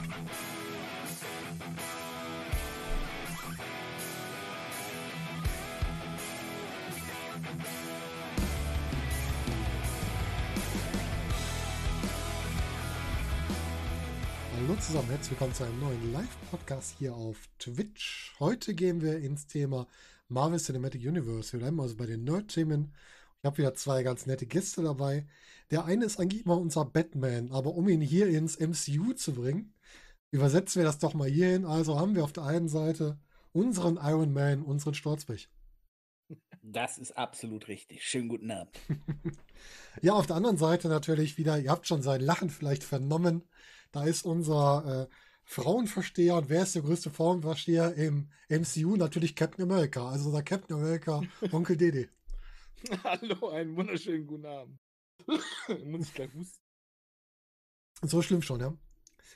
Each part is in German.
Hallo zusammen, herzlich willkommen zu einem neuen Live-Podcast hier auf Twitch. Heute gehen wir ins Thema Marvel Cinematic Universe. Wir bleiben also bei den Nerd-Themen. Ich habe wieder zwei ganz nette Gäste dabei. Der eine ist eigentlich mal unser Batman, aber um ihn hier ins MCU zu bringen, übersetzen wir das doch mal hierhin. Also haben wir auf der einen Seite unseren Iron Man, unseren Sturzbech. Das ist absolut richtig. Schönen guten Abend. ja, auf der anderen Seite natürlich wieder, ihr habt schon sein Lachen vielleicht vernommen. Da ist unser äh, Frauenversteher und wer ist der größte Frauenversteher im MCU? Natürlich Captain America. Also unser Captain America, Onkel Dede. Hallo, einen wunderschönen guten Abend. Muss ich gleich husten? So schlimm schon, ja?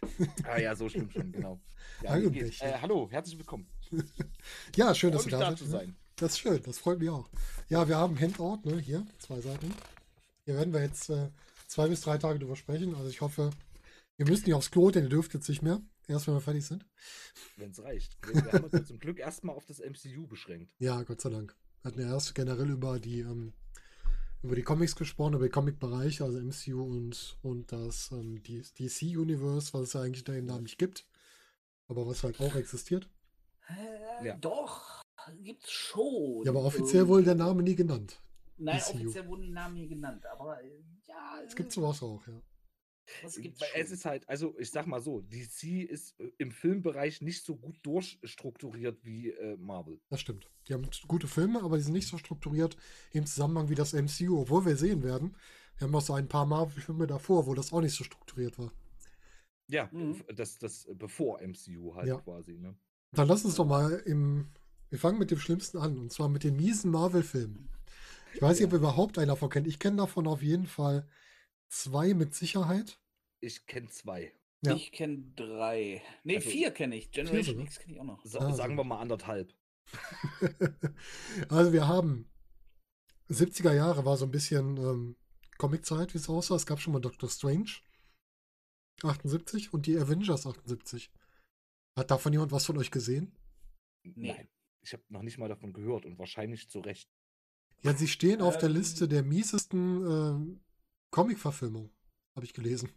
ah ja, so schlimm schon, genau. Ja, Eigentlich. Äh, hallo, herzlich willkommen. ja, schön, dass du da da bist. zu sein. Das ist schön, das freut mich auch. Ja, wir haben Handout, ne, hier, zwei Seiten. Hier werden wir jetzt äh, zwei bis drei Tage drüber sprechen. Also ich hoffe, ihr müsst nicht aufs Klo, denn ihr dürft jetzt nicht mehr. Erst wenn wir fertig sind. Wenn es reicht. Wir, wir haben uns zum Glück erstmal auf das MCU beschränkt. Ja, Gott sei Dank. Wir hatten ja erst generell über die, ähm, über die Comics gesprochen, über den Comic-Bereich, also MCU und, und das ähm, DC-Universe, was es ja eigentlich da eben da nicht gibt. Aber was halt auch existiert. Äh, Ja. Doch, gibt's schon. Ja, aber offiziell wurde der Name nie genannt. Nein, DCU. offiziell wurden die Namen hier genannt, aber äh, ja. Es gibt sowas auch, ja. Was gibt's Weil schon? Es ist halt, also ich sag mal so, DC ist äh, im Filmbereich nicht so gut durchstrukturiert wie äh, Marvel. Das stimmt. Die haben gute Filme, aber die sind nicht so strukturiert im Zusammenhang wie das MCU, obwohl wir sehen werden. Wir haben auch so ein paar Marvel-Filme davor, wo das auch nicht so strukturiert war. Ja, Mhm. das, das äh, bevor MCU halt Ja. quasi, ne? Dann lass uns doch mal im. Wir fangen mit dem Schlimmsten an, und zwar mit den miesen Marvel-Filmen. Ich weiß nicht, ob ihr überhaupt einen davon kennt. Ich kenne davon auf jeden Fall zwei mit Sicherheit. Ich kenne zwei. Ja. Ich kenne drei. Nee, Also, vier kenne ich. Generation? X kenne ich auch noch. Sa Ah, sagen so. wir mal anderthalb. also wir haben 70er Jahre war so ein bisschen ähm, Comic-Zeit, wie es aussah. Es gab schon mal Doctor Strange 78 und die Avengers 78. Hat davon jemand was von euch gesehen? Nee. Nein, ich habe noch nicht mal davon gehört und wahrscheinlich zu Recht. Ja, sie stehen auf der Ähm. Liste der miesesten Comic-Verfilmungen, habe ich gelesen.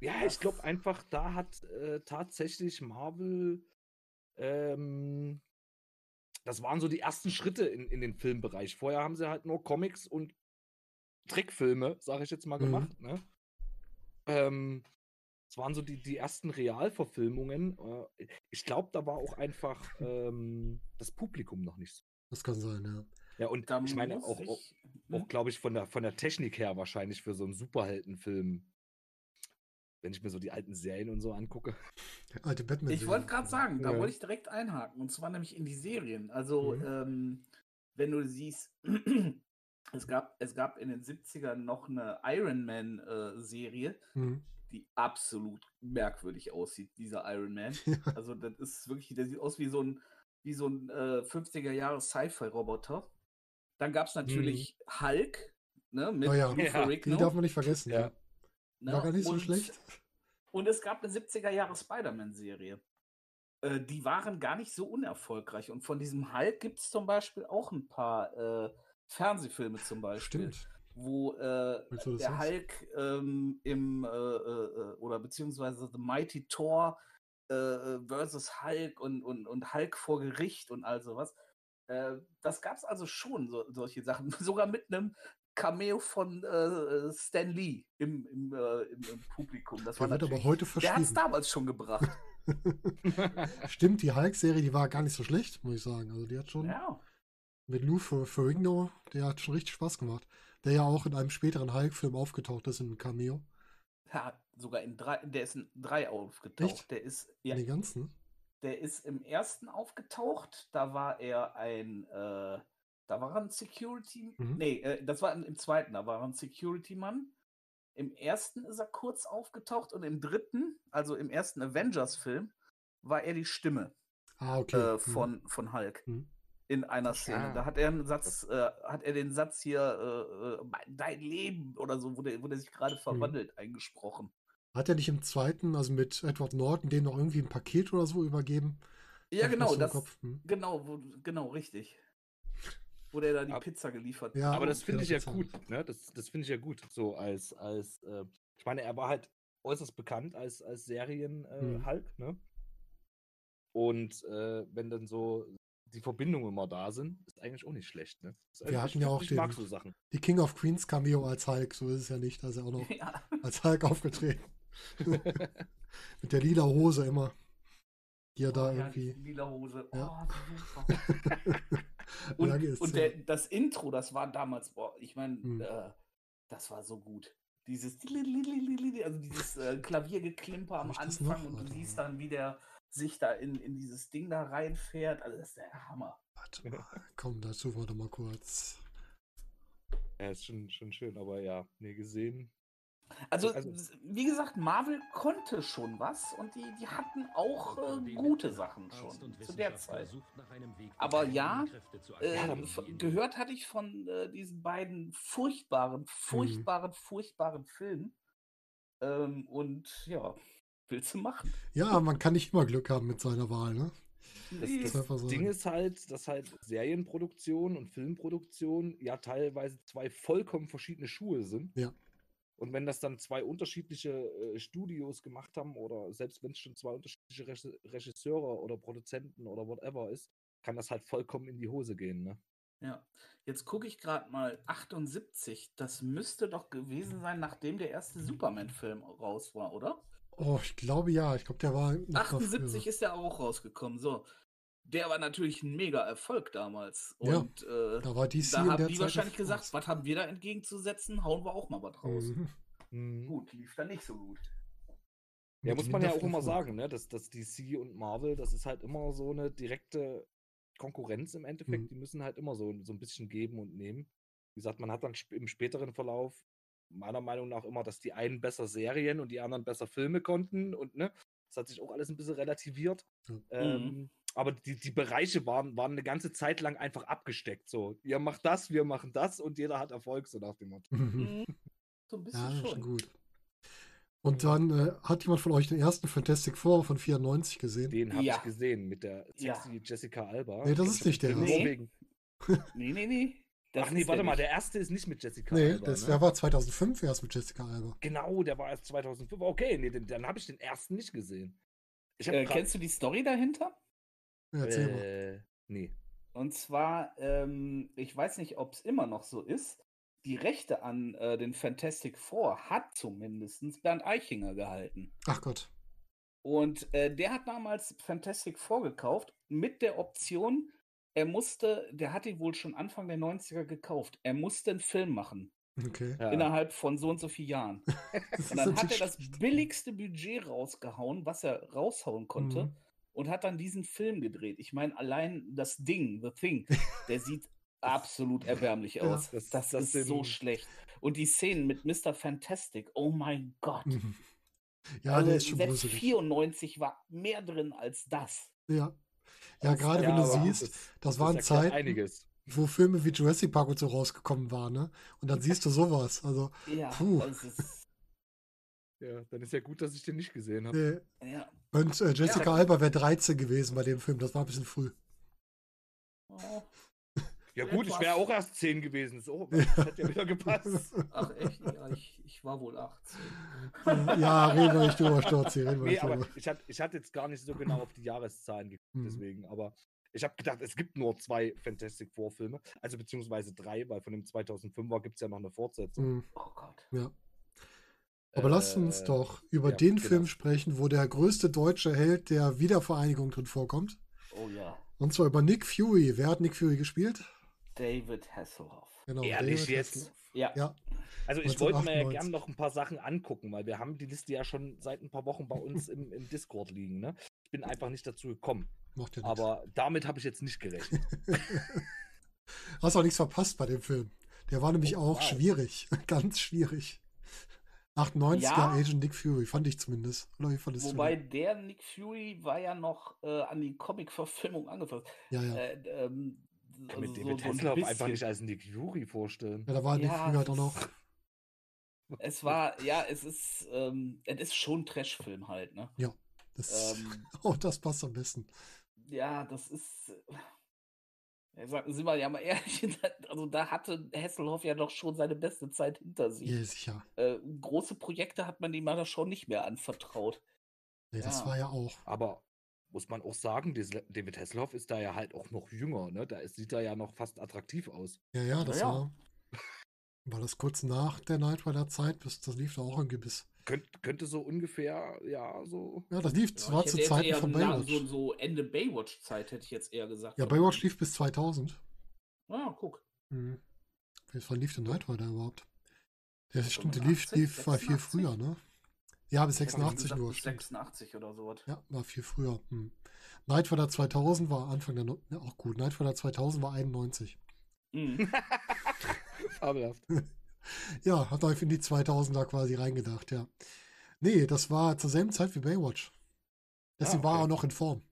Ja, ich glaube einfach, da hat äh, tatsächlich Marvel, ähm, das waren so die ersten Schritte in, in den Filmbereich. Vorher haben sie halt nur Comics und Trickfilme, sage ich jetzt mal, Mhm. gemacht. Ne? Ähm, das waren so die, die ersten Realverfilmungen. Äh, ich glaube, da war auch einfach ähm, das Publikum noch nicht so. Das kann sein, ja. Ja, und Da ich meine auch, auch, ich- auch glaube ich, von der, von der Technik her wahrscheinlich für so einen Superheldenfilm. Wenn ich mir so die alten Serien und so angucke. Der alte batman Ich wollte gerade sagen, da Ja. wollte ich direkt einhaken. Und zwar nämlich in die Serien. Also, Mhm. ähm, wenn du siehst, es gab, es gab in den 70ern noch eine Iron Man-Serie, Mhm. die absolut merkwürdig aussieht, dieser Iron Man. Ja. Also, das ist wirklich, der sieht aus wie so ein, wie so ein äh, 50er Jahre Sci-Fi-Roboter. Dann gab es natürlich Hulk, ne, mit Oh ja. Lou Ja, Die darf man nicht vergessen, ja. Ja. ne, War gar nicht so und- schlecht. und es gab eine 70er Jahre Spider-Man-Serie. Äh, die waren gar nicht so unerfolgreich. Und von diesem Hulk gibt es zum Beispiel auch ein paar äh, Fernsehfilme zum Beispiel, Stimmt. wo äh, der? Hulk ähm, im äh, äh, oder beziehungsweise The Mighty Thor äh, versus Hulk und, und, und Hulk vor Gericht und all sowas. Äh, das gab es also schon, so, solche Sachen. Sogar mit einem Cameo von äh, Stan Lee im, im, äh, im, im Publikum. Das Der wird aber heute der hat es damals schon gebracht. Stimmt, die Hulk-Serie, die war gar nicht so schlecht, muss ich sagen. Also die hat schon ja. mit Lou Fer- Ferrigno, der hat schon richtig Spaß gemacht. Der ja auch in einem späteren Hulk-Film aufgetaucht ist, in einem Cameo. ja, sogar in drei, der ist in drei aufgetaucht. Echt? Der ist, ja, In den ganzen. Der ist im ersten aufgetaucht. Da war er ein, äh, da war ein Security, Mhm. nee, äh, das war im, im zweiten, da war er ein Security-Mann. Im ersten ist er kurz aufgetaucht und im dritten, also im ersten Avengers-Film, war er die Stimme Ah, okay. äh, Mhm. von, von Hulk. Mhm. In einer Szene. Ah. Da hat er einen Satz, äh, hat er den Satz hier, äh, äh, dein Leben oder so, wo der, wo der sich gerade Mhm. verwandelt, eingesprochen. Hat er nicht im zweiten, also mit Edward Norton, den noch irgendwie ein Paket oder so übergeben? Ja, Hab genau, das, Kopf. Hm. genau, wo, genau, richtig. Wo der da die Ab- Pizza geliefert Ja, hat. Aber das okay, finde ich ja das gut, ne? Das, das finde ich ja gut. So als, als, äh, ich meine, er war halt äußerst bekannt als, als Serien-Hulk, äh, Mhm. Ne? Und äh, wenn dann so die Verbindungen immer da sind, ist eigentlich auch nicht schlecht, ne? Wir hatten ja ich- auch den- so Sachen. Die King of Queens Cameo als Hulk, so ist es ja nicht. Da ist er auch noch Ja, als Hulk aufgetreten. mit der lila Hose immer. Die er da oh, ja, irgendwie. die lila Hose. Ja. Oh, super. Und, Lange ist und der, das Intro, das war damals, boah, ich meine, Hm. äh, das war so gut. Dieses, also dieses äh, Klaviergeklimper am Anfang noch? und du siehst dann, wie der sich da in, in dieses Ding da reinfährt. Also das ist der Hammer. Warte mal, komm, dazu warte mal kurz. Ja, ist schon, schon schön, aber ja, nee, gesehen. Also, Also- wie gesagt, Marvel konnte schon was und die, die hatten auch äh, gute Sachen schon zu der Zeit. Aber ja, Äh, gehört hatte ich von äh, diesen beiden furchtbaren, furchtbaren, furchtbaren Filmen. Ähm, und ja, willst du machen? Ja, man kann nicht immer Glück haben mit seiner Wahl, ne? Das, das sagen. Ding ist halt, dass halt Serienproduktion und Filmproduktion ja teilweise zwei vollkommen verschiedene Schuhe sind. Ja. Und wenn das dann zwei unterschiedliche äh, Studios gemacht haben oder selbst wenn es schon zwei unterschiedliche Regi- Regisseure oder Produzenten oder whatever ist, kann das halt vollkommen in die Hose gehen. Ne? Ja, jetzt gucke ich gerade mal 78. Das müsste doch gewesen sein, nachdem der erste Superman-Film raus war, oder? Oh, ich glaube ja. Ich glaube, der war. noch mal 78 früher. ist der auch rausgekommen. So, der war natürlich ein mega Erfolg damals. Ja, Und äh, Da war DC da in haben der die Zeit wahrscheinlich gesagt, was haben wir da entgegenzusetzen? Hauen wir auch mal was raus. Mhm. Mhm. Gut, lief da nicht so gut. Ja, muss man ja auch immer sagen, ne? dass, dass DC und Marvel, das ist halt immer so eine direkte Konkurrenz im Endeffekt. Mhm. Die müssen halt immer so, so ein bisschen geben und nehmen. Wie gesagt, man hat dann im späteren Verlauf meiner Meinung nach immer, dass die einen besser Serien und die anderen besser Filme konnten und ne, das hat sich auch alles ein bisschen relativiert. Ja. Ähm, aber die, die Bereiche waren, waren eine ganze Zeit lang einfach abgesteckt. So, ihr macht das, wir machen das und jeder hat Erfolg, so nach dem Motto. Mhm. Mhm. So ein bisschen Ja, schon. schon gut. Und dann äh, hat jemand von euch den ersten Fantastic Four von 94 gesehen? Den habe Ja. ich gesehen mit der Ja. Jessica Alba. Nee, das ist nicht der erste. Norwegen- Nee, nee, nee. Das Ach nee, warte der mal, nicht. der erste ist nicht mit Jessica Nee, Alba. das, ne? der war 2005 erst mit Jessica Alba. Genau, der war erst 2005. Okay, nee, den, dann habe ich den ersten nicht gesehen. Äh, grad- kennst du die Story dahinter? Ja, erzähl mal. äh, nee. Und zwar, ähm, ich weiß nicht, ob es immer noch so ist. Die Rechte an äh, den Fantastic Four hat zumindest Bernd Eichinger gehalten. Ach Gott. Und äh, der hat damals Fantastic Four gekauft mit der Option, er musste, der hat die wohl schon Anfang der 90er gekauft, er musste einen Film machen. Okay. Ja. Innerhalb von so und so vielen Jahren. Und dann hat er das billigste Budget rausgehauen, was er raushauen konnte. Mhm. Und hat dann diesen Film gedreht. Ich meine, allein das Ding, The Thing, der sieht absolut erbärmlich Ja. aus. Das- Das, das ist so schlecht. Und die Szenen mit Mr. Fantastic, oh mein Gott. Mhm. Ja, also der ist schon selbst gruselig. 94 war mehr drin als das. Ja. Ja, Das- gerade Ja, wenn du siehst, das waren erklärt Zeiten, einiges. wo Filme wie Jurassic Park und so rausgekommen waren, ne? Und dann siehst du sowas. Also, Ja, Puh. das ist. Ja, dann ist ja gut, dass ich den nicht gesehen habe. nee. Ja. Und äh, Jessica Ja. Alba wäre 13 gewesen bei dem Film. Das war ein bisschen früh. Oh, Ja gut, ich wäre auch erst 10 gewesen. So, das hätte ja wieder gepasst. ach echt? Ja, ich, ich war wohl 18. ja, reden wir nicht drüber, Storzi. Reden wir Nee, nicht aber drüber. ich hatte, ich jetzt gar nicht so genau auf die Jahreszahlen geguckt, Mhm. deswegen. Aber ich habe gedacht, es gibt nur zwei Fantastic Four Filme, also beziehungsweise drei, weil von dem 2005er gibt es ja noch eine Fortsetzung. Mhm. Oh Gott. Ja. Aber lasst uns Äh, doch über ja, den genau. Film sprechen, wo der größte deutsche Held der Wiedervereinigung drin vorkommt. Oh ja. Und zwar über Nick Fury. Wer hat Nick Fury gespielt? David Hasselhoff. Genau, Ehrlich David jetzt? Hasselhoff. Ja. Ja, Also ich wollte mir ja 1998. gerne noch ein paar Sachen angucken, weil wir haben die Liste ja schon seit ein paar Wochen bei uns im, im Discord liegen. Ne? Ich bin einfach nicht dazu gekommen. macht ja. Aber damit habe ich jetzt nicht gerechnet. Hast auch nichts verpasst bei dem Film. Der war nämlich Oh, auch wow. schwierig. Ganz schwierig. 98er Ja. Agent Nick Fury, fand ich zumindest. Oder wie fandest Wobei du? der Nick Fury war ja noch äh, an die Comic-Verfilmung angefasst. Ja, ja. Äh, ähm, Ich kann mir so- David so ein Hasselhoff einfach bisschen. nicht als Nick Fury vorstellen. ja, da war Nick ja, Fury halt auch noch. Es war, ja, es ist, ähm, es ist schon Trash-Film halt, ne? Ja, das, Ähm, oh, das passt am besten. ja, das ist. Sagen, sind wir ja mal ehrlich, also da hatte Hasselhoff ja doch schon seine beste Zeit hinter sich. Ja, sicher. Äh, große Projekte hat man ihm aber schon nicht mehr anvertraut. Nee, das Ja. war ja auch. Aber muss man auch sagen, David Hasselhoff ist da ja halt auch noch jünger, ne? Da sieht er ja noch fast attraktiv aus. Ja, ja, das ja. war. War das kurz nach der Night Rider Zeit? bis- Das lief da auch irgendwie bis. Könnt, könnte so ungefähr, ja, so. Ja, das lief. Ja, Das war ich zu Zeiten von Baywatch. So, so Ende Baywatch-Zeit hätte ich jetzt eher gesagt. Ja, Baywatch lief bis 2000. Ah, guck. Mhm. Wann lief der Night Rider überhaupt? Der stimmt, der 85, lief, lief war viel 86? früher, ne? Ja, bis Ich hätte 86 gesagt, nur. bis Stimmt. 86 oder sowas. Ja, war viel früher. Hm. Night Rider 2000 war Anfang der. No ja, auch gut. Night Rider 2000 war 91. Mhm. Fabelhaft. Ja, hat euch in die 2000er quasi reingedacht, ja. Nee, das war zur selben Zeit wie Baywatch. Deswegen Ah, war er okay. noch in Form.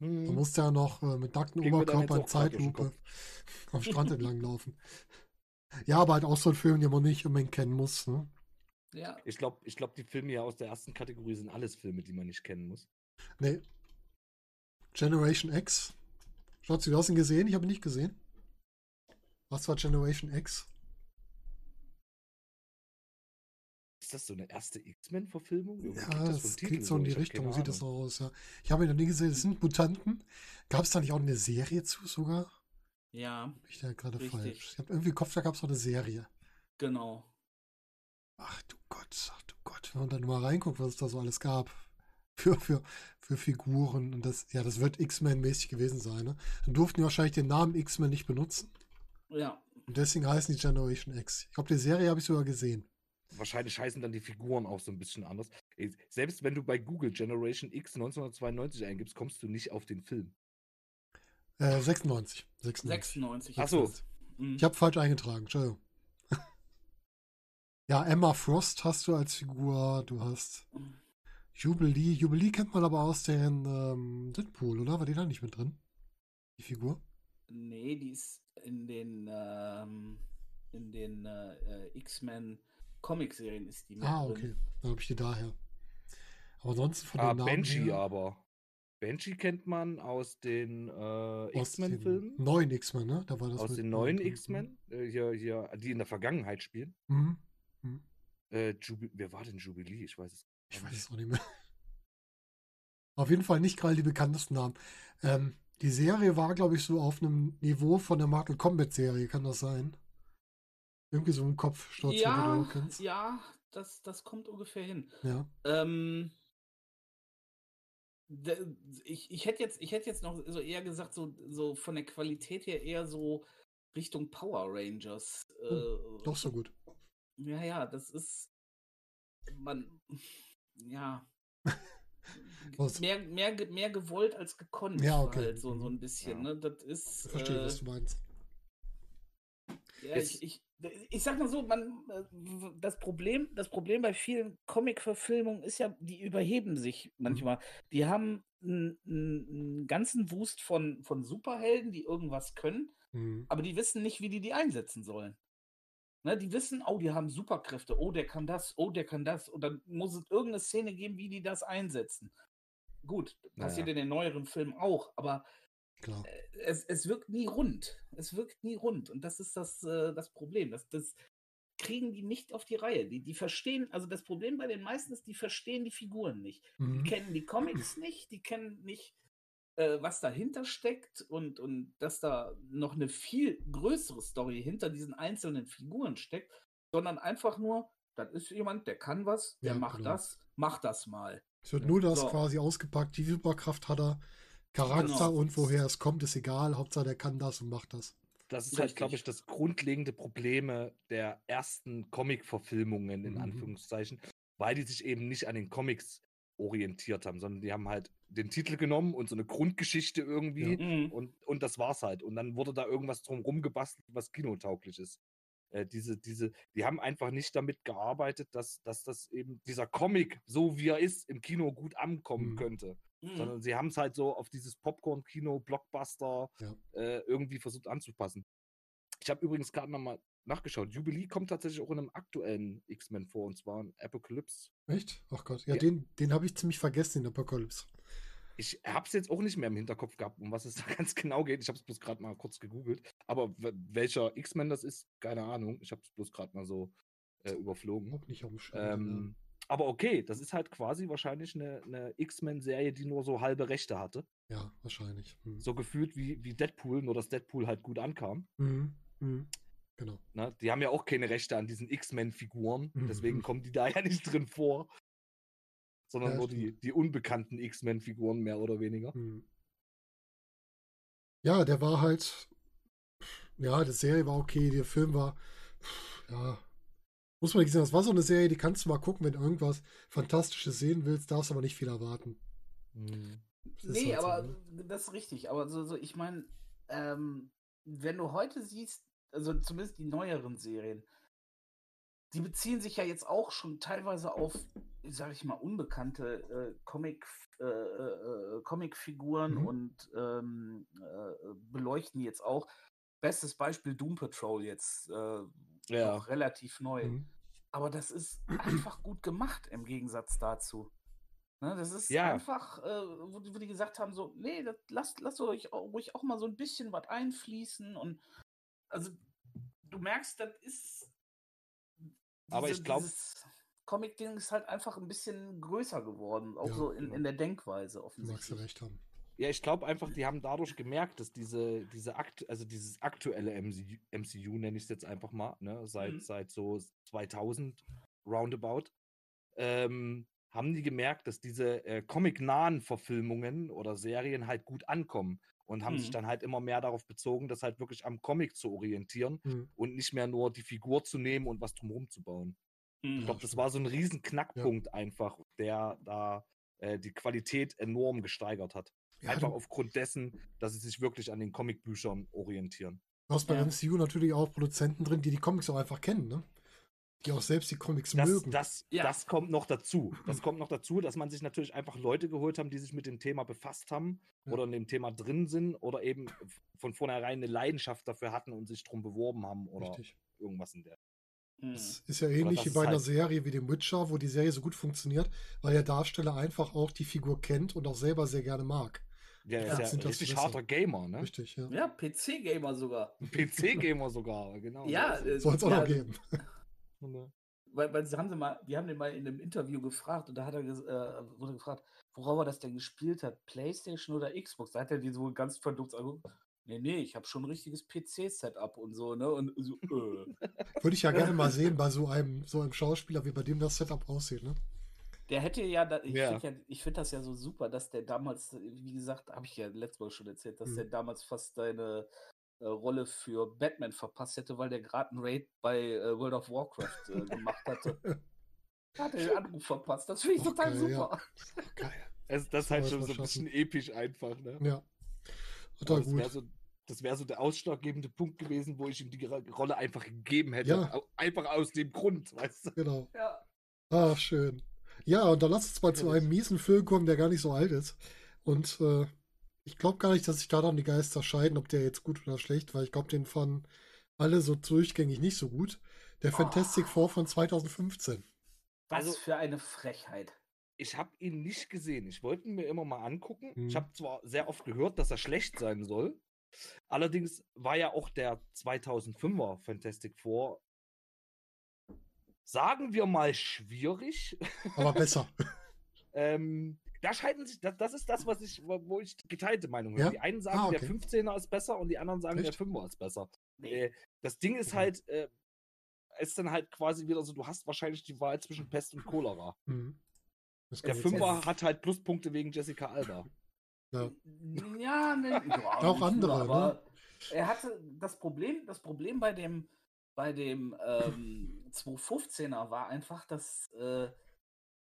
Da Hm. musste er noch äh, mit nacktem Ging mir dann Oberkörper in jetzt auch grad durch den Zeitlupe am Strand entlang laufen. Ja, aber halt auch so ein Film, den man nicht unbedingt kennen muss. Ne? Ja, Ich glaube, ich glaub, die Filme hier aus der ersten Kategorie sind alles Filme, die man nicht kennen muss. Nee. Generation X. Schatzi, du hast ihn gesehen? Ich habe ihn nicht gesehen. Was war Generation X? Ist das so eine erste X-Men-Verfilmung? Ja, das das geht so in die Ich Richtung, sieht das so aus, ja. Ich habe ihn noch nie gesehen, es sind Mutanten. Gab es da nicht auch eine Serie zu sogar? ja, Bin ich da gerade falsch? Ich habe irgendwie im Kopf, da gab es noch eine Serie. genau. Ach du Gott, ach du Gott, wenn man dann mal reinguckt, was es da so alles gab. Für, für, für Figuren. Und das, ja, das wird X-Men-mäßig gewesen sein. Ne? Dann durften die wahrscheinlich den Namen X-Men nicht benutzen. Ja, Und deswegen heißen die Generation X. Ich glaube, die Serie habe ich sogar gesehen. Wahrscheinlich heißen dann die Figuren auch so ein bisschen anders. Ey, Selbst wenn du bei Google Generation X 1992 eingibst, kommst du nicht auf den Film. Äh, 96. 96. 96. Ach so. ist das. Mhm. Ich habe falsch eingetragen, Entschuldigung. ja, Emma Frost hast du als Figur. Du hast Jubilee. Jubilee kennt man aber aus den ähm, Deadpool, oder? War die da nicht mit drin? Die Figur? Nee, die ist in den, ähm, in den äh, äh, X-Men Comic-Serien ist die Ah, okay. Dann habe ich die daher. Aber ansonsten von Ah, den Namen Banshee her, aber. Banshee kennt man aus den äh, X-Men-Filmen. Neuen X-Men, ne? Da war das Aus den neuen. X-Men, äh, hier, hier, die in der Vergangenheit spielen. Mhm. Mhm. Äh, wer war denn Jubilee? Ich weiß es. Ich gar weiß nicht. es auch nicht mehr. Auf jeden Fall nicht gerade die bekanntesten Namen. Ähm, die Serie war, glaube ich, so auf einem Niveau von der Mortal Kombat Serie, kann das sein? Irgendwie so im Kopf mir, Ja, ja, das, das kommt ungefähr hin. Ja. Ähm, ich, ich hätte jetzt, ich hätte jetzt noch so eher gesagt, so, so von der Qualität her eher so Richtung Power Rangers. äh, Doch so gut. Ja, ja, das ist. Man. Ja. Mehr, mehr, mehr gewollt als gekonnt. Ja, okay. Halt, so, so Mhm. ein bisschen, Ja. ne? Das ist. Ich verstehe, äh, was du meinst. Ja, ich, ich, ich sag mal so, man, äh, das Problem, das Problem bei vielen Comic-Verfilmungen ist ja, die überheben sich manchmal. Die haben einen, einen ganzen Wust von, von Superhelden, die irgendwas können, Mhm. aber die wissen nicht, wie die die einsetzen sollen. Ne, die wissen, oh, die haben Superkräfte, oh, der kann das, oh, der kann das. Und dann muss es irgendeine Szene geben, wie die das einsetzen. Gut, passiert Naja. in den neueren Filmen auch, aber Klar. es, es wirkt nie rund. Es wirkt nie rund. Und das ist das, äh, das Problem. Das, das kriegen die nicht auf die Reihe. Die, die verstehen, also das Problem bei den meisten ist, die verstehen die Figuren nicht. Die Mhm. kennen die Comics nicht, die kennen nicht, äh, was dahinter steckt und, und dass da noch eine viel größere Story hinter diesen einzelnen Figuren steckt, sondern einfach nur, das ist jemand, der kann was, der Ja, macht genau. das, mach das mal. Es wird nur das So. quasi ausgepackt, die Superkraft hat er, Charakter Genau. und woher es kommt, ist egal. Hauptsache, der kann das und macht das. Das ist halt, glaube ich, das grundlegende Probleme der ersten Comic-Verfilmungen, in Mhm. Anführungszeichen, weil die sich eben nicht an den Comics orientiert haben, sondern die haben halt den Titel genommen und so eine Grundgeschichte irgendwie Mhm. und, und das war's halt. Und dann wurde da irgendwas drumrum gebastelt, was kinotauglich ist. Äh, diese, diese, die haben einfach nicht damit gearbeitet, dass, dass das eben dieser Comic, so wie er ist, im Kino gut ankommen Mhm. könnte. Mhm. Sondern sie haben es halt so auf dieses Popcorn-Kino, Blockbuster Ja. äh, irgendwie versucht anzupassen. Ich habe übrigens gerade nochmal nachgeschaut. Jubilee kommt tatsächlich auch in einem aktuellen X-Men vor, und zwar in Apocalypse. Echt? Ach Gott. Ja, Ja. den, den habe ich ziemlich vergessen in Apocalypse. Ich habe es jetzt auch nicht mehr im Hinterkopf gehabt, um was es da ganz genau geht. Ich habe es bloß gerade mal kurz gegoogelt. Aber welcher X-Men das ist, keine Ahnung. Ich habe es bloß gerade mal so äh, überflogen. Auch nicht auf dem Schirm. Ähm, aber okay, das ist halt quasi wahrscheinlich eine, eine X-Men-Serie, die nur so halbe Rechte hatte. ja. wahrscheinlich. Hm. So gefühlt wie, wie Deadpool, nur dass Deadpool halt gut ankam. Mhm. Mhm. Genau. Ne? Die haben ja auch keine Rechte an diesen X-Men-Figuren, Mhm. deswegen kommen die da ja nicht drin vor. Sondern Ja, nur die, die unbekannten X-Men-Figuren, mehr oder weniger. Hm. Ja, der war halt. Ja, die Serie war okay, der Film war. Ja. Muss man nicht sagen, das war so eine Serie, die kannst du mal gucken, wenn du irgendwas Fantastisches sehen willst, darfst aber nicht viel erwarten. Ist Nee, halt so, aber ne? das ist richtig. Aber so, so ich meine, ähm, wenn du heute siehst, also zumindest die neueren Serien, die beziehen sich ja jetzt auch schon teilweise auf, sag ich mal, unbekannte äh, Comic, äh, äh, Comicfiguren Mhm. und ähm, äh, beleuchten jetzt auch. Bestes Beispiel Doom Patrol jetzt, äh, Ja. noch relativ neu. Mhm. Aber das ist einfach gut gemacht im Gegensatz dazu. Ne, das ist Ja. einfach, äh, wo, die- wo die gesagt haben, so, nee, das, lasst, lasst euch auch, ruhig auch mal so ein bisschen was einfließen und also du merkst, das ist Aber ich glaub- dieses Comic-Ding ist halt einfach ein bisschen größer geworden, auch Ja, so in, genau. in der Denkweise Du magst ja offensichtlich. recht haben. Ja, ich glaube einfach, die haben dadurch gemerkt, dass diese, diese Akt, also dieses aktuelle MCU, MCU nenne ich es jetzt einfach mal, ne, seit, Mhm. seit so 2000 roundabout, ähm, haben die gemerkt, dass diese äh, comic-nahen Verfilmungen oder Serien halt gut ankommen und haben sich Mhm. dann halt immer mehr darauf bezogen, das halt wirklich am Comic zu orientieren Mhm. und nicht mehr nur die Figur zu nehmen und was drumherum zu bauen. Ich Mhm. glaube, das war so ein riesen Knackpunkt einfach, der da äh, die Qualität enorm gesteigert hat. Ja, Einfach aufgrund dessen, dass sie sich wirklich an den Comicbüchern orientieren. du hast bei Ja. MCU natürlich auch Produzenten drin, die die Comics auch einfach kennen, ne? Die auch selbst die Comics Das, mögen. das, Ja. das kommt noch dazu. Das kommt noch dazu, dass man sich natürlich einfach Leute geholt haben, die sich mit dem Thema befasst haben Ja. oder in dem Thema drin sind oder eben von vornherein eine Leidenschaft dafür hatten und sich drum beworben haben oder Richtig. irgendwas in der. Das ist ja ähnlich wie bei einer halt- Serie wie dem Witcher, wo die Serie so gut funktioniert, weil der Darsteller einfach auch die Figur kennt und auch selber sehr gerne mag. Ja, Ja, ist ja richtig harter Gamer, ne? Richtig, ja. Ja, PC-Gamer sogar. PC-Gamer sogar, genau. Ja, so ist äh, Soll es auch ja, noch geben. Ne? Weil, weil sie haben sie mal, wir haben den mal in einem Interview gefragt und da hat er äh, wurde gefragt, worauf er das denn gespielt hat, Playstation oder Xbox? Da hat er die so ganz verdutzt angeguckt. Nee, nee, ich habe schon ein richtiges PC-Setup und so, ne? Und so, äh. Würde ich ja gerne mal sehen bei so einem, so einem Schauspieler, wie bei dem das Setup aussieht, ne? Der hätte ja, da, ich Ja. finde ja, ich find das ja so super, dass der damals, wie gesagt, habe ich ja letztes Mal schon erzählt, dass Mhm. der damals fast seine äh, Rolle für Batman verpasst hätte, weil der gerade einen Raid bei äh, World of Warcraft äh, gemacht hatte. Da hat er den Anruf verpasst. Das finde ich Ach, total geil, ja. super. Geil. Es, das ist halt schon so ein bisschen episch einfach, ne? Ja. Wäre gut. so, das wär so der ausschlaggebende Punkt gewesen, wo ich ihm die Ro- Rolle einfach gegeben hätte. Ja. Einfach aus dem Grund, weißt du? Genau. Ja. Ah, schön. Ja, und dann lass uns mal zu einem miesen Film kommen, der gar nicht so alt ist. Und äh, ich glaube gar nicht, dass sich da dann die Geister scheiden, ob der jetzt gut oder schlecht war. Ich glaube, den fanden alle so durchgängig nicht so gut. Der Fantastic Ah. Four von 2015. Was Also- für eine Frechheit. Ich habe ihn nicht gesehen. Ich wollte ihn mir immer mal angucken. Mhm. Ich habe zwar sehr oft gehört, dass er schlecht sein soll. Allerdings war ja auch der 2005er Fantastic Four, sagen wir mal, schwierig. Aber besser. Ähm, da scheiden sich, das, das ist das, was ich, wo ich geteilte Meinung habe. Ja? Die einen sagen, Ah, der okay. 15er ist besser und die anderen sagen, Echt? der 5er ist besser. Nee. Äh, das Ding ist halt, äh, ist dann halt quasi wieder so, du hast wahrscheinlich die Wahl zwischen Pest und Cholera. Mhm. Der kann gut Fünfer- sein. Fünfer hat halt Pluspunkte wegen Jessica Alba. Ja. Ja, ne, ja, Auch andere, nur, ne? aber Er hatte das Problem, das Problem bei dem, bei dem ähm, 215er war einfach, dass äh,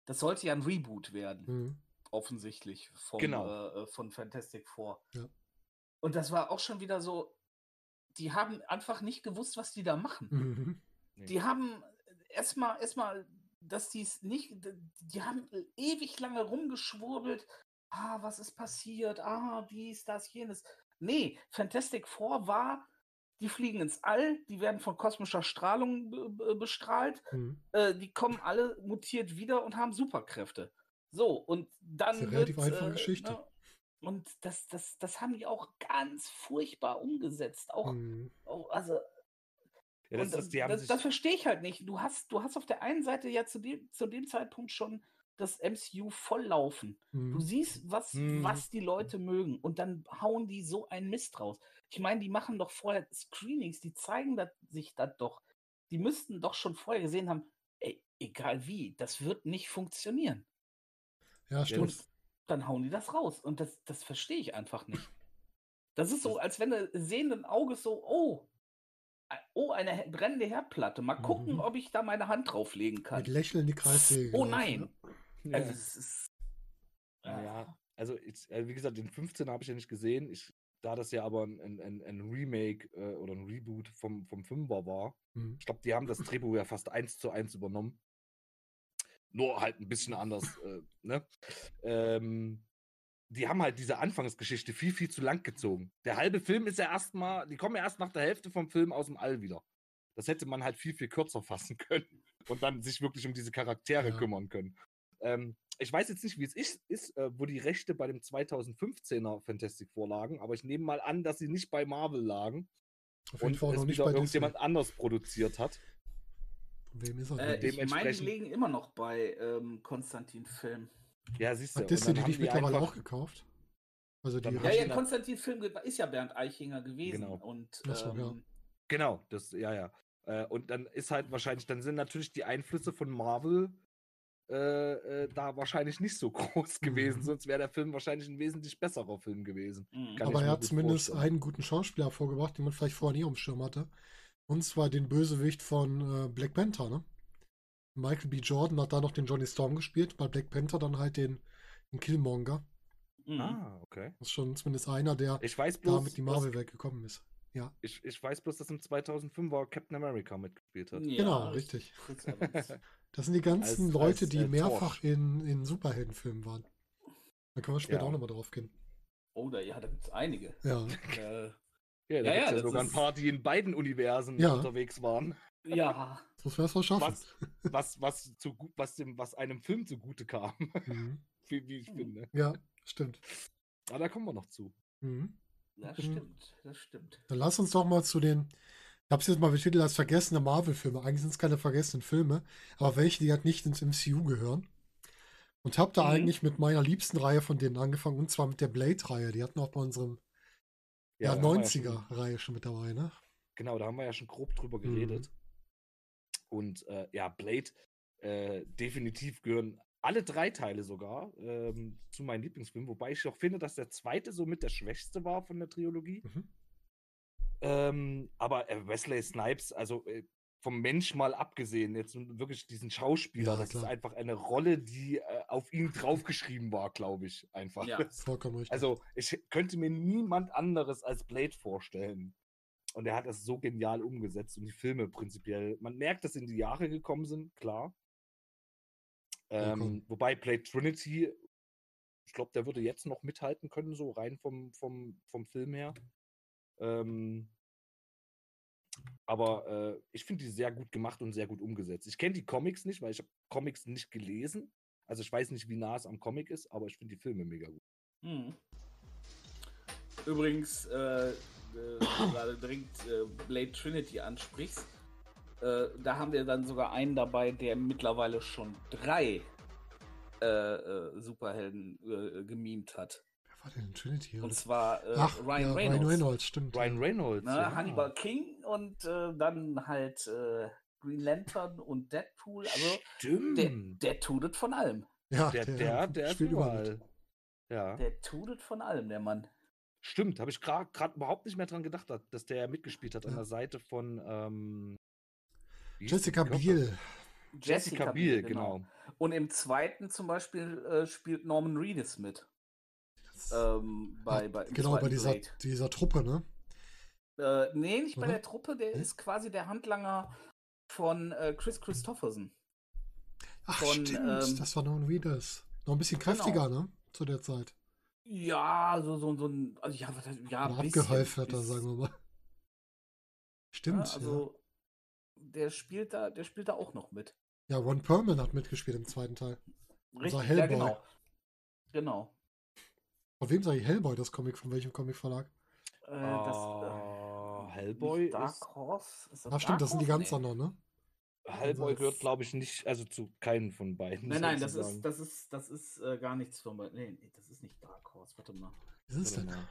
das sollte ja ein Reboot werden, Mhm. offensichtlich vom, Genau. äh, äh, von Fantastic Four. Ja. Und das war auch schon wieder so, die haben einfach nicht gewusst, was die da machen. Mhm. Die haben erstmal, erstmal, dass die es nicht, die haben ewig lange rumgeschwurbelt. Ah, was ist passiert? Ah, dies, das, jenes. Nee, Fantastic Four war die fliegen ins All, die werden von kosmischer Strahlung be be bestrahlt, Mhm. äh, die kommen alle mutiert wieder und haben Superkräfte. So, und dann. ist eine relativ wird, einfache äh, Geschichte. Ne, und das, das, das haben die auch ganz furchtbar umgesetzt. Auch, Mhm. auch also Ja, das, ist, das, das verstehe ich halt nicht. Du hast, du hast auf der einen Seite ja zu dem, zu dem Zeitpunkt schon das MCU voll laufen. Du Mhm. siehst, was, Mhm. was die Leute mögen. Und dann hauen die so einen Mist raus. Ich meine, die machen doch vorher Screenings, die zeigen dat, sich das doch. Die müssten doch schon vorher gesehen haben, ey, egal wie, das wird nicht funktionieren. Ja, stimmt. Und dann hauen die das raus. Und das, das verstehe ich einfach nicht. Das ist so, als wenn du sehenden Auges so, oh, oh, eine brennende Herdplatte. Mal gucken, Mhm. ob ich da meine Hand drauflegen kann. Mit Lächeln in die Kreissäge. Oh nein. ne? ja. Also, es ist. Ja, also ich, äh, wie gesagt, den 15 habe ich ja nicht gesehen. Ich, da das ja aber ein, ein, ein, Remake äh, oder ein Reboot vom, vom 5er war, Mhm. ich glaube, die haben das Drehbuch ja fast eins zu eins übernommen. Nur halt ein bisschen anders, äh, ne? Ähm, die haben halt diese Anfangsgeschichte viel, viel zu lang gezogen. Der halbe Film ist ja erstmal, die kommen ja erst nach der Hälfte vom Film aus dem All wieder. Das hätte man halt viel, viel kürzer fassen können und dann sich wirklich um diese Charaktere Ja. kümmern können. Ähm, ich weiß jetzt nicht, wie es ist, ist äh, wo die Rechte bei dem 2015er Fantastic vorlagen, aber ich nehme mal an, dass sie nicht bei Marvel lagen Auf jeden und Fall noch nicht bei Disney. irgendjemand anders produziert hat. Wem ist er Äh, ich meine, die liegen immer noch bei ähm, Konstantin Film. Ja, siehst du. Hat Disney die haben nicht mittlerweile einfach- auch gekauft? Also die Ja, ja, Konstantin Film ist ja Bernd Eichinger gewesen. Genau. Und so, ja. ähm, Genau, das, ja, ja. Äh, und dann ist halt wahrscheinlich, dann sind natürlich die Einflüsse von Marvel äh, äh, da wahrscheinlich nicht so groß gewesen, Mhm. sonst wäre der Film wahrscheinlich ein wesentlich besserer Film gewesen. mh. Kann Aber er hat zumindest vorstellen. einen guten Schauspieler hervorgebracht, den man vielleicht vorher nie auf dem Schirm hatte. Und zwar den Bösewicht von äh, Black Panther, ne? Michael B. Jordan hat da noch den Johnny Storm gespielt, bei Black Panther dann halt den, den Killmonger. Mhm. Ah, okay. Das ist schon zumindest einer, der Ich weiß da bloß, mit die Marvel-Welt gekommen ist. Ja, ich, ich weiß bloß, dass im 2005er Captain America mitgespielt hat. Ja, genau, richtig. Das sind die ganzen Als- Leute, als, die äh, mehrfach in, in Superheldenfilmen waren. Da können wir später Ja. auch nochmal drauf gehen. Oh, da, ja, da gibt es einige. Ja, äh, Ja, da Ja, ja, ja, ja das sogar ein paar, die in beiden Universen Ja. unterwegs waren. ja, das muss man erst mal schaffen. Was, was, was, zu, gut- was, dem, was einem Film zugute kam, Mhm. wie, wie ich Mhm. finde. Ja, stimmt. Aber da kommen wir noch zu. Mhm. Das Mhm. stimmt. Das stimmt. Dann lass uns doch mal zu den, ich habe es jetzt mal betitelt als vergessene Marvel-Filme. Eigentlich sind es keine vergessenen Filme, aber welche, die halt nicht ins MCU gehören. Und habe da Mhm. eigentlich mit meiner liebsten Reihe von denen angefangen, und zwar mit der Blade-Reihe. Die hatten auch bei unserem ja, ja schon- 90er-Reihe schon mit dabei, ne? Genau, da haben wir ja schon grob drüber Mhm. geredet. Und äh, ja, Blade, äh, definitiv gehören alle drei Teile sogar ähm, zu meinen Lieblingsfilmen, wobei ich auch finde, dass der zweite somit der schwächste war von der Trilogie. Mhm. Ähm, aber äh, Wesley Snipes, also äh, vom Mensch mal abgesehen, jetzt wirklich diesen Schauspieler, Ja, das klar. ist einfach eine Rolle, die äh, auf ihn draufgeschrieben war, glaube ich, einfach. Ja. Vollkommen richtig. Also ich könnte mir niemand anderes als Blade vorstellen. Und er hat das so genial umgesetzt und die Filme prinzipiell. Man merkt, dass sie in die Jahre gekommen sind, klar. Ähm, Vollkommen. wobei Blade Trinity, ich glaube, der würde jetzt noch mithalten können, so rein vom, vom, vom Film her. Ähm, aber äh, ich finde die sehr gut gemacht und sehr gut umgesetzt. Ich kenne die Comics nicht, weil ich habe Comics nicht gelesen. Also ich weiß nicht, wie nah es am Comic ist, aber ich finde die Filme mega gut. Mhm. Übrigens, äh, äh, gerade dringend äh, Blade Trinity ansprichst, äh, da haben wir dann sogar einen dabei, der mittlerweile schon drei äh, äh, Superhelden äh, gemimt hat. Wer war denn in Trinity? Und zwar äh, Ach, Ryan ja, Reynolds. Ryan Reynolds, stimmt. Ryan. Reynolds. Ne, ja. Hannibal King und äh, dann halt äh, Green Lantern und Deadpool. Also Stimmt. der, der tut es von allem. Ja, der, der, der ist spielt überall. Ja. Der tut es von allem, der Mann. Stimmt, habe ich gerade überhaupt nicht mehr dran gedacht, dass- der mitgespielt hat an der Seite von ähm, Jessica Biel. Jessica Biel, genau. Und im zweiten zum Beispiel äh, spielt Norman Reedus mit. Ähm, bei, bei, genau, bei dieser, Blade. dieser Truppe, ne? Äh, nee, nicht bei Oder? der Truppe, der Hm? ist quasi der Handlanger von äh, Chris Christopherson. Ach, Von, stimmt, ähm, das war Norman Reedus. Noch ein bisschen Genau. kräftiger, ne? Zu der Zeit. Ja, so, so, so ein, also ja, was heißt- ja, bisschen, abgehäuft hat er, bis- sagen wir mal. Stimmt. Ja, also der spielt da, der spielt da auch noch mit. ja. ja, Ron Perlman hat mitgespielt im zweiten Teil. Richtig, ja, Hellboy. genau. Genau. Von wem sage ich Hellboy, das Comic? Von welchem Comicverlag? Äh, das, Ah, äh, Hellboy nicht Dark ist- Horse? Ist Ah, stimmt, das sind die ganz? Nee. anderen, ne? Hellboy das- gehört, glaube ich, nicht, also zu keinem von beiden. Nein, nein, das ist, das ist, das ist äh, gar nichts von. Nee, nee, das ist nicht Dark Horse. Warte mal. Wie ist denn? mal.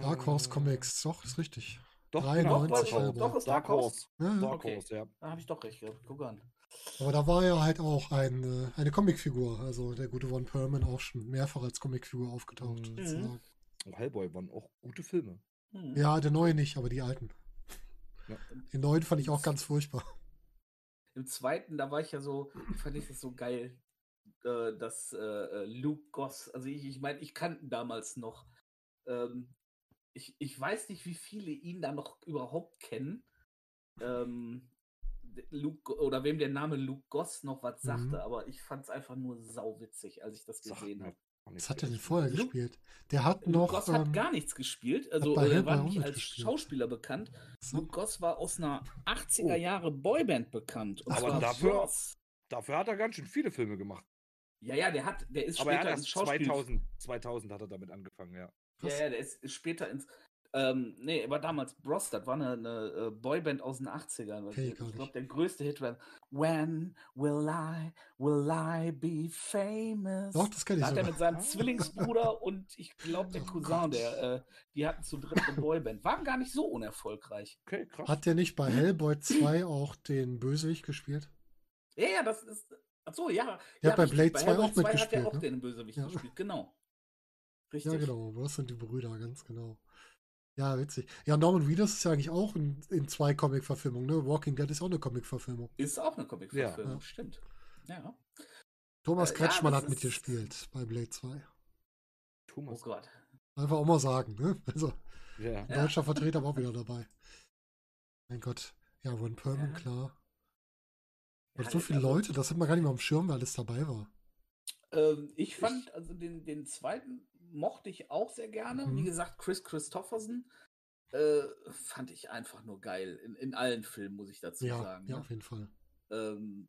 Dark Horse Äh, Comics, doch, ist richtig. Doch, 93 genau, Hellboy. doch, ist Dark Horse. Ja. Dark Okay. Horse, ja. Da habe ich doch recht gehabt. Guck an. Aber da war er halt auch ein, äh, eine Comicfigur. Also der gute Ron Perlman auch schon mehrfach als Comicfigur aufgetaucht. Mhm. Hellboy waren auch gute Filme. Hm. Ja, der neue nicht, aber die alten. Ja. Den neuen fand ich auch ganz furchtbar. Im zweiten, da war ich ja so, fand ich das so geil, äh, dass äh, Luke Goss, also ich, ich meine, ich kannte ihn damals noch. Ähm, ich, ich weiß nicht, wie viele ihn da noch überhaupt kennen. Ähm, Luke, oder wem der Name Luke Goss noch was Mhm. sagte, aber ich fand es einfach nur sauwitzig, als ich das gesehen habe. Was hat er denn vorher Luke- gespielt? Der hat Luke noch. Goss ähm, hat gar nichts gespielt, also äh, er war nicht als mitgespielt. Schauspieler bekannt. so, Luke Goss war aus einer 80er Oh. Jahre Boyband bekannt. Und Aber dafür-. Dafür hat er ganz schön viele Filme gemacht. Ja, ja, der hat, der ist Aber er später hat ins erst Schauspiel. 2000, 2000 hat er damit angefangen, ja. Ja, krass. ja, der ist später ins. Ähm, nee, er war damals Bros, das war eine, eine äh, Boyband aus den 80ern. Kenn ich glaube, der größte Hit war When will I, will I be famous? Doch, das da ich hat er mit seinem Ah. Zwillingsbruder und ich glaube der Oh Cousin, Gott. der, äh, die hatten zu dritt eine Boyband. Waren gar nicht so unerfolgreich. Okay, krass. Hat der nicht bei Hellboy 2 auch den Bösewicht gespielt? Ja, ja, das ist. Achso, ja. Der ja, hat bei. Blade 2 Hellboy auch 2 hat mitgespielt, er auch ne? den Bösewicht Ja. gespielt, genau. Richtig. Ja, genau. Was sind die Brüder? Ganz genau. Ja, witzig. Ja, Norman Reedus ist ja eigentlich auch in, in zwei Comic-Verfilmungen. Ne? Walking Dead ist auch eine Comic-Verfilmung. Ist auch eine Comic-Verfilmung, Ja. stimmt. Ja. Thomas Äh, ja, Kretschmann das hat mitgespielt bei Blade 2. Oh Thomas. Gott. Einfach auch mal sagen. Ne? Also, Ja. Ja. deutscher Vertreter war auch wieder dabei. Mein Gott. Ja, Ron Perlman, Ja. klar. Ja, Und so viele also- Leute, das hat man gar nicht mal am Schirm, wer alles dabei war. Ähm, ich fand, also den, den zweiten mochte ich auch sehr gerne. Wie Mhm. gesagt, Chris Christopherson äh, fand ich einfach nur geil. In, in allen Filmen, muss ich dazu Ja, sagen. ja, ne? auf jeden Fall. ähm,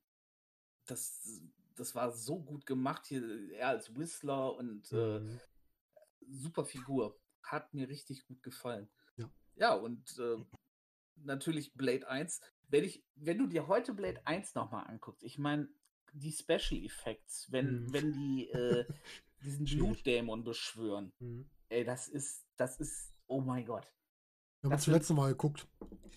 das, das war so gut gemacht hier. Er als Whistler und äh, Mhm. super Figur. Hat mir richtig gut gefallen. Ja. Ja, und äh, natürlich Blade 1. Wenn, ich, wenn du dir heute Blade 1 nochmal anguckst, ich meine, die Special Effects, wenn, Mhm. wenn die äh, diesen. Blutdämon beschwören, Mhm. ey, das ist, das ist, oh mein Gott. Wir haben Das zuletzt Mal geguckt.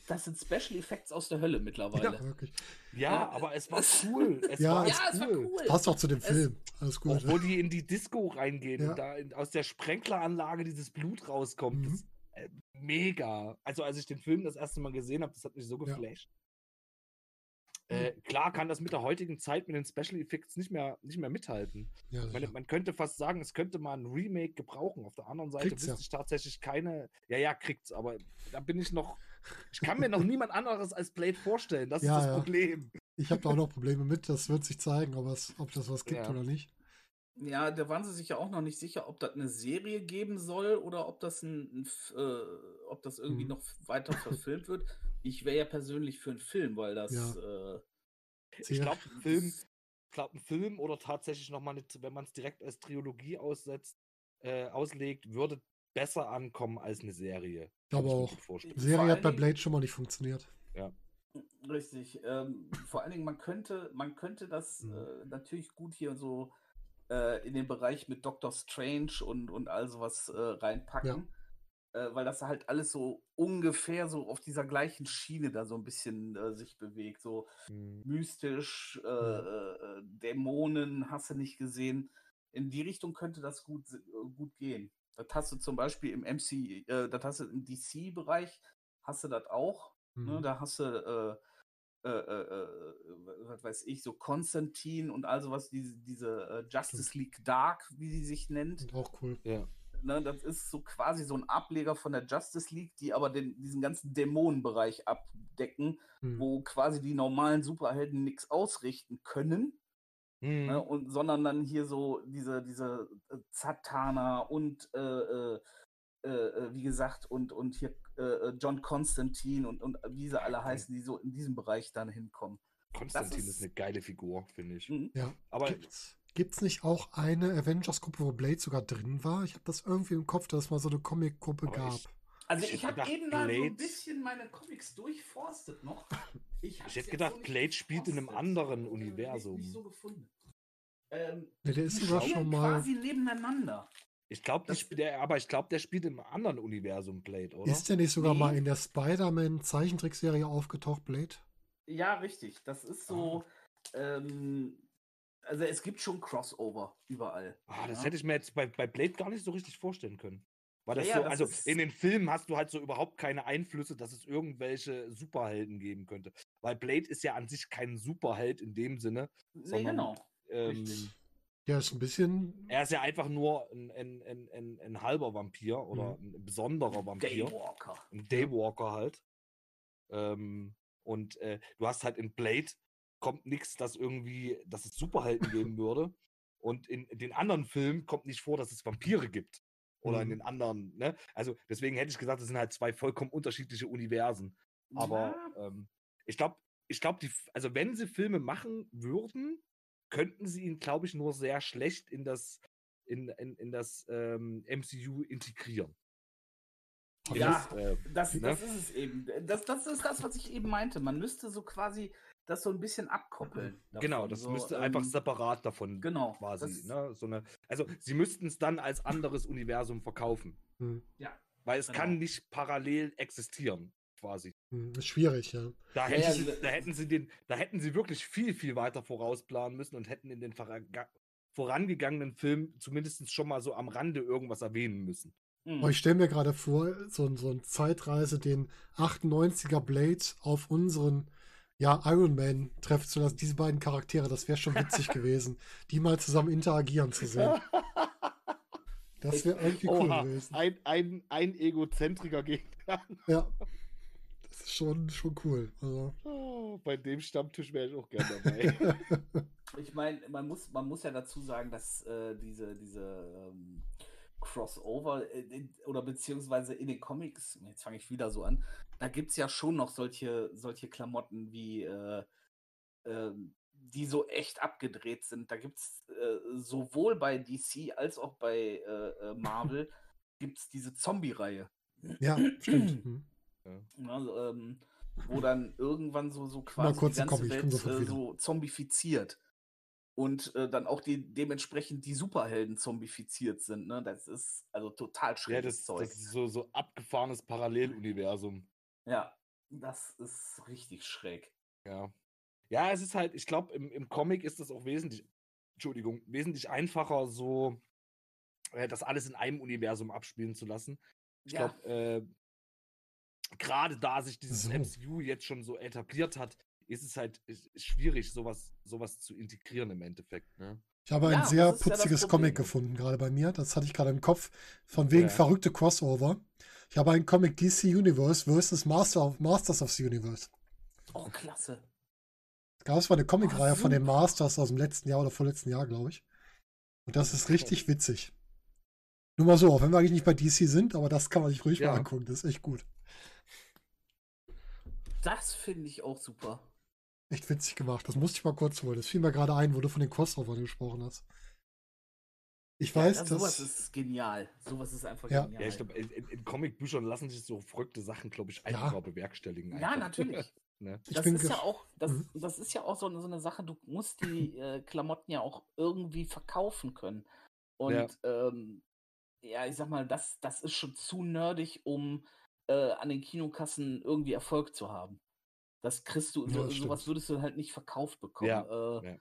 Das sind Special Effects aus der Hölle mittlerweile. Ja, wirklich. ja, Ja, aber es war es- cool. Es Ja, war Ja, es war cool. cool. Passt auch zu dem Es- Film. Alles gut. Wo die in die Disco reingehen Ja. und da in, aus der Sprenkleranlage dieses Blut rauskommt. Mhm. Das, äh, mega. Also als ich den Film das erste Mal gesehen habe, das hat mich so Ja. geflasht. Äh, klar kann das mit der heutigen Zeit mit den Special Effects nicht mehr, nicht mehr mithalten. Ja, sicher. man könnte fast sagen, es könnte mal ein Remake gebrauchen. Auf der anderen Seite Kriegt's wüsste ja. ich tatsächlich keine. Ja, ja, kriegt's, aber da bin ich noch. Ich kann mir noch niemand anderes als Blade vorstellen. Das Ja, ist das. Problem. Ich habe da auch noch Probleme mit. Das wird sich zeigen, ob, es, ob das was gibt oder nicht. Ja, da waren sie sich ja auch noch nicht sicher, ob das eine Serie geben soll oder ob das ein, ein F- äh, ob das irgendwie Mhm. noch weiter verfilmt wird. Ich wäre ja persönlich für einen Film, weil das äh, Ich glaube, ein Film, glaub, ein Film oder tatsächlich nochmal, wenn man es direkt als Trilogie aussetzt, äh, auslegt, würde besser ankommen als eine Serie. Kann Aber auch Serie hat bei Dingen- Blade schon mal nicht funktioniert. richtig. Ähm, vor allen Dingen, man könnte, man könnte das Mhm. äh, natürlich gut hier so äh, in den Bereich mit Doctor Strange und, und all sowas äh, reinpacken. Äh, weil das halt alles so ungefähr so auf dieser gleichen Schiene da so ein bisschen äh, sich bewegt. So Mhm. mystisch, äh, Ja. äh, Dämonen, hast du nicht gesehen. In die Richtung könnte das gut, gut gehen. Das hast du zum Beispiel im MC, äh, das hast du im DC-Bereich, hast du das auch. Ne? Mhm. Da hast du, äh, äh, äh, was weiß ich, so Konstantin und all sowas, diese, diese äh, Justice League Dark, wie sie sich nennt. Auch cool. Ja. Ne, das ist so quasi so ein Ableger von der Justice League, die aber den, diesen ganzen Dämonenbereich abdecken, Mhm. wo quasi die normalen Superhelden nichts ausrichten können, Mhm. ne, und, sondern dann hier so diese, diese äh, Zatanna und äh, äh, wie gesagt, und, und hier äh, John Constantine und, und wie sie alle heißen, die so in diesem Bereich dann hinkommen. Konstantin ist, ist- eine geile Figur, finde ich. Mhm. Ja. Aber Gibt's, gibt's nicht auch eine Avengers-Gruppe, wo Blade sogar drin war? Ich habe das irgendwie im Kopf, dass es mal so eine Comic-Gruppe gab. ich- Also Ich ich, habe eben mal so ein bisschen meine Comics durchforstet noch. Ich, Ich hätte gedacht, so Blade spielt in einem anderen Äh, Universum. Nicht so gefunden. Ähm, Nee, der ist die sogar schon mal. quasi nebeneinander. Ich glaube, aber ich glaube, der spielt im anderen Universum Blade, oder? Ist der nicht sogar Nee. mal in der Spider-Man-Zeichentrickserie aufgetaucht, Blade? Ja, richtig. Das ist so. Ähm, also es gibt schon Crossover überall. Ah, das ja. hätte ich mir jetzt bei, bei Blade gar nicht so richtig vorstellen können. Weil das Ja, so, das also ist- in den Filmen hast du halt so überhaupt keine Einflüsse, dass es irgendwelche Superhelden geben könnte. Weil Blade ist ja an sich kein Superheld in dem Sinne. Nee, sondern- genau. Ähm, Richtig. Ja, ist ein bisschen. er ist ja einfach nur ein, ein, ein, ein, ein halber Vampir oder ein besonderer Vampir. Daywalker. Ein Daywalker halt. Ähm, und äh, du hast halt in Blade kommt nichts, das irgendwie, dass es Superhelden geben würde. Und in den anderen Filmen kommt nicht vor, dass es Vampire gibt. Oder in Mhm. den anderen, ne? Also deswegen hätte ich gesagt, das sind halt zwei vollkommen unterschiedliche Universen. Aber Ja, ähm, ich glaube, ich glaube, die, also wenn sie Filme machen würden, könnten sie ihn, glaube ich, nur sehr schlecht in das, in, in, in das ähm, MCU integrieren. In Ja, das, äh, das, ne? das ist es eben. Das, das ist das, was ich eben meinte. Man müsste so quasi das so ein bisschen abkoppeln. Genau, davon. das so, müsste einfach ähm, separat davon Genau. quasi. das- Ne? So eine, also sie müssten es dann als anderes Universum verkaufen. Hm, Ja. Weil es kann Genau. nicht parallel existieren, quasi. hm, ist schwierig, ja. Da, Ja, hätten ja, sie, diese- da hätten sie den, da hätten sie wirklich viel, viel weiter vorausplanen müssen und hätten in den vorangegangenen Film zumindest schon mal so am Rande irgendwas erwähnen müssen. Mhm. Aber ich stelle mir gerade vor, so, so eine Zeitreise, den 98er Blade auf unseren ja, Iron Man treffen zu lassen, diese beiden Charaktere, das wäre schon witzig gewesen, die mal zusammen interagieren zu sehen. Das wäre irgendwie cool Oha, gewesen. ein, ein, ein Egozentriker gegen Ja. Das ist schon, schon cool. Also, oh, Bei dem Stammtisch wäre ich auch gerne dabei. Ich meine, man muss, man muss ja dazu sagen, dass äh, diese, diese ähm, Crossover äh, in, oder beziehungsweise in den Comics, jetzt fange ich wieder so an, da gibt es ja schon noch solche, solche Klamotten wie äh, ähm, die so echt abgedreht sind. Da gibt es äh, sowohl bei DC als auch bei äh, äh, Marvel gibt es diese Zombie-Reihe. ja, stimmt. Hm. Also, ähm, wo dann irgendwann so, so quasi kurz die ganze komm Welt sofort äh, so zombifiziert. Und äh, dann auch die, dementsprechend die Superhelden zombifiziert sind. Ne? Das ist also total ja, schräges das, Zeug. das ist so, so abgefahrenes Paralleluniversum. ja, das ist richtig schräg. Ja. Ja, es ist halt, ich glaube, im, im Comic ist das auch wesentlich, Entschuldigung, wesentlich einfacher, so äh, das alles in einem Universum abspielen zu lassen. Ich Ja. glaube, äh, gerade da sich dieses So. MCU jetzt schon so etabliert hat, ist es halt schwierig, sowas, sowas zu integrieren im Endeffekt. Ne? Ich habe Ja, ein sehr ja putziges Problem. Comic gefunden, gerade bei mir. Das hatte ich gerade im Kopf. Von wegen Ja. verrückte Crossover. Ich habe einen Comic DC Universe versus Master of, Masters of the Universe. Oh, klasse. Es gab zwar eine Comicreihe von den. Masters aus dem letzten Jahr oder vorletzten Jahr, glaube ich. Und das ist richtig witzig. Nur mal so, auch wenn wir eigentlich nicht bei DC sind, aber das kann man sich ruhig Ja. mal angucken. Das ist echt gut. Das finde ich auch super. Echt witzig gemacht. Das musste ich mal kurz holen. Das fiel mir gerade ein, wo du von den Crossovern gesprochen hast. Ich weiß, ja, dass. sowas ist genial. Sowas ist einfach Ja. genial. Ja, ich glaube, in, in, Comicbüchern lassen sich so verrückte Sachen, glaube ich, einfacher bewerkstelligen. ja, einfach. natürlich. ne? Ich das bin ist ja auch, das, Mhm. das ist ja auch so, eine- so eine Sache, du musst die äh, Klamotten ja auch irgendwie verkaufen können. Und ähm, ja, ich sag mal, das, das ist schon zu nerdig, um äh, an den Kinokassen irgendwie Erfolg zu haben. Das kriegst du, Ja, so, das sowas würdest du halt nicht verkauft bekommen. Ja, Äh, ja.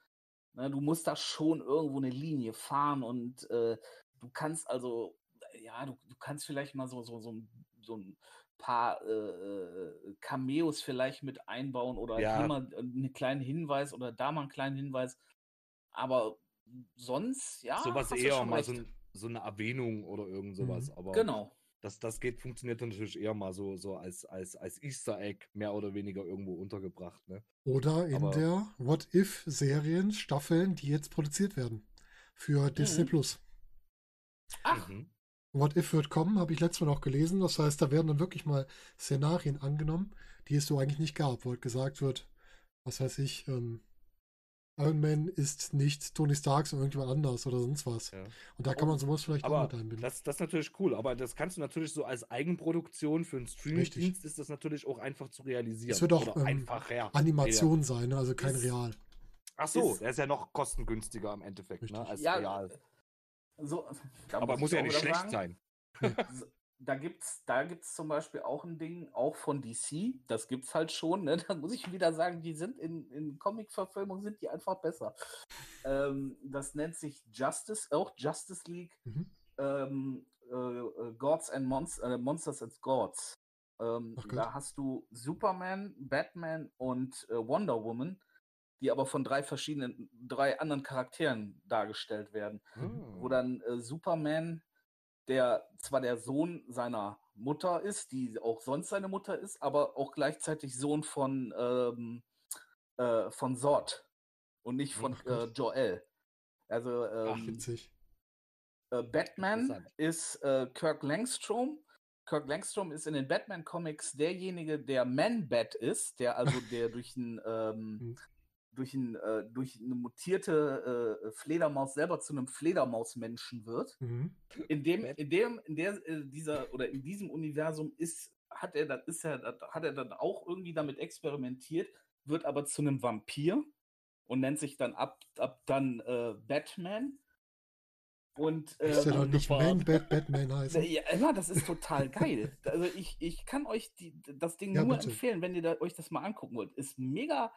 ne, du musst da schon irgendwo eine Linie fahren und äh, du kannst also, ja, du, du kannst vielleicht mal so, so, so, ein- so ein paar äh, äh, Cameos vielleicht mit einbauen oder Ja. hier mal einen kleinen Hinweis oder da mal einen kleinen Hinweis. Aber sonst, ja, sowas eher mal so, so eine Erwähnung oder irgend sowas. Aber Genau. Das, das geht, funktioniert dann natürlich eher mal so, so als, als, als Easter Egg mehr oder weniger irgendwo untergebracht. Ne? Oder in Aber- der What If-Serien, Staffeln, die jetzt produziert werden. Für Disney Mhm. Plus. Ach, Mhm. What If wird kommen, habe ich letztes Mal noch gelesen. Das heißt, da werden dann wirklich mal Szenarien angenommen, die es so eigentlich nicht gab, wo halt gesagt wird, was weiß ich, ähm, Iron Man ist nicht Tony Stark, sondern irgendjemand anders oder sonst was. Ja. Und da kann man sowas vielleicht auch Aber mit einbinden. das, das ist natürlich cool, aber das kannst du natürlich so als Eigenproduktion für einen Streamingdienst ist das natürlich auch einfach zu realisieren. Es wird auch, ähm, einfacher. Animation sein, ne? also kein Ist- Real. Ach so, ist- der ist ja noch kostengünstiger im Endeffekt, ne, als Ja, real. so, da Aber muss ja auch nicht schlecht sagen, sein. so- Da gibt's, da gibt's zum Beispiel auch ein Ding, auch von DC, das gibt's halt schon, ne? Da muss ich wieder sagen, die sind in, in Comic-Verfilmung sind die einfach besser. Ähm, das nennt sich Justice, auch Justice League, Mhm. ähm, äh, äh, Gods and Monst äh, Monsters and Gods. Ähm, da hast du Superman, Batman und äh, Wonder Woman, die aber von drei verschiedenen, drei anderen Charakteren dargestellt werden Hm. wo dann äh, Superman, der zwar der Sohn seiner Mutter ist, die auch sonst seine Mutter ist, aber auch gleichzeitig Sohn von, ähm, äh, von Zod und nicht von Ach Gott. äh, Joel. Also Ach, ähm, Witzig. äh, Batman ist äh, Kirk Langstrom. Kirk Langstrom ist in den Batman-Comics derjenige, der Man-Bat ist, der also der durch ein ähm, Hm. Durch, ein, äh, durch eine mutierte äh, Fledermaus selber zu einem Fledermausmenschen wird. Mhm. In dem, in dem, in der, äh, dieser oder in diesem Universum ist, hat er dann, ist er, hat er dann auch irgendwie damit experimentiert, wird aber zu einem Vampir und nennt sich dann ab, ab dann äh, Batman. Und Ist der ähm, dann nicht. Man Bat Batman heißen? ja, ja, das ist total geil. Also ich, ich kann euch die, das Ding Ja, nur bitte. empfehlen, wenn ihr da, euch das mal angucken wollt. Ist mega,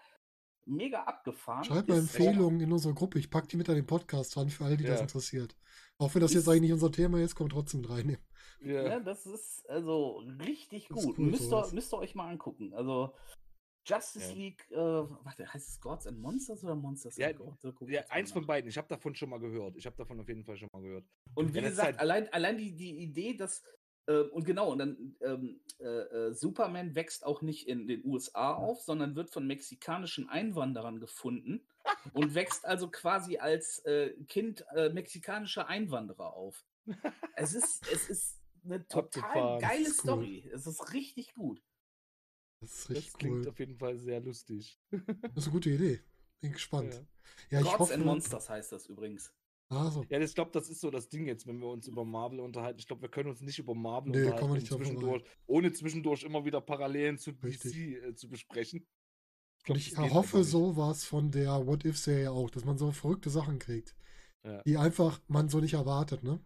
mega abgefahren. Schreibt mal Empfehlungen in unsere Gruppe. Ich packe die mit an den Podcast dran für alle, die das Ja. interessiert. Auch wenn das jetzt Ist- eigentlich nicht unser Thema ist, kommt trotzdem mit reinnehmen. Ja. Ja, das ist also richtig Das gut. cool, müsst, ihr, müsst ihr euch mal angucken. Also Justice Ja. League, äh, warte, heißt es Gods and Monsters oder Monsters Ja, and Gods? Ja, jetzt eins von beiden. Ich habe davon schon mal gehört. Ich habe davon auf jeden Fall schon mal gehört. Und wie das gesagt, halt- allein, allein die, die Idee, dass und genau, und dann ähm, äh, äh, Superman wächst auch nicht in den USA auf, sondern wird von mexikanischen Einwanderern gefunden und wächst also quasi als äh, Kind äh, mexikanischer Einwanderer auf. Es ist, es ist eine total geile Das ist cool. Story. Es ist richtig gut. Das ist Das richtig klingt cool. auf jeden Fall sehr lustig. Das ist eine gute Idee. Bin gespannt. Ja. Ja, ich Gods hoffe. and Monsters heißt das übrigens. Ah, so. Ja, ich glaube, das ist so das Ding jetzt, wenn wir uns über Marvel unterhalten. Ich glaube, wir können uns nicht über Marvel Nee, unterhalten, nicht zwischendurch, ohne zwischendurch immer wieder Parallelen zu Richtig. DC äh, zu besprechen. Und glaub, ich das geht hoffe einfach nicht. sowas von der What If-Serie auch, dass man so verrückte Sachen kriegt, Ja. die einfach man so nicht erwartet, ne?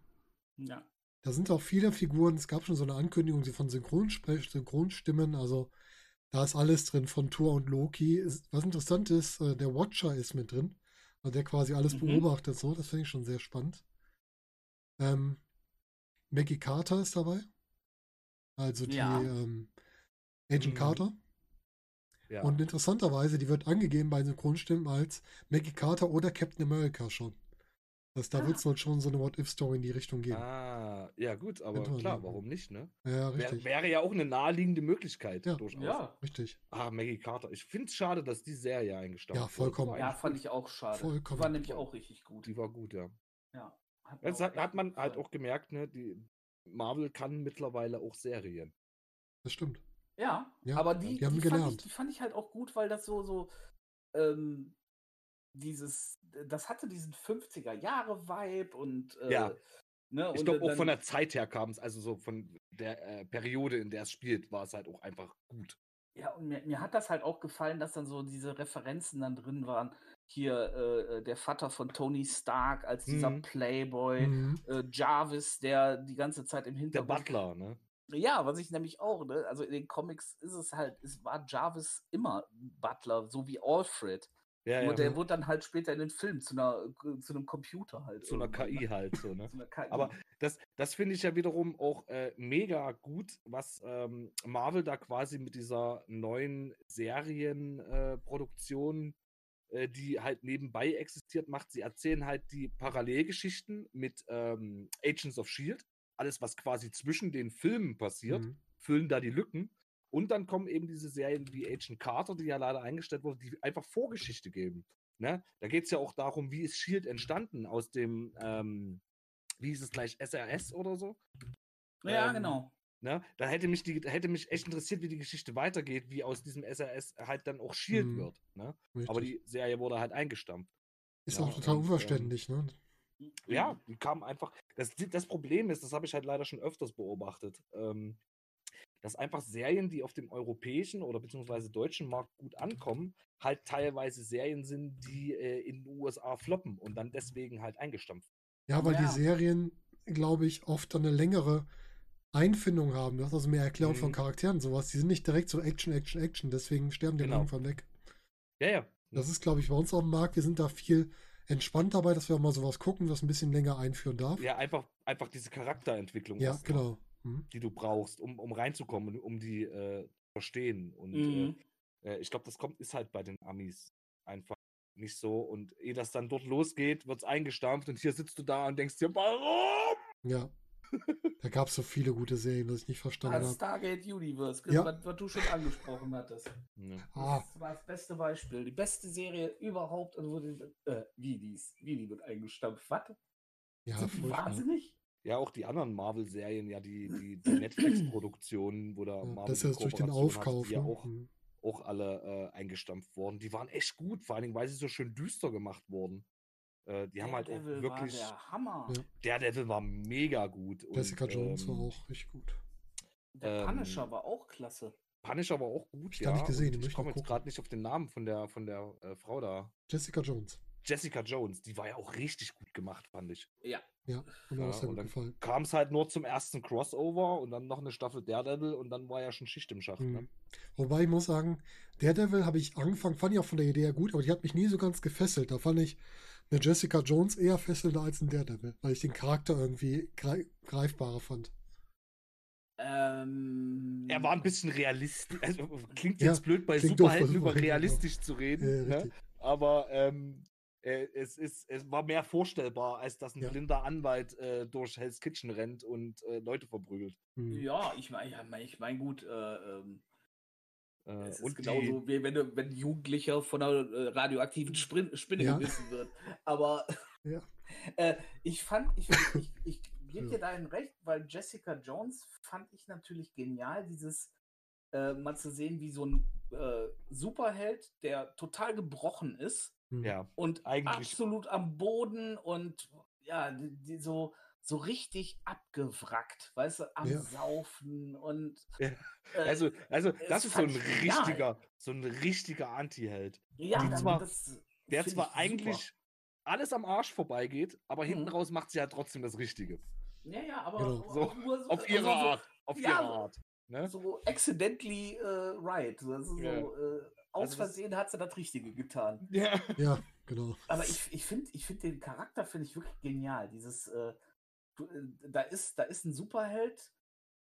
Ja. Da sind auch viele Figuren, es gab schon so eine Ankündigung von Synchronsprech Synchronstimmen, also da ist alles drin von Thor und Loki. Was interessant ist, äh, der Watcher ist mit drin, also der quasi alles Mhm. beobachtet, so, das finde ich schon sehr spannend. Ähm, Maggie Carter ist dabei, also die Ja. ähm, Agent Mhm. Carter. Ja. Und interessanterweise, die wird angegeben bei Synchronstimmen als Maggie Carter oder Captain America schon. Das heißt, da Ah. wird es wohl schon so eine What-If-Story in die Richtung geben. ah, ja gut, aber klar, denken. warum nicht, ne? Ja, Wär, richtig. wäre ja auch eine naheliegende Möglichkeit, Ja. durchaus. Ja. Richtig. Ah, Maggie Carter. Ich finde es schade, dass die Serie eingestampft Ja, vollkommen. wurde. Ja, fand ich auch schade. Vollkommen. War nämlich auch richtig gut. Die war gut, ja. Ja. Hat Jetzt hat, hat man halt auch gemerkt, ne, die Marvel kann mittlerweile auch Serien. Das stimmt. Ja, Ja, aber die, die haben die, fand ich, gelernt. die fand ich halt auch gut, weil das so, so, ähm, dieses, das hatte diesen 50er-Jahre-Vibe und, äh, Ja. ne, Ich und glaube, auch von der Zeit her kam es, also so von der äh, Periode, in der es spielt, war es halt auch einfach gut. Ja, und mir, mir hat das halt auch gefallen, dass dann so diese Referenzen dann drin waren. Hier äh, äh, der Vater von Tony Stark als dieser Mhm. Playboy, Mhm. äh, Jarvis, der die ganze Zeit im Der Hintergrund Butler, ne? Ja, was ich nämlich auch, ne? Also in den Comics ist es halt, es war Jarvis immer Butler, so wie Alfred. Ja, ja. der wurde dann halt später in den Film zu einer zu einem Computer halt. Zu einer irgendwann, KI ne? halt so, ne? Einer KI. Aber das, das finde ich ja wiederum auch äh, mega gut, was ähm, Marvel da quasi mit dieser neuen Serienproduktion, äh, äh, die halt nebenbei existiert, macht. Sie erzählen halt die Parallelgeschichten mit ähm, Agents of Shield, alles, was quasi zwischen den Filmen passiert, Mhm. füllen da die Lücken. Und dann kommen eben diese Serien wie Agent Carter, die ja leider eingestellt wurden, die einfach Vorgeschichte geben. Ne? Da geht es ja auch darum, wie ist Shield entstanden aus dem, ähm, wie hieß es gleich, SRS oder so? Ja, Ähm, genau. Ne? Da hätte mich, die, hätte mich echt interessiert, wie die Geschichte weitergeht, wie aus diesem SRS halt dann auch Shield Mhm. wird. Ne? Aber die Serie wurde halt eingestampft. ist ja, auch total und, ähm, unverständlich, ne? Ja, die kam einfach. Das, das Problem ist, das habe ich halt leider schon öfters beobachtet, ähm, dass einfach Serien, die auf dem europäischen oder beziehungsweise deutschen Markt gut ankommen, halt teilweise Serien sind, die äh, in den USA floppen und dann deswegen halt eingestampft. Ja, weil Ja. die Serien, glaube ich, oft dann eine längere Einfindung haben. Du hast also mehr Erklärung von Mhm. Charakteren und sowas. Die sind nicht direkt so Action, Action, Action. Deswegen sterben die dann Genau. irgendwann weg. Ja, ja. Das ist, glaube ich, bei uns auf dem Markt. Wir sind da viel entspannt dabei, dass wir auch mal sowas gucken, was ein bisschen länger einführen darf. Ja, einfach, einfach diese Charakterentwicklung, Ja, mal, genau. Mhm. die du brauchst, um, um reinzukommen, um die äh, zu verstehen. Und Mhm. äh, äh, ich glaube, das kommt, ist halt bei den Amis einfach nicht so. Und ehe das dann dort losgeht, wird es eingestampft und hier sitzt du da und denkst dir, warum? Ja. Da gab es so viele gute Serien, dass ich nicht verstanden habe. Stargate Universe, Ja. was, was du schon angesprochen hattest. Ja. Ah, Das war das beste Beispiel. Die beste Serie überhaupt. Und wurde, äh, wie, die ist, wie die wird eingestampft. Was? ja, Sind die wahnsinnig? Ja, auch die anderen Marvel-Serien, ja, die, die, die Netflix-Produktionen, wo da Ja, Marvel das jetzt durch den Aufkauf. hatte, die ja ne? auch, Mhm. auch alle äh, eingestampft worden. Die waren echt gut, vor allen Dingen, weil sie so schön düster gemacht wurden. Äh, die haben halt auch Daredevil wirklich. War der Hammer. Ja. Daredevil war mega gut. und, Jessica Jones war ähm, auch richtig gut. Der Ähm, Punisher war auch klasse. Punisher war auch gut, Ich ja. gar nicht gesehen, und ich ich komme jetzt gucken. gerade nicht auf den Namen von der, von der äh, Frau da. Jessica Jones. Jessica Jones, die war ja auch richtig gut gemacht, fand ich. Ja. Ja, mir Ja, sehr und dann. Kam es halt nur zum ersten Crossover und dann noch eine Staffel Daredevil und dann war ja schon Schicht im Schacht. Ne? Mhm. Wobei ich muss sagen, Daredevil habe ich angefangen, fand ich auch von der Idee her gut, aber die hat mich nie so ganz gefesselt. Da fand ich eine Jessica Jones eher fesselnder als ein Daredevil, weil ich den Charakter irgendwie grei greifbarer fand. Ähm, Er war ein bisschen realistisch. Also, klingt Ja, jetzt blöd, bei Superhelden über realistisch zu reden. Äh, ne? Aber ähm, äh, es, ist, es war mehr vorstellbar, als dass ein Ja. blinder Anwalt äh, durch Hell's Kitchen rennt und äh, Leute verprügelt. Mhm. Ja, ich meine, ja, mein- ich mein, gut, äh, ähm, Äh, es ist und die, genauso, wie wenn, du- wenn ein Jugendlicher von einer äh, radioaktiven Sprin Spinne Ja. gebissen wird. Aber Ja. äh, ich fand, ich, ich, ich gebe Ja. dir deinen Recht, weil Jessica Jones fand ich natürlich genial, dieses äh, mal zu sehen, wie so ein äh, Superheld, der total gebrochen ist. Ja, und Eigentlich- absolut am Boden und ja, die, die so, so richtig abgewrackt, weißt du, am Ja. Saufen und Ja. äh, also, also das ist so ein richtiger, so ein richtiger Anti-Held. ja, die zwar- das Der zwar ich eigentlich super. alles am Arsch vorbeigeht, aber hinten Mhm. raus macht sie ja trotzdem das Richtige. Ja, ja, aber Genau. So, so, Auf ihre also Art. Auf ja, ihre so- Art. Ne? So, so accidentally äh, right. So, das ist Ja. so, äh, aus das- Versehen hat sie das Richtige getan. Ja. Ja, genau. Aber ich, ich finde ich find den Charakter finde ich wirklich genial. Dieses, äh, äh, da, ist, da ist ein Superheld,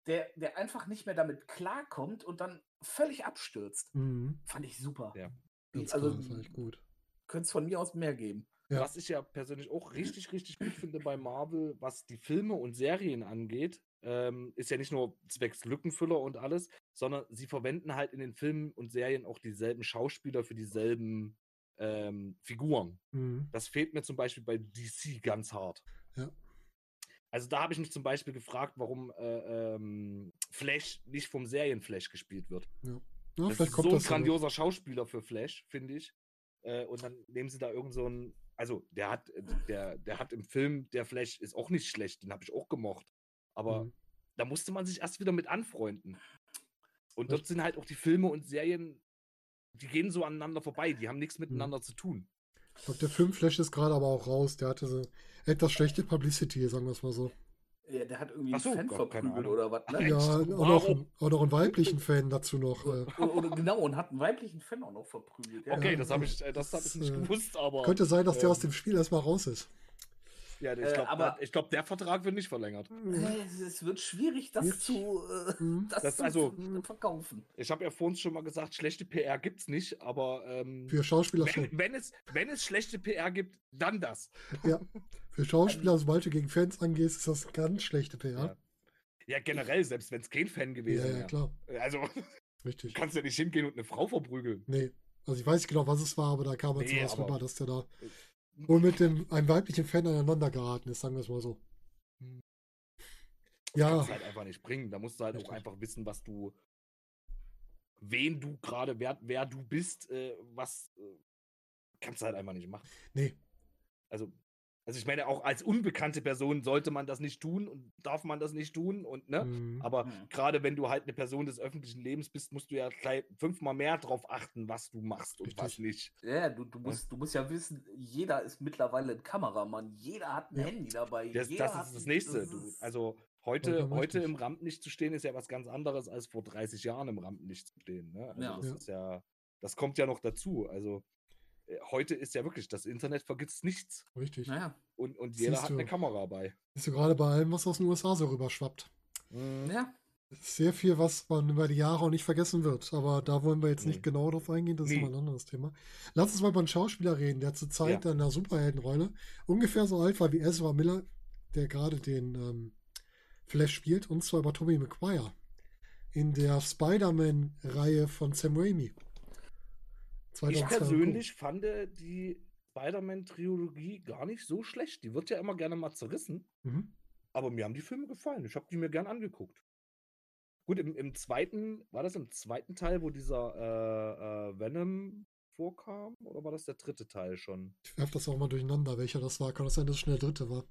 der, der einfach nicht mehr damit klarkommt und dann völlig abstürzt. Mhm. Fand ich super. Ja. Ganz also, klar, fand ich gut. Könnte es von mir aus mehr geben. Ja. Was ich ja persönlich auch richtig, richtig gut finde bei Marvel, was die Filme und Serien angeht, ähm, ist ja nicht nur zwecks Lückenfüller und alles, sondern sie verwenden halt in den Filmen und Serien auch dieselben Schauspieler für dieselben ähm, Figuren. Mhm. Das fehlt mir zum Beispiel bei DC ganz hart. Ja. Also da habe ich mich zum Beispiel gefragt, warum äh, ähm, Flash nicht vom Serienflash gespielt wird. Ja, Das vielleicht ist so ein das. ja grandioser Schauspieler für Flash, finde ich. Äh, und dann nehmen sie da irgend so einen, also der hat, äh, der, der hat im Film, der Flash ist auch nicht schlecht, den habe ich auch gemocht. Aber Mhm. da musste man sich erst wieder mit anfreunden. Und dort sind halt auch die Filme und Serien, die gehen so aneinander vorbei, die haben Mhm. nichts miteinander zu tun. Ich glaube, der Filmflash ist gerade aber auch raus. Der hatte so etwas schlechte Publicity, sagen wir es mal so. Ja, der hat irgendwie so, einen Fan verprügelt oder was, ne? Ja, Echt? auch einen- auch noch einen weiblichen Fan dazu noch. Äh, Oder, oder, genau, und hat einen weiblichen Fan auch noch verprügelt. Ja. Okay, Ja, das habe ich, äh, das hab ich nicht äh, gewusst, aber. könnte sein, dass der aus ähm, dem Spiel erstmal raus ist. Ja, ich Äh, glaube, aber- ich glaub, der Vertrag wird nicht verlängert. Äh, Es wird schwierig, das Jetzt- zu, äh, Mhm. das Das zu also- zu verkaufen. Ich habe ja vorhin schon mal gesagt, schlechte PR gibt's nicht, aber ähm, Für Schauspieler wenn, schon. wenn, es, wenn es schlechte PR gibt, dann das. Ja. Für Schauspieler, sobald du gegen Fans angehst, ist das ganz schlechte PR. Ja. Ja, generell, selbst wenn es kein Fan Ja, gewesen ja, wäre. klar. Also, du Richtig. kannst ja nicht hingehen und eine Frau verprügeln. Nee. Also ich weiß nicht genau, was es war, aber da kam jetzt Nee, aber- rüber, dass der da wohl mit dem, einem weiblichen Fan aneinander geraten ist, sagen wir es mal so. Das Ja. kannst du halt einfach nicht bringen. Da musst du halt Richtig. auch einfach wissen, was du, wen du gerade, wer, wer du bist, äh, was äh, kannst du halt einfach nicht machen. Nee, Also, also ich meine, auch als unbekannte Person sollte man das nicht tun und darf man das nicht tun und ne? mhm. Aber Mhm. gerade wenn du halt eine Person des öffentlichen Lebens bist, musst du ja gleich fünfmal mehr drauf achten, was du machst und was Richtig. nicht. Ja, du, du, musst, du musst ja wissen, jeder ist mittlerweile ein Kameramann, jeder hat ein Ja. Handy dabei. Das, jeder das ist das nächste. das Du, ist- also heute, heute im Rampenlicht zu stehen, ist ja was ganz anderes als vor 30 Jahren im Rampenlicht zu stehen. Ne? Also Ja. das Ja. ist ja, das kommt ja noch dazu. Also heute ist ja wirklich, das Internet vergisst nichts. richtig. naja, Und, und jeder Siehst hat du. eine Kamera bei. Siehst du gerade bei allem, was aus den USA so rüberschwappt. ja. Es ist sehr viel, was man über die Jahre auch nicht vergessen wird. Aber da wollen wir jetzt nicht Nee. genau drauf eingehen, das ist Nee. immer ein anderes Thema. Lass uns mal über einen Schauspieler reden, der zur Zeit Ja. einer Superheldenrolle ungefähr so alt war wie Ezra Miller, der gerade den ähm, Flash spielt, und zwar über Tobey Maguire in der Spider-Man-Reihe von Sam Raimi. Ich 2002 und Co. persönlich fand die Spider-Man-Trilogie gar nicht so schlecht. Die wird ja immer gerne mal zerrissen. Mhm. Aber mir haben die Filme gefallen. Ich habe die mir gern angeguckt. Gut, im, im zweiten, war das im zweiten Teil, wo dieser äh, äh, Venom vorkam? Oder war das der dritte Teil schon? Ich werfe das auch mal durcheinander, welcher das war. Kann das sein, dass es schon der dritte war?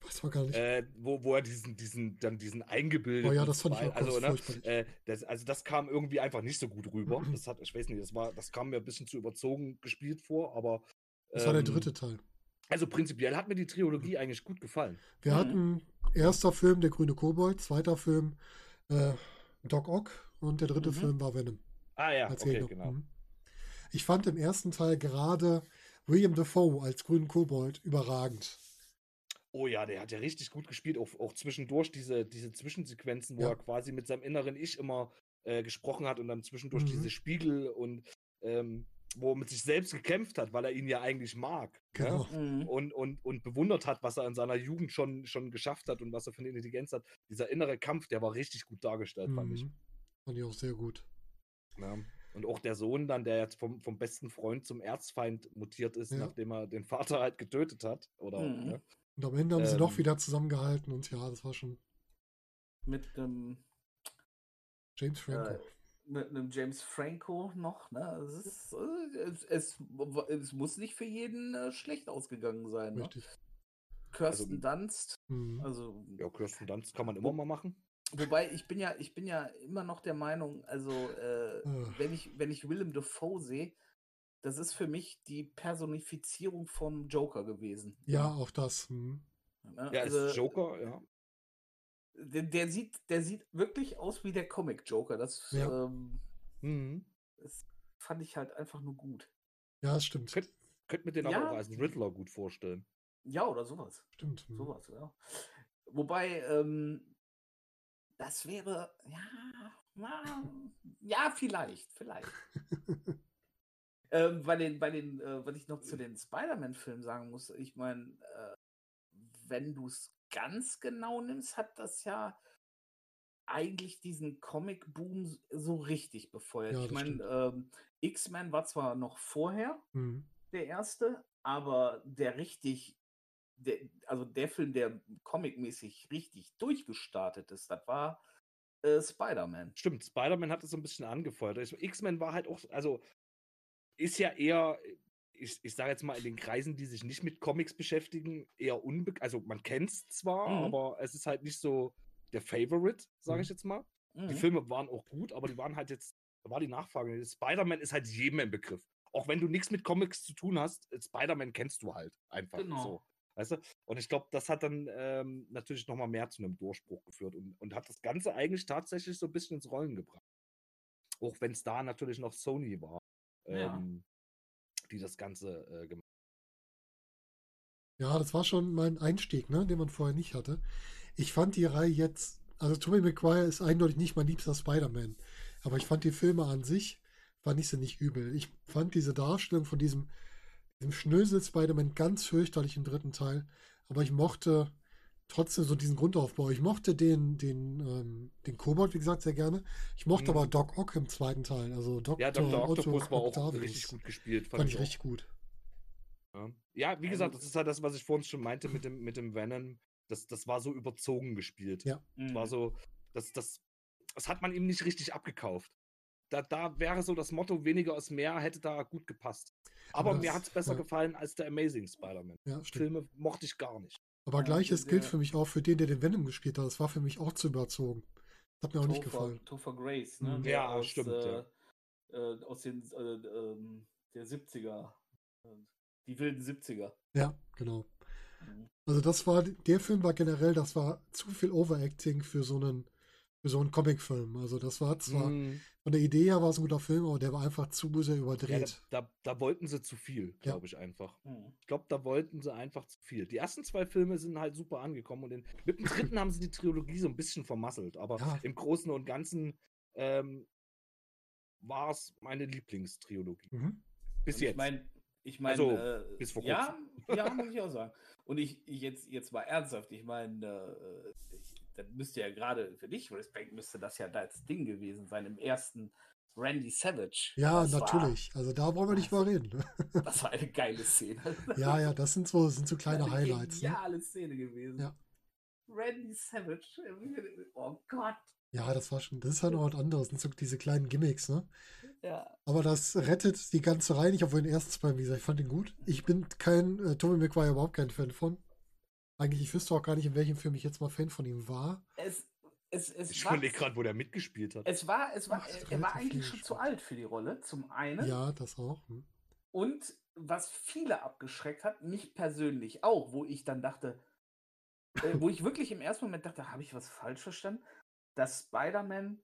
Weiß man gar nicht. Äh, wo, wo er diesen, diesen, dann diesen eingebildeten. oh ja, das fand ich auch also, ganz ne, äh, das, also das kam irgendwie einfach nicht so gut rüber. Mhm. Das hat, ich weiß nicht, das war, das kam mir ein bisschen zu überzogen gespielt vor, aber. Das war der ähm, dritte Teil. Also prinzipiell hat mir die Trilogie eigentlich gut gefallen. Wir Mhm. hatten erster Film Der grüne Kobold, zweiter Film äh, Doc Ock und der dritte Mhm. Film war Venom. Ah ja, als okay, Gegner. genau. Mhm. Ich fand im ersten Teil gerade William Dafoe als grünen Kobold überragend. Oh ja, der hat ja richtig gut gespielt, auch, auch zwischendurch diese, diese Zwischensequenzen, wo Ja. er quasi mit seinem inneren Ich immer äh, gesprochen hat und dann zwischendurch Mhm. diese Spiegel und ähm, wo er mit sich selbst gekämpft hat, weil er ihn ja eigentlich mag. Genau. Ne? Mhm. Und, und, und bewundert hat, was er in seiner Jugend schon, schon geschafft hat und was er für eine Intelligenz hat. Dieser innere Kampf, der war richtig gut dargestellt, fand ich. Mhm. Fand ich auch sehr gut. Ja. Und auch der Sohn dann, der jetzt vom, vom besten Freund zum Erzfeind mutiert ist, Ja. nachdem er den Vater halt getötet hat. Oder, Mhm. ne? Und am Ende haben sie doch Ähm. wieder zusammengehalten und ja, das war schon Mit einem James Franco. Äh, mit einem James Franco noch. Ne? Es, ist, äh, es, es, es muss nicht für jeden äh, schlecht ausgegangen sein. Ne? Richtig. Kirsten Dunst. Mhm. Also, Ja, Kirsten Dunst kann man immer mal machen. wobei ich bin ja, ich bin ja immer noch der Meinung, also äh, Äh. wenn ich, wenn ich Willem Dafoe sehe, das ist für mich die Personifizierung vom Joker gewesen. Ja, auch das. Mhm. Ne? Ja, also, ist Joker, ja. der, der sieht, der sieht wirklich aus wie der Comic Joker. Das, Ja. ähm, Mhm. das fand ich halt einfach nur gut. Ja, das stimmt. Könnt, könnt mir den Ja. aber auch als Riddler gut vorstellen. Ja, oder sowas. Stimmt. Mhm. Sowas, ja. Wobei, ähm, das wäre, ja, na, ja, vielleicht, vielleicht. ähm, bei den, bei den, äh, was ich noch zu den Spider-Man-Filmen sagen muss, ich meine, äh, wenn du es ganz genau nimmst, hat das ja eigentlich diesen Comic-Boom so richtig befeuert. Ja, ich meine, ähm, X-Men war zwar noch vorher, Mhm. der erste, aber der richtig, der, also der Film, der comicmäßig richtig durchgestartet ist, das war äh, Spider-Man. Stimmt, Spider-Man hat es so ein bisschen angefeuert. X-Men war halt auch, also ist ja eher, ich, ich sage jetzt mal in den Kreisen, die sich nicht mit Comics beschäftigen, eher unbekannt. Also man kennt es zwar, Mhm. aber es ist halt nicht so der Favorite, sage Mhm. ich jetzt mal. Die Mhm. Filme waren auch gut, aber die waren halt jetzt, da war die Nachfrage. Spider-Man ist halt jedem ein Begriff. Auch wenn du nichts mit Comics zu tun hast, Spider-Man kennst du halt einfach Genau. so. Weißt du? Und ich glaube, das hat dann ähm, natürlich nochmal mehr zu einem Durchbruch geführt und, und hat das Ganze eigentlich tatsächlich so ein bisschen ins Rollen gebracht. Auch wenn es da natürlich noch Sony war, Ja. ähm, die das Ganze äh, gemacht Ja, das war schon mein Einstieg, ne, den man vorher nicht hatte. Ich fand die Reihe jetzt, also Tobey Maguire ist eindeutig nicht mein liebster Spider-Man, aber ich fand die Filme an sich, fand ich sie nicht übel. Ich fand diese Darstellung von diesem, diesem Schnösel Spider-Man ganz fürchterlich im dritten Teil, aber ich mochte trotzdem so diesen Grundaufbau. Ich mochte den, den, ähm, den Kobold, wie gesagt, sehr gerne. Ich mochte Mhm. aber Doc Ock im zweiten Teil, also Dr. Ja, Dr. Otto Octopus war auch Octavius. richtig gut gespielt. Fand ich auch. richtig gut. Ja. ja, wie Also- gesagt, das ist halt das, was ich vorhin schon meinte mit dem, mit dem Venom. Das, das war so überzogen gespielt. Ja. Das war Mhm. so, das, das, das hat man ihm nicht richtig abgekauft. Da, da wäre so das Motto, weniger ist mehr, hätte da gut gepasst. Aber das- mir hat es besser ja. gefallen als der Amazing Spider-Man. Ja. Filme mochte ich gar nicht. Aber Ja, gleiches gilt für mich auch für den, der den Venom gespielt hat. Das war für mich auch zu überzogen. Das hat mir auch nicht gefallen. Topher Grace, ne? Mhm. Der Ja, aus, stimmt, Äh, ja. äh, aus den äh, ähm, der 70er. äh, Die wilden 70er. Ja, genau. Mhm. Also das war, der Film war generell, das war zu viel Overacting für so einen, für so einen Comicfilm. Also das war zwar, Mm, von der Idee her war es ein guter Film, aber der war einfach zu sehr ja, da, überdreht. da, da wollten sie zu viel, Ja. glaube ich einfach. Mhm. Ich glaube, da wollten sie einfach zu viel. Die ersten zwei Filme sind halt super angekommen und den, mit dem dritten haben sie die Trilogie so ein bisschen vermasselt. Aber Ja. im Großen und Ganzen ähm, war es meine Lieblingstrilogie. Mhm. Bis Und jetzt. Ich meine, ich meine, Also, äh, bis vor ja, ja, muss ich auch sagen. Und ich, ich jetzt, jetzt mal ernsthaft, ich meine, äh, ich, das müsste ja gerade für dich, Respekt, müsste das ja das Ding gewesen sein im ersten Randy Savage. Ja, das natürlich. Also da wollen wir nicht mal reden. ne? War, das war eine geile Szene. Ja, ja, das sind so, sind so kleine eine Highlights. Ne? Geniale Szene gewesen. Ja. Randy Savage. Oh Gott. Ja, das war schon, das ist halt noch was anderes. Das sind so diese kleinen Gimmicks, ne? Ja. Aber das rettet die ganze Reihe nicht, obwohl den ersten zwei, wie gesagt, ich fand den gut. Ich bin kein, äh, Tobey Maguire überhaupt kein Fan von. Eigentlich, ich wüsste auch gar nicht, in welchem Film ich jetzt mal Fan von ihm war. Es, es, es ich überlege gerade, wo der mitgespielt hat. es war, es war, Ach, er war eigentlich schon zu alt für die Rolle, zum einen. Ja, das auch. Hm. Und was viele abgeschreckt hat, mich persönlich auch, wo ich dann dachte, äh, wo ich wirklich im ersten Moment dachte, habe ich was falsch verstanden, dass Spider-Man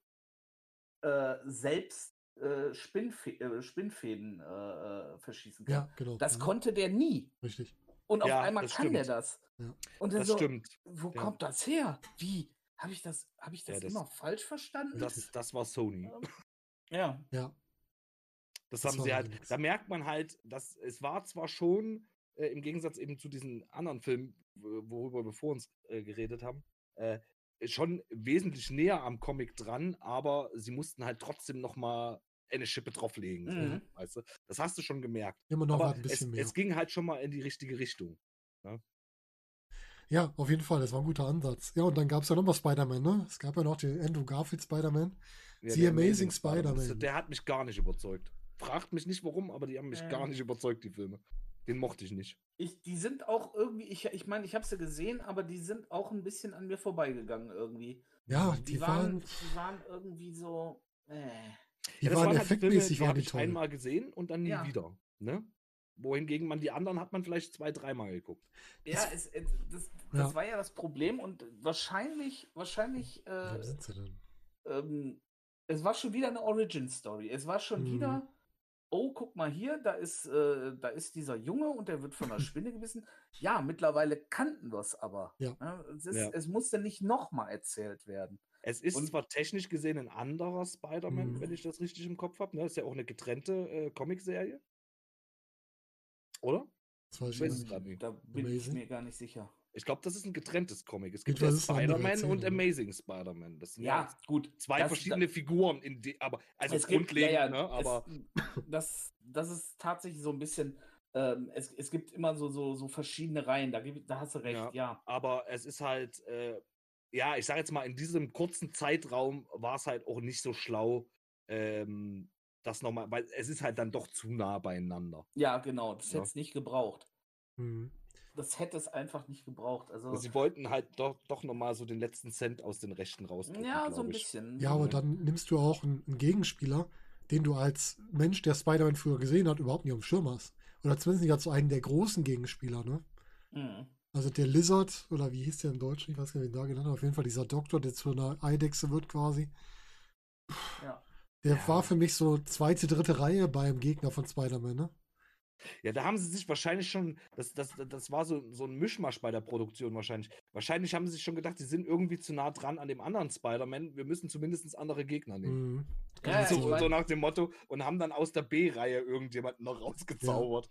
äh, selbst äh, Spinnfä äh, Spinnfäden äh, äh, verschießen kann. Ja, genau. Das Mhm. konnte der nie. Richtig. Und auf Ja, einmal das kann der stimmt. das. Ja. Und dann Das so, stimmt. wo Ja. kommt das her? Wie? Habe ich das, habe ich das, Ja, das- immer falsch verstanden? Das, das war Sony. ja. Ja. Das Das haben sie halt, da merkt man halt, dass es war zwar schon äh, im Gegensatz eben zu diesen anderen Filmen, wo- worüber wir vor uns äh, geredet haben, äh, schon wesentlich näher am Comic dran, aber sie mussten halt trotzdem noch mal eine Schippe drauflegen. so, Mhm. weißt du? Das hast du schon gemerkt. Immer noch aber ein es, bisschen mehr. es ging halt schon mal in die richtige Richtung. Ja, auf jeden Fall, das war ein guter Ansatz. Ja, und dann gab es ja nochmal Spider-Man, ne? Es gab ja noch den Andrew Garfield Spider-Man. The der Amazing das- Spider-Man. Der hat mich gar nicht überzeugt. Fragt mich nicht warum, aber die haben mich gar Ähm. nicht überzeugt, die Filme. Den mochte ich nicht. Ich, die sind auch irgendwie, ich meine, ich, mein, ich habe sie gesehen, aber die sind auch ein bisschen an mir vorbeigegangen irgendwie. Ja, Die, die, waren, waren, die waren irgendwie so. Äh. Die das waren halt die Filme, effektmäßig die waren habe die ich toll. einmal gesehen und dann nie Ja. wieder. Ne? Wohingegen man die anderen hat man vielleicht zwei, dreimal geguckt. Ja, es, es, das, das Ja. war ja das Problem und wahrscheinlich, wahrscheinlich, Ja, äh, sind sie denn? ähm, es war schon wieder eine Origin-Story. Es war schon Mhm. wieder, oh, guck mal hier, da ist, äh, da ist dieser Junge und der wird von einer Spinne gebissen. Ja, mittlerweile kannten wir es aber. Ja. Ne? Es, ist, Ja. es musste nicht nochmal erzählt werden. Es ist Und- zwar technisch gesehen ein anderer Spider-Man, Mhm. wenn ich das richtig im Kopf habe. Ne? Ist ja auch eine getrennte äh, Comicserie. Oder? Das weiß ich weiß es nicht. Da bin ich Amazing. mir gar nicht sicher. Ich glaube, das ist ein getrenntes Comic. Es gibt ja Spider-Man und? Amazing Spider-Man. Das sind ja, Ja, gut. zwei das- verschiedene Figuren, in die, aber also es gibt, grundlegend, ja, ja, ne? aber es, das, das ist tatsächlich so ein bisschen, ähm, es, es gibt immer so, so, so verschiedene Reihen, da, da hast du recht, Ja. ja. aber es ist halt, äh, ja, ich sage jetzt mal, in diesem kurzen Zeitraum war es halt auch nicht so schlau, ähm, das nochmal, weil es ist halt dann doch zu nah beieinander. Ja, genau, das Ja. hätte es nicht gebraucht. Mhm. Das hätte es einfach nicht gebraucht. Also, sie wollten halt doch, doch nochmal so den letzten Cent aus den Rechten rausdrücken. ja, so ein ich. bisschen. Ja, aber dann nimmst du auch einen, einen Gegenspieler, den du als Mensch, der Spider-Man früher gesehen hat, überhaupt nicht auf dem Schirm hast. Oder zumindest nicht als so einen der großen Gegenspieler, ne? Mhm. Also der Lizard, oder wie hieß der im Deutschen? Ich weiß gar nicht, wie ihn da genannt hat. Auf jeden Fall dieser Doktor, der zu einer Eidechse wird quasi. Ja. Der Ja. war für mich so zweite, dritte Reihe beim Gegner von Spider-Man, ne? Ja, da haben sie sich wahrscheinlich schon, das, das, das war so, so ein Mischmasch bei der Produktion wahrscheinlich. Wahrscheinlich haben sie sich schon gedacht, sie sind irgendwie zu nah dran an dem anderen Spider-Man. Wir müssen zumindest andere Gegner nehmen. Mhm. Ja, ja, so, so nach dem Motto und haben dann aus der B-Reihe irgendjemanden noch rausgezaubert.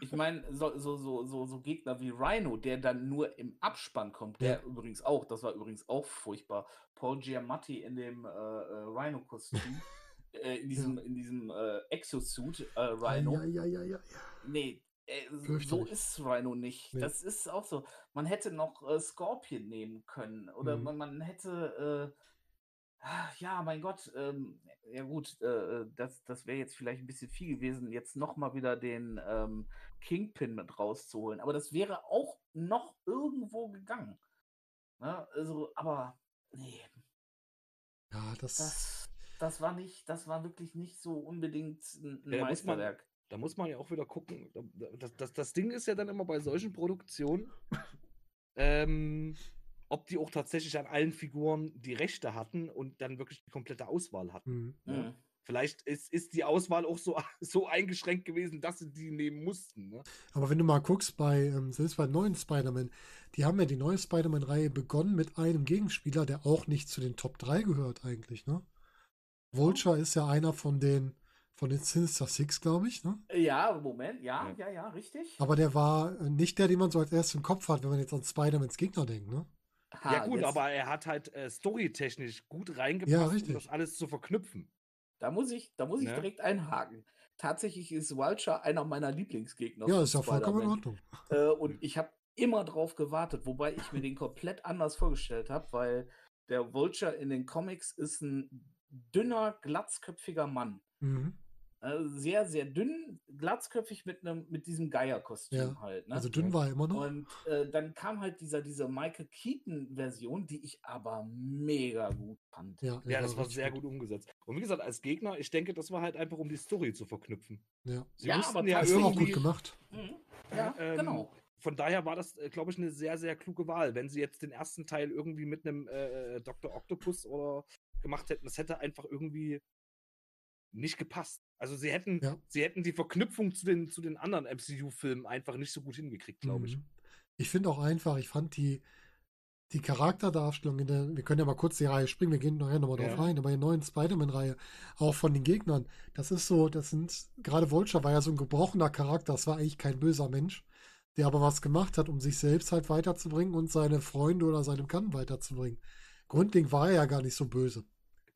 Ich meine, so, so, so, so, Gegner wie Rhino, der dann nur im Abspann kommt, der übrigens auch, das war übrigens auch furchtbar, Paul Giamatti in dem äh, äh, Rhino-Kostüm, äh, in diesem, in diesem Exosuit äh, Rhino. Ja, ja, ja, ja, ja. Nee, so ist Rhino nicht. Das ist auch so. Man hätte noch Scorpion nehmen können. Oder Mhm. man, hätte. Äh, ah, ja, mein Gott. Ähm, ja, gut. Äh, äh, das das wäre jetzt vielleicht ein bisschen viel gewesen, jetzt nochmal wieder den ähm, Kingpin mit rauszuholen. Aber das wäre auch noch irgendwo gegangen. Ne? Also, aber. Nee, Ja, das. das, das war nicht. Das war wirklich nicht so unbedingt ein, ein Ja, muss man- Meisterwerk. Da muss man ja auch wieder gucken. da- Das, das, das Ding ist ja dann immer bei solchen Produktionen, ähm, ob die auch tatsächlich an allen Figuren die Rechte hatten und dann wirklich die komplette Auswahl hatten. Mhm. ne? Mhm. Vielleicht ist, ist die Auswahl auch so, so eingeschränkt gewesen, dass sie die nehmen mussten. Ne? Aber wenn du mal guckst, bei, ähm, selbst bei neuen Spider-Man, die haben ja die neue Spider-Man-Reihe begonnen mit einem Gegenspieler, der auch nicht zu den Top 3 gehört eigentlich, ne? Vulture ist ja einer von den, von den Sinister Six, glaube ich, ne? Ja, Moment, ja, Ja. ja, ja, richtig. Aber der war äh, nicht der, den man so als erstes im Kopf hat, wenn man jetzt an Spider-Mans Gegner denkt, ne? Ha, ja, gut, jetzt- aber er hat halt äh, storytechnisch gut reingepasst, Ja, um richtig. das alles zu verknüpfen. Da muss ich, da muss ich Ne? direkt einhaken. Tatsächlich ist Vulture einer meiner Lieblingsgegner. Ja, ist ja vollkommen in. Ordnung. Äh, und ich habe immer drauf gewartet, wobei ich mir den komplett anders vorgestellt habe, weil der Vulture in den Comics ist ein dünner, glatzköpfiger Mann. Mhm. Äh, sehr, sehr dünn, glatzköpfig mit einem, mit diesem Geierkostüm Ja, halt. Ne? Also dünn war er immer noch. Und äh, dann kam halt dieser, diese Michael Keaton-Version, die ich aber mega gut fand. Ja, Ja, das war sehr gut umgesetzt. Und wie gesagt, als Gegner, ich denke, das war halt einfach, um die Story zu verknüpfen. Ja. Sie Ja, aber ja Das war auch irgendwie, gut gemacht. Mhm. Ja, ähm, genau. Von daher war das, glaube ich, eine sehr, sehr kluge Wahl. Wenn sie jetzt den ersten Teil irgendwie mit einem äh, Dr. Octopus oder gemacht hätten, das hätte einfach irgendwie nicht gepasst. Also sie hätten, Ja. sie hätten die Verknüpfung zu den, zu den anderen MCU-Filmen einfach nicht so gut hingekriegt, glaube ich. Mhm. Ich finde auch einfach, ich fand die, die Charakterdarstellung in der, wir können ja mal kurz die Reihe springen, wir gehen nachher nochmal drauf Ja. rein, aber in der neuen Spider-Man-Reihe, auch von den Gegnern, das ist so, das sind, gerade Vulture war ja so ein gebrochener Charakter, das war eigentlich kein böser Mensch, der aber was gemacht hat, um sich selbst halt weiterzubringen und seine Freunde oder seine Bekannten weiterzubringen. Grundlegend war er ja gar nicht so böse.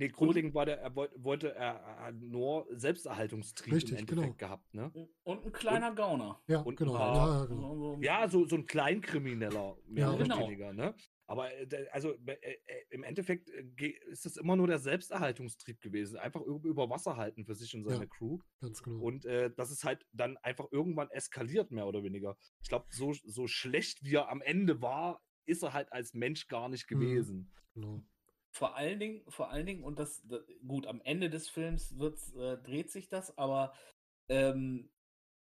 Nee, grundlegend war der, er wollte, wollte er, hat nur Selbsterhaltungstrieb Richtig, im Endeffekt genau. gehabt, ne? Und ein kleiner Gauner. Ja, Und genau. paar- Ja, ja, genau. So- so- Ja, so, so ein Kleinkrimineller, mehr Ja, oder genau. weniger, ne? Aber äh, also äh, äh, im Endeffekt ist es immer nur der Selbsterhaltungstrieb gewesen. Einfach über, über Wasser halten für sich und seine Ja. Crew. Ganz genau. Und äh, das ist halt dann einfach irgendwann eskaliert, mehr oder weniger. Ich glaube, so, so schlecht wie er am Ende war, ist er halt als Mensch gar nicht Mhm. gewesen. genau. Vor allen Dingen, vor allen Dingen, und das, gut, am Ende des Films wird's, äh, dreht sich das, aber ähm,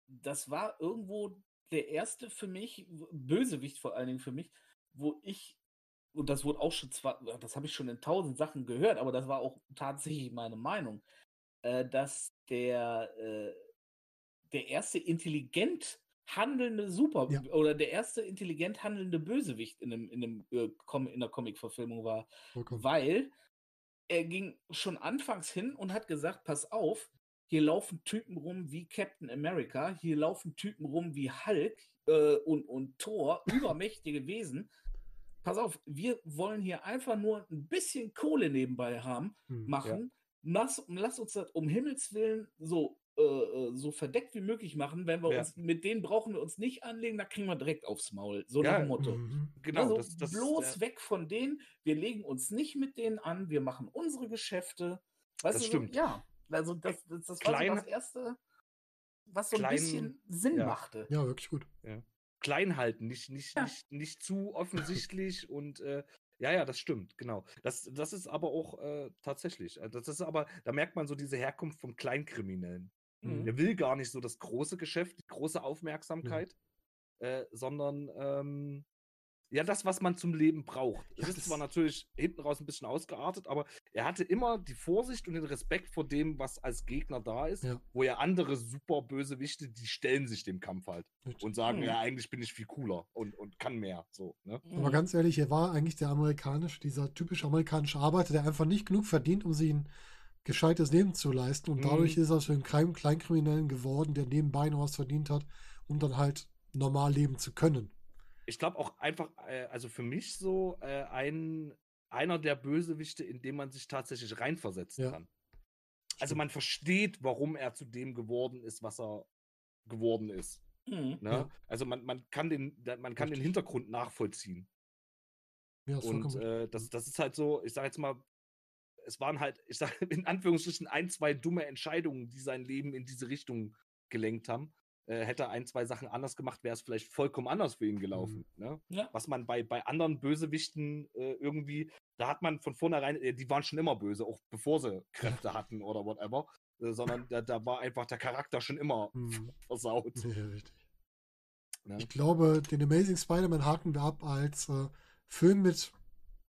das war irgendwo der erste für mich, Bösewicht vor allen Dingen für mich, wo ich, und das wurde auch schon zwar, das habe ich schon in tausend Sachen gehört, aber das war auch tatsächlich meine Meinung, äh, dass der, äh, der erste intelligent handelnde Super Ja. oder der erste intelligent handelnde Bösewicht in, einem, in, einem, äh, in der Comic-Verfilmung war Vollkommen. weil er ging schon anfangs hin und hat gesagt, pass auf, hier laufen Typen rum wie Captain America, hier laufen Typen rum wie Hulk äh, und, und Thor, übermächtige Wesen. Pass auf, wir wollen hier einfach nur ein bisschen Kohle nebenbei haben, Hm. machen. Lass, lass uns das um Himmels Willen so, äh, äh, so verdeckt wie möglich machen. Wenn wir Ja. uns mit denen brauchen wir uns nicht anlegen, da kriegen wir direkt aufs Maul. So Ja, nach Motto. Mhm. Genau, also das, das bloß äh, weg von denen. Wir legen uns nicht mit denen an. Wir machen unsere Geschäfte. Weißt Das du, so- stimmt. ja, also das, das, das war so das Erste, was so ein klein- bisschen Sinn ja. machte. Ja, wirklich gut. klein halten, nicht, nicht, Ja. nicht, nicht zu offensichtlich und äh, ja, ja, das stimmt, genau. Das, das ist aber auch äh, tatsächlich. äh, Das ist aber, da merkt man so diese Herkunft vom Kleinkriminellen. Mhm. Der will gar nicht so das große Geschäft, die große Aufmerksamkeit, äh, sondern ähm, ja, das, was man zum Leben braucht. Ja, Es ist das- zwar natürlich hinten raus ein bisschen ausgeartet, aber er hatte immer die Vorsicht und den Respekt vor dem, was als Gegner da ist, Ja. wo ja andere super Bösewichte, die stellen sich dem Kampf halt Richtig. und sagen, Mhm. ja, eigentlich bin ich viel cooler und, und kann mehr. So, ne? Aber ganz ehrlich, er war eigentlich der amerikanische, dieser typische amerikanische Arbeiter, der einfach nicht genug verdient, um sich ein gescheites Leben zu leisten. Und dadurch Mhm. ist er so ein Klein Kleinkriminellen geworden, der nebenbei noch was verdient hat, um dann halt normal leben zu können. Ich glaube auch einfach, äh, also für mich so äh, ein, einer der Bösewichte, in dem man sich tatsächlich reinversetzen Ja. kann. Also man versteht, warum er zu dem geworden ist, was er geworden ist. Mhm. Ne? Ja. Also man, man kann den, man kann den. Hintergrund nachvollziehen. Ja, Und äh, das, das ist halt so, ich sage jetzt mal, es waren halt, ich sage in Anführungsstrichen, ein, zwei dumme Entscheidungen, die sein Leben in diese Richtung gelenkt haben. Äh, hätte er ein, zwei Sachen anders gemacht, wäre es vielleicht vollkommen anders für ihn gelaufen. Ne? Ja. Was man bei, bei anderen Bösewichten äh, irgendwie, da hat man von vornherein, äh, die waren schon immer böse, auch bevor sie Kräfte hatten oder whatever. Äh, sondern da, da war einfach der Charakter schon immer Mhm. versaut. Ja, richtig. Ne? Ich glaube, den Amazing Spider-Man haken wir ab als äh, Film mit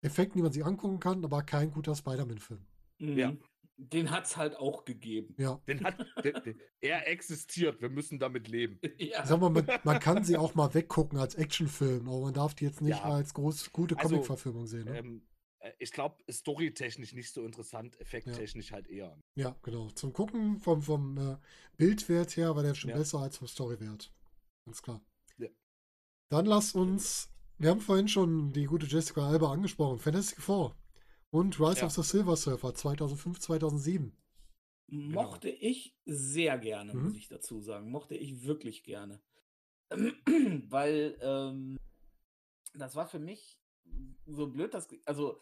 Effekten, die man sich angucken kann, aber kein guter Spider-Man-Film. Ja. Mhm. Den hat es halt auch gegeben. Ja. Den hat, der, der, er existiert, wir müssen damit leben. ja. Sag mal, man, man kann sie auch mal weggucken als Actionfilm, aber man darf die jetzt nicht Ja. als groß, gute Also, Comic-Verfilmung sehen. Ne? Ähm, äh, ich glaube, storytechnisch nicht so interessant, effekttechnisch halt eher. Ja, genau. Zum Gucken vom, vom äh, Bildwert her war der schon Ja. besser als vom Storywert. Ganz klar. Ja. Dann lass uns, wir haben vorhin schon die gute Jessica Alba angesprochen, Fantastic Four und Rise Ja. of the Silver Surfer 2005, 2007. Mochte ich sehr gerne, Mhm. muss ich dazu sagen. Mochte ich wirklich gerne. Weil ähm, das war für mich so blöd, dass, also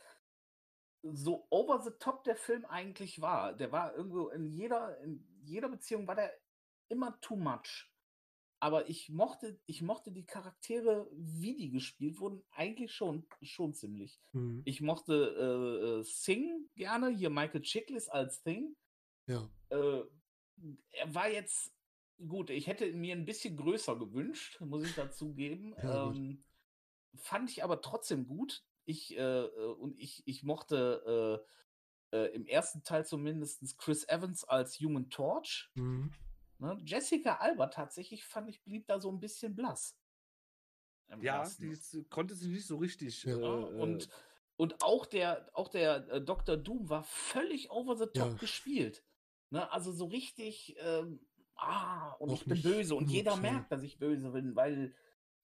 so over the top der Film eigentlich war. Der war irgendwo in jeder, in jeder Beziehung war der immer too much. Aber ich mochte, ich mochte die Charaktere, wie die gespielt wurden, eigentlich schon, schon ziemlich. Mhm. Ich mochte äh, äh, Sing gerne, hier Michael Chiklis als Thing. Ja. Äh, er war jetzt gut, ich hätte ihn mir ein bisschen größer gewünscht, muss ich dazu geben. Ja, ähm, fand ich aber trotzdem gut. Ich, äh, äh, und ich, ich mochte äh, im ersten Teil zumindest Chris Evans als Human Torch. Mhm. Ne? Jessica Alba tatsächlich fand ich, blieb da so ein bisschen blass. Ja, ersten. die ist, konnte sie nicht so richtig. Ja. Äh, Ja, und, und auch der, auch der äh, Dr. Doom war völlig over the top Ja. gespielt. Ne? Also so richtig, ähm, ah, und Auch ich bin böse und jeder merkt, dass ich böse bin, weil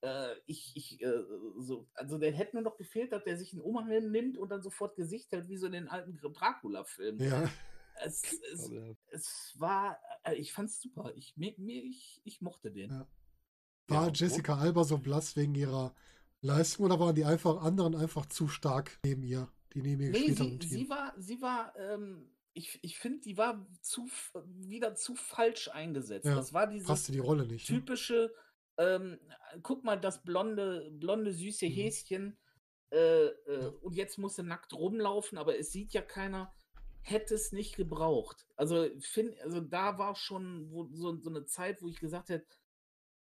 äh, ich, ich, äh, so, also der hätte nur noch gefehlt, dass der sich einen Umhang nimmt und dann sofort Gesicht hält, wie so in den alten Dracula-Filmen. Ja. Es, es, aber, es war, äh, ich fand's super. Ich, mir, mir, ich, ich mochte den. Ja. War Ja, Jessica Alba so blass wegen ihrer Leistung oder waren die einfach anderen einfach zu stark neben ihr, die neben ihr Nee, gespielt haben sie, im sie war, sie war, ähm, ich, ich finde, die war zu, wieder zu falsch eingesetzt. Ja, das war dieses Passte die Rolle nicht. Ne? typische, ähm, guck mal, das blonde, blonde, süße Mhm. Häschen, äh, äh, Ja. und jetzt muss sie nackt rumlaufen, aber es sieht ja keiner, hätte es nicht gebraucht. Also, find, also da war schon wo, so, so eine Zeit, wo ich gesagt hätte,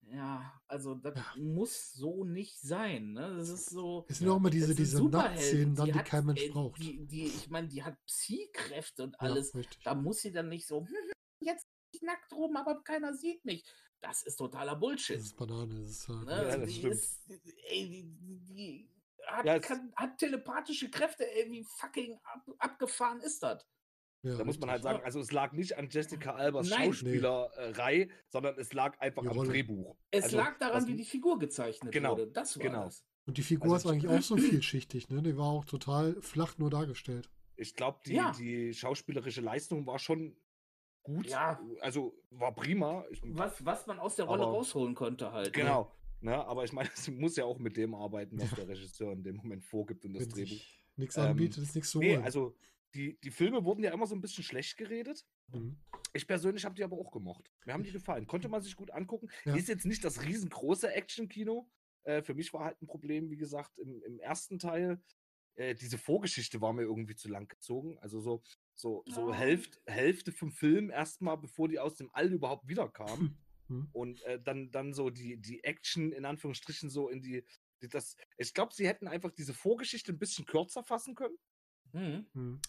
ja, also das Ja. muss so nicht sein. Ne? Das ist so. Es sind auch immer diese, diese Superhelden. Nacktszenen, dann, Sie die hat, kein Mensch äh, braucht. Die, die, ich meine, die hat Psy-Kräfte und Ja, alles. richtig. Da muss sie dann nicht so, jetzt bin ich nackt rum, aber keiner sieht mich. Das ist totaler Bullshit. Das ist Banane. Das ist, halt, Ne? Ja, das die stimmt. ist, ey, die, die, die hat, Ja, kann, hat telepathische Kräfte, ey, wie fucking ab, abgefahren ist das? ja, da muss man halt sagen, also es lag nicht an Jessica Albers Nein. Schauspielerei, sondern es lag einfach am Rolle. Drehbuch. Es Also, lag daran, wie die Figur gezeichnet Genau, wurde. Das war genau. das. Und die Figur Also ist eigentlich auch so vielschichtig, ne? Die war auch total flach nur dargestellt. Ich glaube, die, Ja. die schauspielerische Leistung war schon gut. Ja. Also war prima. Ich, Was, was man aus der Rolle Aber- rausholen konnte halt. ne? Genau. Ne, aber ich meine, es muss ja auch mit dem arbeiten, was der Regisseur in dem Moment vorgibt und das Wenn Drehbuch. nichts Ähm, anbietet, ist nichts zu Nee, also die, die Filme wurden ja immer so ein bisschen schlecht geredet. Mhm. Ich persönlich habe die aber auch gemocht. Mir haben die gefallen. Konnte man sich gut angucken. Ja. Ist jetzt nicht das riesengroße Action-Kino. Äh, für mich war halt ein Problem, wie gesagt, im, im ersten Teil. Äh, diese Vorgeschichte war mir irgendwie zu lang gezogen. Also so, so, so Ja. Hälfte, Hälfte vom Film erstmal, bevor die aus dem All überhaupt wiederkamen. Mhm. Und äh, dann, dann so die, die Action in Anführungsstrichen so in die. die das, ich glaube, sie hätten einfach diese Vorgeschichte ein bisschen kürzer fassen können Mhm. Mhm.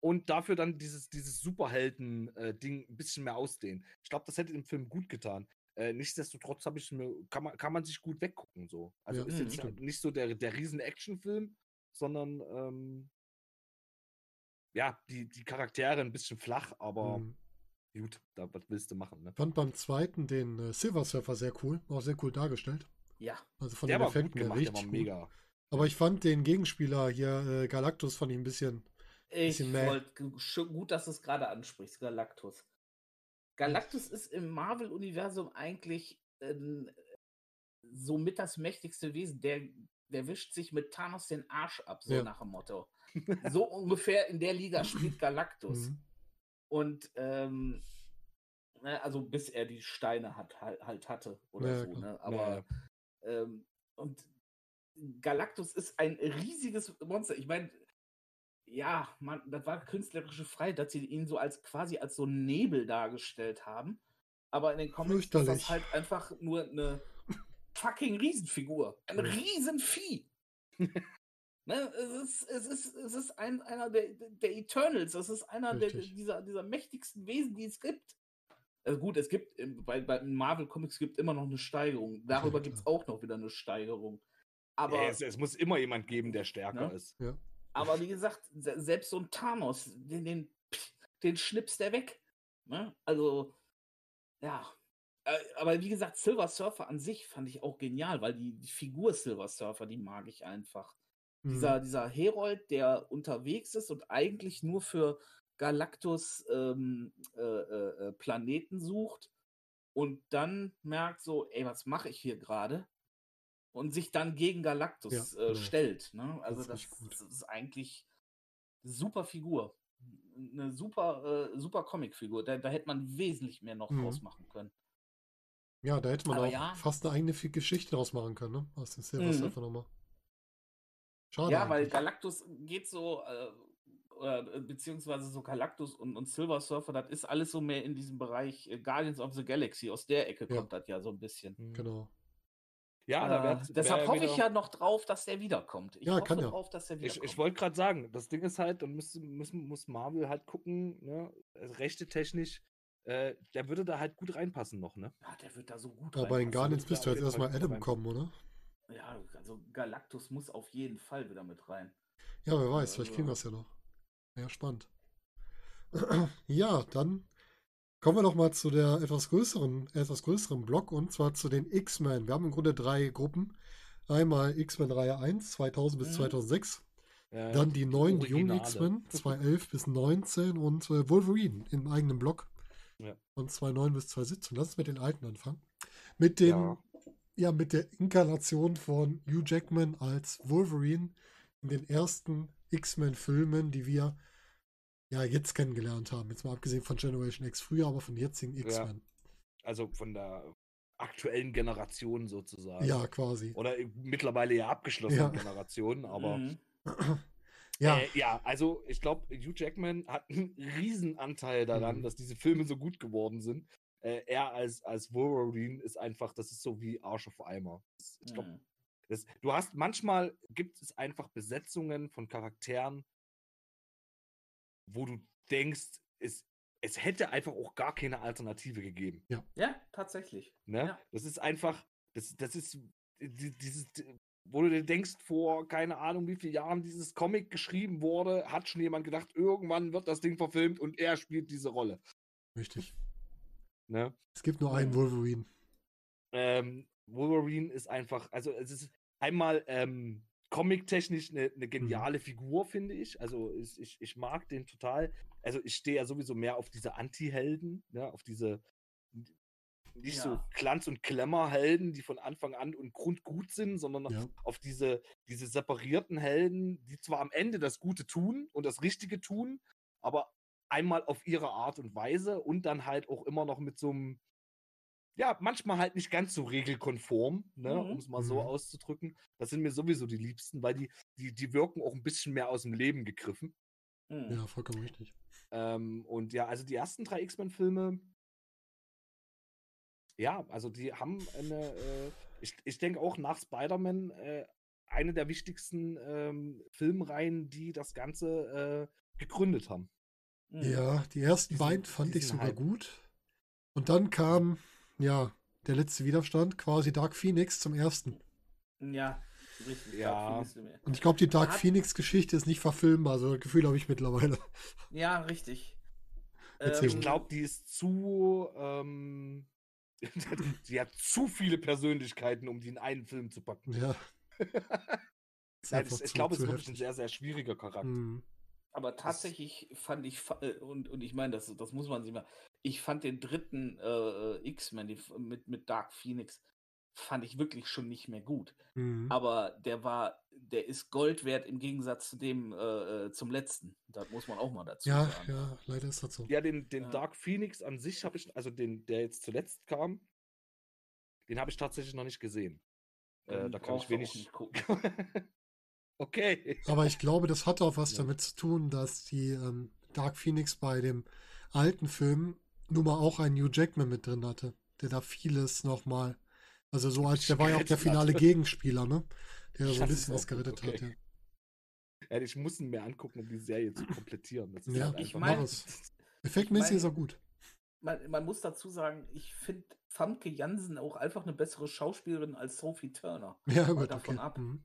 und dafür dann dieses, dieses Superhelden-Ding ein bisschen mehr ausdehnen. Ich glaube, das hätte dem Film gut getan. Äh, nichtsdestotrotz habe ich mir, kann man, kann man sich gut weggucken so. Also Ja, ist jetzt stimmt. nicht so der, der riesen Actionfilm, sondern ähm, ja, die, die Charaktere ein bisschen flach, aber Mhm. Gut, da, was willst du machen, ne? Ich fand beim zweiten den äh, Silver Surfer sehr cool, auch sehr cool dargestellt. Ja. Also von Der den Effekten her gemacht, der richtig mega. Aber ich fand den Gegenspieler hier, äh, Galactus, fand ich ein bisschen. Ich wollte gut, dass du es gerade ansprichst, Galactus. Galactus ist im Marvel-Universum eigentlich ähm, so mit das mächtigste Wesen. Der, der wischt sich mit Thanos den Arsch ab, so Ja. nach dem Motto. So ungefähr in der Liga spielt Galactus. Mhm. Und ähm, ne, also bis er die Steine hat, halt, halt hatte oder Ja, so. Ne? Aber ähm, und Galactus ist ein riesiges Monster. Ich meine, ja, man, das war künstlerische Freiheit, dass sie ihn so als quasi als so Nebel dargestellt haben. Aber in den Comics ist das halt einfach nur eine fucking Riesenfigur. Ein Ja. Riesenvieh. ne, es ist, es ist, es ist ein, einer der, der Eternals. Es ist einer der, dieser, dieser mächtigsten Wesen, die es gibt. Also gut, es gibt im- bei, bei Marvel Comics gibt immer noch eine Steigerung. Darüber klar. gibt es auch noch wieder eine Steigerung. Aber, Ja, es, es muss immer jemand geben, der stärker Ne? ist. aber wie gesagt, se- selbst so ein Thanos, den, den, den schnippst der weg. Ne? Also, ja. Äh, Aber wie gesagt, Silver Surfer an sich fand ich auch genial, weil die, die Figur Silver Surfer, die mag ich einfach. Mhm. Dieser, dieser Herold, der unterwegs ist und eigentlich nur für Galactus ähm, äh, äh, äh, Planeten sucht und dann merkt so, ey, was mache ich hier gerade? Und sich dann gegen Galactus Ja, äh, genau. stellt. Ne? Also das, gut. das ist eigentlich eine super Figur. Eine super, äh, super Comicfigur. Da, da hätte man wesentlich mehr noch Mhm. draus machen können. Ja, da hätte man Aber auch ja. fast eine eigene Geschichte draus machen können, ne? Aus dem Silver Mhm. Surfer nochmal. Schade. Ja, weil eigentlich. Galactus geht so, äh, oder, äh, beziehungsweise so Galactus und, und Silver Surfer, das ist alles so mehr in diesem Bereich äh, Guardians of the Galaxy. Aus der Ecke Ja. kommt das ja so ein bisschen. Mhm. Genau. Ja, da äh, wird, deshalb wär hoffe ich ja noch drauf, dass der wiederkommt. Ich Ja, hoffe kann ja. drauf, dass der Ich, wiederkommt. ich wollte gerade sagen, das Ding ist halt, dann muss, muss, muss Marvel halt gucken, ne, also rechte technisch, äh, der würde da halt gut reinpassen noch, ne? ja, der wird da so gut Aber in reinpassen. Guardians das wär bist du auf jetzt erstmal Adam kommen, oder? Ja, also Galactus muss auf jeden Fall wieder mit rein. Ja, wer weiß, vielleicht kriegen wir Also- das ja noch. Ja, spannend. Ja, dann kommen wir doch mal zu der etwas größeren, etwas größeren Block und zwar zu den X-Men. Wir haben im Grunde drei Gruppen. Einmal X-Men Reihe 1, 2000 bis Mhm. 2006. Äh, Dann die neun die jungen. X-Men, 2011 bis 19 und äh, Wolverine im eigenen Block Ja. von 2009 bis 2017. Lass uns mit den alten anfangen. Mit dem, ja. Ja. mit der Inkarnation von Hugh Jackman als Wolverine in den ersten X-Men-Filmen, die wir ja jetzt kennengelernt haben. Jetzt mal abgesehen von Generation X früher, aber von jetzigen X-Men. Also von der aktuellen Generation sozusagen. Ja. quasi. Oder mittlerweile ja abgeschlossenen Ja. Generation, aber Mhm. Ja, Äh, ja, also ich glaube, Hugh Jackman hat einen Riesenanteil daran, Mhm. dass diese Filme so gut geworden sind. Äh, er als, als Wolverine ist einfach, das ist so wie Arsch auf Eimer. Das, ich glaube, Mhm. das, du hast manchmal gibt es einfach Besetzungen von Charakteren, wo du denkst, es, es hätte einfach auch gar keine Alternative gegeben. Ja, tatsächlich. Ne? Ja. Das ist einfach, das, das ist die- dieses, wo du dir denkst, vor keine Ahnung wie vielen Jahren dieses Comic geschrieben wurde, hat schon jemand gedacht, irgendwann wird das Ding verfilmt und er spielt diese Rolle. richtig. Ne? Es gibt nur einen Mhm. Wolverine. Ähm, Wolverine ist einfach, also es ist einmal ähm, comic-technisch eine, eine geniale Figur, finde ich. Also ich, ich, ich mag den total. Also ich stehe ja sowieso mehr auf diese Anti-Helden, ne? auf diese nicht so Ja. Glanz- und Klemmer-Helden, die von Anfang an und grundgut sind, sondern Ja. auf diese, diese separierten Helden, die zwar am Ende das Gute tun und das Richtige tun, aber einmal auf ihre Art und Weise und dann halt auch immer noch mit so einem, ja, manchmal halt nicht ganz so regelkonform, ne, Mhm. um es mal so Mhm. auszudrücken. Das sind mir sowieso die Liebsten, weil die, die, die wirken auch ein bisschen mehr aus dem Leben gegriffen. Mhm. Ja, vollkommen richtig. Ähm, und ja, also die ersten drei X-Men-Filme, ja, also die haben eine, äh, ich, ich denke auch nach Spider-Man, äh, eine der wichtigsten ähm, Filmreihen, die das Ganze äh, gegründet haben. Mhm. Ja, die ersten Diesen- beiden fand ich sogar Hype. gut. Und dann kam, ja, der letzte Widerstand, quasi Dark Phoenix zum ersten. Ja, richtig. Ja. Und ich glaube, die Dark hat- Phoenix-Geschichte ist nicht verfilmbar, so das Gefühl habe ich mittlerweile. Ja, richtig. Erzähl Ich Ähm, glaube, die ist zu, ähm, die hat zu viele Persönlichkeiten, um die in einen Film zu packen. Ja. Ist Nein, ich, ich glaube, es ist wirklich ein sehr, sehr schwieriger Charakter. Mhm. Aber tatsächlich fand ich, äh, und, und ich meine, das, das muss man sich mal, ich fand den dritten äh, X-Men mit, mit Dark Phoenix, fand ich wirklich schon nicht mehr gut. Mhm. Aber der war, der ist Gold wert im Gegensatz zu dem äh, äh, zum letzten. Das muss man auch mal dazu Ja, sagen. ja, leider ist das so. Ja, den, den Ja. Dark Phoenix an sich habe ich, also den, der jetzt zuletzt kam, den habe ich tatsächlich noch nicht gesehen. Äh, da kann ich wenig. gucken. Okay. Aber ich glaube, das hatte auch was Ja. damit zu tun, dass die ähm, Dark Phoenix bei dem alten Film nun mal auch einen Hugh Jackman mit drin hatte, der da vieles nochmal, also so als, der war ja auch der finale hat. Gegenspieler, ne? Der da so ein bisschen was gerettet hat, okay. ja. Ja, ich muss ihn mir angucken, um die Serie zu komplettieren. Das ist Ja, halt ich einfach- mein- mach es. Effektmäßig ist er mein- gut. Man, man muss dazu sagen, ich finde Famke Jansen auch einfach eine bessere Schauspielerin als Sophie Turner. Ja, gut, davon okay. ab. Mhm.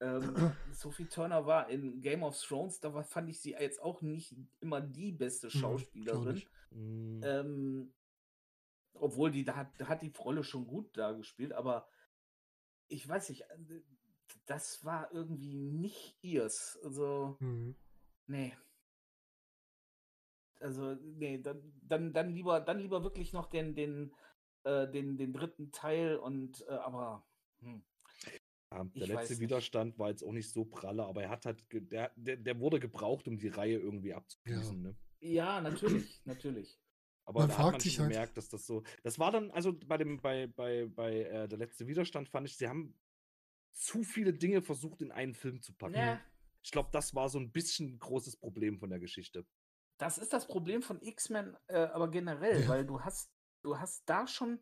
Ähm, Sophie Turner war in Game of Thrones, da war, fand ich sie jetzt auch nicht immer die beste Mhm, Schauspielerin. Mm, Ähm, obwohl die, da hat, hat die Rolle schon gut da gespielt, aber ich weiß nicht, äh, das war irgendwie nicht ihrs. Also, Mhm. nee. Also, nee, dann, dann, dann lieber, dann lieber wirklich noch den, den, äh, den, den dritten Teil und äh, aber hm, ja, ich der weiß letzte. Widerstand war jetzt auch nicht so pralle, aber er hat halt, der, der, der wurde gebraucht, um die Reihe irgendwie abzuschließen. Ne? ja, natürlich, natürlich. Aber Man da hat fragt man sich schon halt- gemerkt, dass das so. Das war dann, also bei dem, bei, bei, bei äh, der letzte Widerstand fand ich, sie haben zu viele Dinge versucht, in einen Film zu packen. Ja, Ich glaube, das war so ein bisschen ein großes Problem von der Geschichte. das ist das Problem von X-Men, äh, aber generell, Ja. weil du hast, du hast da schon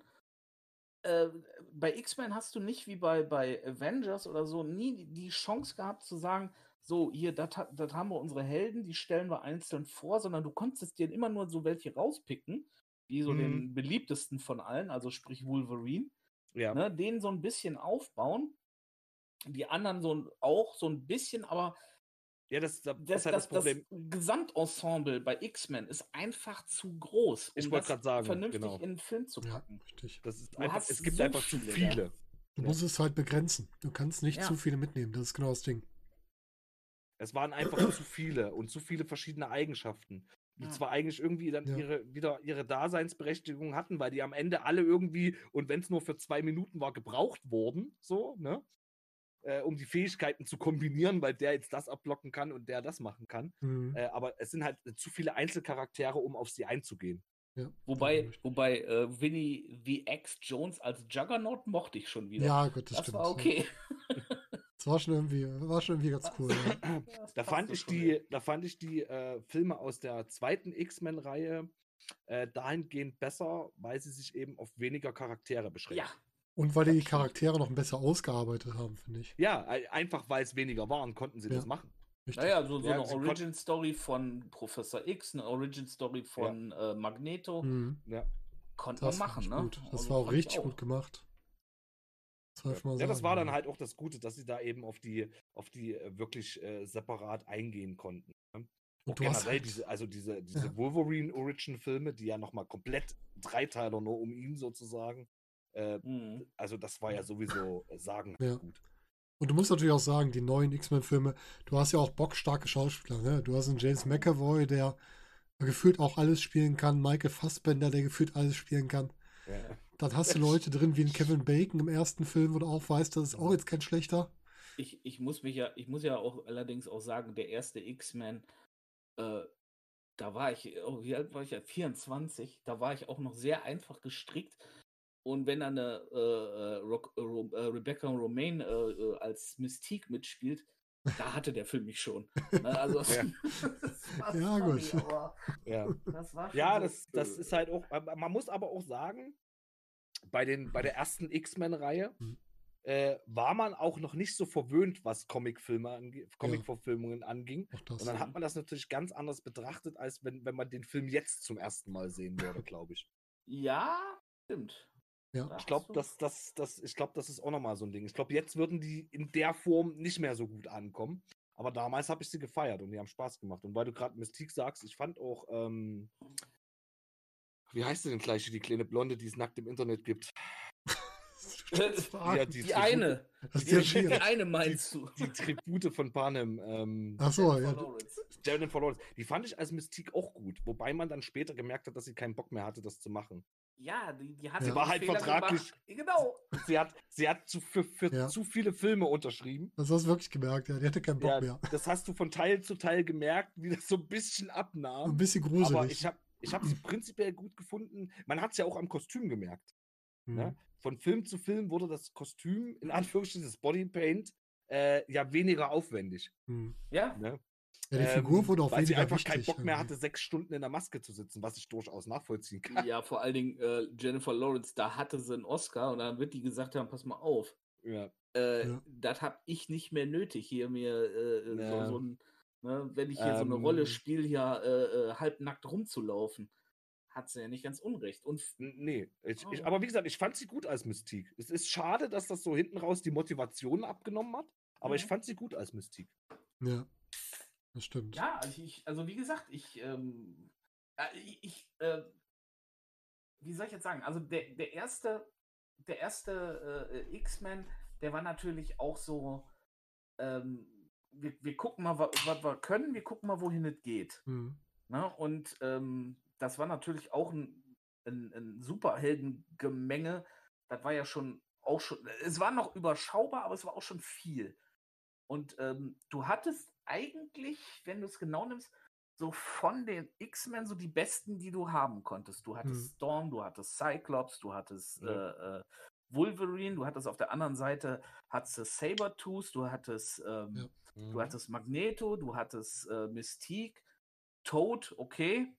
äh, bei X-Men hast du nicht wie bei, bei Avengers oder so nie die- Chance gehabt zu sagen, so, hier, das haben wir unsere Helden, die stellen wir einzeln vor, sondern du konntest dir immer nur so welche rauspicken, wie so Mhm. den beliebtesten von allen, also sprich Wolverine, Ja. ne, den so ein bisschen aufbauen, die anderen so auch so ein bisschen, aber Ja, das, das, das, ist halt das, das Problem. das Gesamtensemble bei X-Men ist einfach zu groß, Ich um wollte das sagen, vernünftig genau. in einen Film zu Ja, packen. richtig. Das ist Du einfach, es gibt so einfach zu viele, viele. ja. Du Ja. musst es halt begrenzen. Du kannst nicht Ja. zu viele mitnehmen. Das ist genau das Ding. Es waren einfach zu viele und zu viele verschiedene Eigenschaften, die Ja. zwar eigentlich irgendwie dann Ja. ihre, wieder ihre Daseinsberechtigung hatten, weil die am Ende alle irgendwie, und wenn es nur für zwei Minuten war, gebraucht wurden, so, ne? Äh, um die Fähigkeiten zu kombinieren, weil der jetzt das abblocken kann und der das machen kann. Mhm. Äh, aber es sind halt zu viele Einzelcharaktere, um auf sie einzugehen. Ja, Wobei, wobei äh, Winnie the X Jones als Juggernaut mochte ich schon wieder. ja, gut, das, das stimmt. war okay. Das war schon irgendwie, war schon irgendwie ganz cool. Ja. Da fand ich die, da fand ich die äh, Filme aus der zweiten X-Men-Reihe äh, dahingehend besser, weil sie sich eben auf weniger Charaktere beschränken. Ja, Und weil die. Charaktere noch ein besser ausgearbeitet haben, finde ich. Ja, ein- einfach weil es weniger waren, konnten sie Ja. das machen. Richtig. naja, so, so Ja, eine Origin-Story von Professor X, eine Origin-Story von äh, Magneto, Mhm. Ja, konnte man machen, ne? gut. Das Also war auch richtig gut gemacht. Das ja das war dann ja. halt auch das Gute, dass sie da eben auf die, auf die äh, wirklich äh, separat eingehen konnten. Ne? Auch Und du hast generell halt, diese, also diese, diese Ja. Wolverine-Origin-Filme, die ja nochmal komplett Dreiteiler nur um ihn sozusagen. Äh, Mhm. also das war ja sowieso äh, sagen Ja. gut. und du musst natürlich auch sagen, die neuen X-Men-Filme, du hast ja auch bockstarke Schauspieler. Ne? Du hast einen James McAvoy, der gefühlt auch alles spielen kann, Michael Fassbender, der gefühlt alles spielen kann. Ja. Dann hast du Leute drin wie ein Kevin Bacon im ersten Film, wo du auch weißt, das ist auch jetzt kein schlechter. Ich, ich muss mich ja, ich muss ja auch allerdings auch sagen, der erste X-Men, äh, da war ich, oh, wie alt war ich ja? 24, da war ich auch noch sehr einfach gestrickt. Und wenn dann eine äh, äh, Rock, äh, äh, Rebecca Romaine äh, äh, als Mystique mitspielt, da hatte der Film mich schon. Ne? Also, Ja. das war Ja, sorry, gut. Ja. das war schon Ja, so, das, das ist halt auch, man muss aber auch sagen, bei, den, bei der ersten X-Men-Reihe Mhm. äh, war man auch noch nicht so verwöhnt, was Comicfilme ange Comic-Verfilmungen anging. Auch das. Und dann hat man das natürlich ganz anders betrachtet, als wenn, wenn man den Film jetzt zum ersten Mal sehen würde, glaube ich. Ja, stimmt. Ja. Ich glaube, das, das, das, ich glaub, das ist auch nochmal so ein Ding. Ich glaube, jetzt würden die in der Form nicht mehr so gut ankommen. Aber damals habe ich sie gefeiert und die haben Spaß gemacht. Und weil du gerade Mystique sagst, ich fand auch, ähm, wie heißt sie denn gleich, die kleine Blonde, die es nackt im Internet gibt? Ja, die, die- eine. das ist Die, die eine meinst du. Die Tribute von Panem. Ähm, Ach so, ja. Jennifer Lawrence. Jennifer Lawrence. Die fand ich als Mystik auch gut, wobei man dann später gemerkt hat, dass sie keinen Bock mehr hatte, das zu machen. Ja, die, die hat Sie war halt Fehler vertraglich- Gemacht. Genau. Sie hat, sie hat zu, für, für Ja. zu viele Filme unterschrieben. Das hast du wirklich gemerkt, ja. Die hatte keinen Bock Ja, mehr. das hast du von Teil zu Teil gemerkt, wie das so ein bisschen abnahm. Ein bisschen gruselig. Aber ich habe ich hab sie prinzipiell gut gefunden. Man hat es ja auch am Kostüm gemerkt. Hm. Ne? Von Film zu Film wurde das Kostüm, in Anführungsstrichen das Bodypaint, äh, ja weniger aufwendig. Hm. Ja. Ne? Ja, die Figur Ähm, wurde auch Weil sie einfach wichtig. keinen Bock mehr hatte, sechs Stunden in der Maske zu sitzen, was ich durchaus nachvollziehen kann. Ja, vor allen Dingen äh, Jennifer Lawrence, da hatte sie einen Oscar und dann wird die gesagt haben, pass mal auf, Ja. äh, Ja. das habe ich nicht mehr nötig, hier mir äh, Ja. so, so ein, ne, wenn ich hier so eine Rolle Ähm. spiele, hier äh, äh, halbnackt rumzulaufen. Hat sie ja nicht ganz unrecht. Und Nee, ich, ich, Oh. aber wie gesagt, ich fand sie gut als Mystik. Es ist schade, dass das so hinten raus die Motivation abgenommen hat, aber ich Mhm. fand sie gut als Mystik. Ja, das stimmt. ja, also, ich, also wie gesagt, ich, ähm, äh, ich, äh, wie soll ich jetzt sagen? Also der, der erste, der erste äh, X-Men, der war natürlich auch so, ähm, wir, wir gucken mal, was wir können, wir gucken mal, wohin es geht. Hm. Ne? Und ähm, das war natürlich auch ein, ein, ein Superheldengemenge. Das war ja schon auch schon, es war noch überschaubar, aber es war auch schon viel. Und ähm, du hattest eigentlich, wenn du es genau nimmst, so von den X-Men so die besten, die du haben konntest. Du hattest Mhm. Storm, du hattest Cyclops, du hattest Ja. äh, äh, Wolverine, du hattest auf der anderen Seite hattest du Sabertooth, du hattest ähm, Ja. Du hattest Magneto, du hattest äh, Mystique, Toad, okay.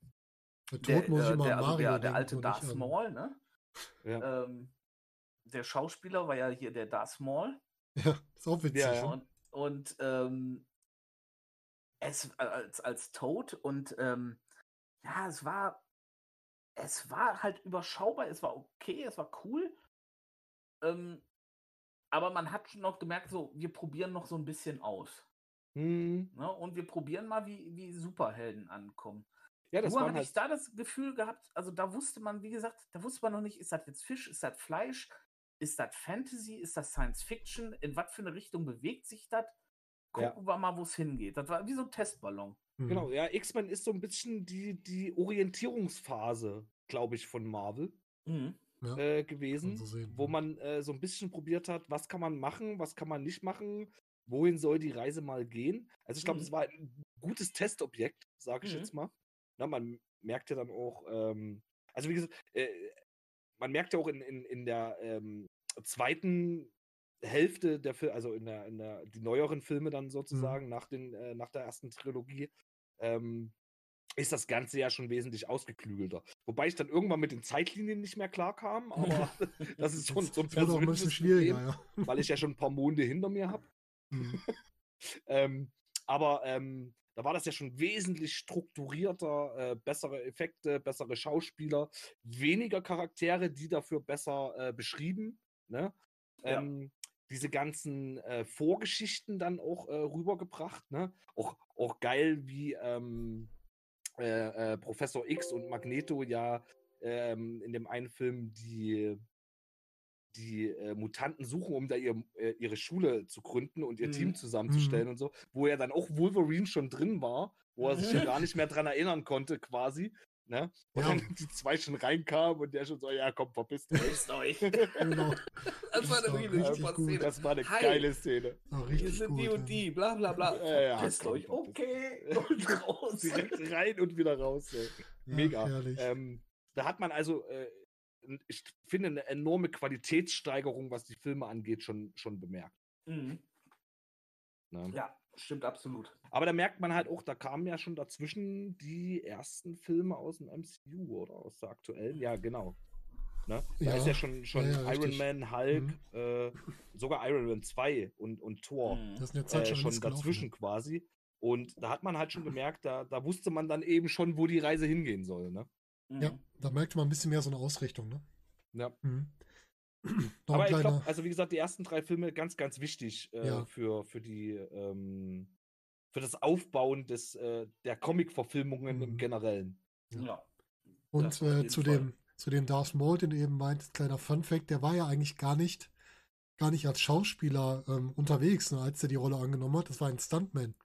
Der Tod Der, muss ich äh, immer der, an also Mario der, der alte Darth Maul, ne? Ja. Ähm, der Schauspieler war ja hier der Darth Maul. Ja, ist auch witzig. Ja, ja. Und, und ähm, es äh, als, als Toad und ähm, ja, es war es war halt überschaubar, es war okay, es war cool. Ähm, aber man hat schon noch gemerkt, so, wir probieren noch so ein bisschen aus. Hm. Ne? Und wir probieren mal, wie, wie Superhelden ankommen. Ja, das Nur hatte ich halt. da das Gefühl gehabt, also da wusste man, wie gesagt, da wusste man noch nicht, ist das jetzt Fisch, ist das Fleisch, ist das Fantasy, ist das Science Fiction, in was für eine Richtung bewegt sich das? Ja. Gucken wir mal, wo es hingeht. Das war wie so ein Testballon. Hm. Genau, ja, X-Men ist so ein bisschen die, die Orientierungsphase, glaube ich, von Marvel Mhm. Ja, äh, gewesen, so sehen, wo ja. man äh, so ein bisschen probiert hat, was kann man machen, was kann man nicht machen, wohin soll die Reise mal gehen. Also ich glaube, Mhm. es war ein gutes Testobjekt, sage ich Mhm. jetzt mal. Na, man merkt ja dann auch, ähm, also wie gesagt, äh, man merkt ja auch in, in, in der ähm, zweiten Hälfte der Filme, also in der, in der, die neueren Filme dann sozusagen nach, den, äh, nach der ersten Trilogie, ähm, ist das Ganze ja schon wesentlich ausgeklügelter. Wobei ich dann irgendwann mit den Zeitlinien nicht mehr klarkam, aber das ist so ein, so ein ein persönliches schwieriger, Problem, ja. weil ich ja schon ein paar Monde hinter mir habe. Hm. Ähm, aber ähm, da war das ja schon wesentlich strukturierter, äh, bessere Effekte, bessere Schauspieler, weniger Charaktere, die dafür besser äh, beschrieben. Ne? Ja. Diese ganzen äh, Vorgeschichten dann auch äh, rübergebracht. Ne? Auch, auch geil, wie ähm, äh, äh, Professor X und Magneto ja ähm, in dem einen Film die die äh, Mutanten suchen, um da ihr, äh, ihre Schule zu gründen und ihr Mhm. Team zusammenzustellen und so, wo ja dann auch Wolverine schon drin war, wo er sich ja gar nicht mehr dran erinnern konnte, quasi. Ne? Und Ja. dann die zwei schon reinkamen und der schon so, ja komm, verpisst euch. Genau. Das war eine gut. Szene. Das war eine Hi. geile Szene. Wir sind gut. die ja. und die, bla bla bla. Ja, ja, Verpisst euch. verpisst Okay. Und raus. Direkt rein und wieder raus. Ja, Mega. herrlich. Ähm, da hat man also, äh, ich finde, eine enorme Qualitätssteigerung, was die Filme angeht, schon, schon bemerkt. Mhm. Ne? Ja, stimmt absolut. Aber da merkt man halt auch, da kamen ja schon dazwischen die ersten Filme aus dem MCU oder aus der aktuellen. Ja, genau. Ne? Da Ja, ist ja schon, schon ja, ja, Iron richtig. Man, Hulk, Mhm. äh, sogar Iron Man 2 und, und Thor Mhm. Das ist eine Zeit äh, schon, schon alles gelaufen, dazwischen quasi. Und da hat man halt schon gemerkt, da, da wusste man dann eben schon, wo die Reise hingehen soll. Ne? Ja, Mhm. da merkt man ein bisschen mehr so eine Ausrichtung, ne? Ja. Mhm. Aber ich glaube, also wie gesagt, die ersten drei Filme ganz, ganz wichtig äh, Ja. für, für die ähm, für das Aufbauen des, äh, der Comic-Verfilmungen im Mhm. Generellen. Ja. und äh, zu Fall. dem, zu dem Darth Maul, den du eben meintest, kleiner Fun-Fact, der war ja eigentlich gar nicht, gar nicht als Schauspieler ähm, unterwegs, ne, als er die Rolle angenommen hat. Das war ein Stuntman.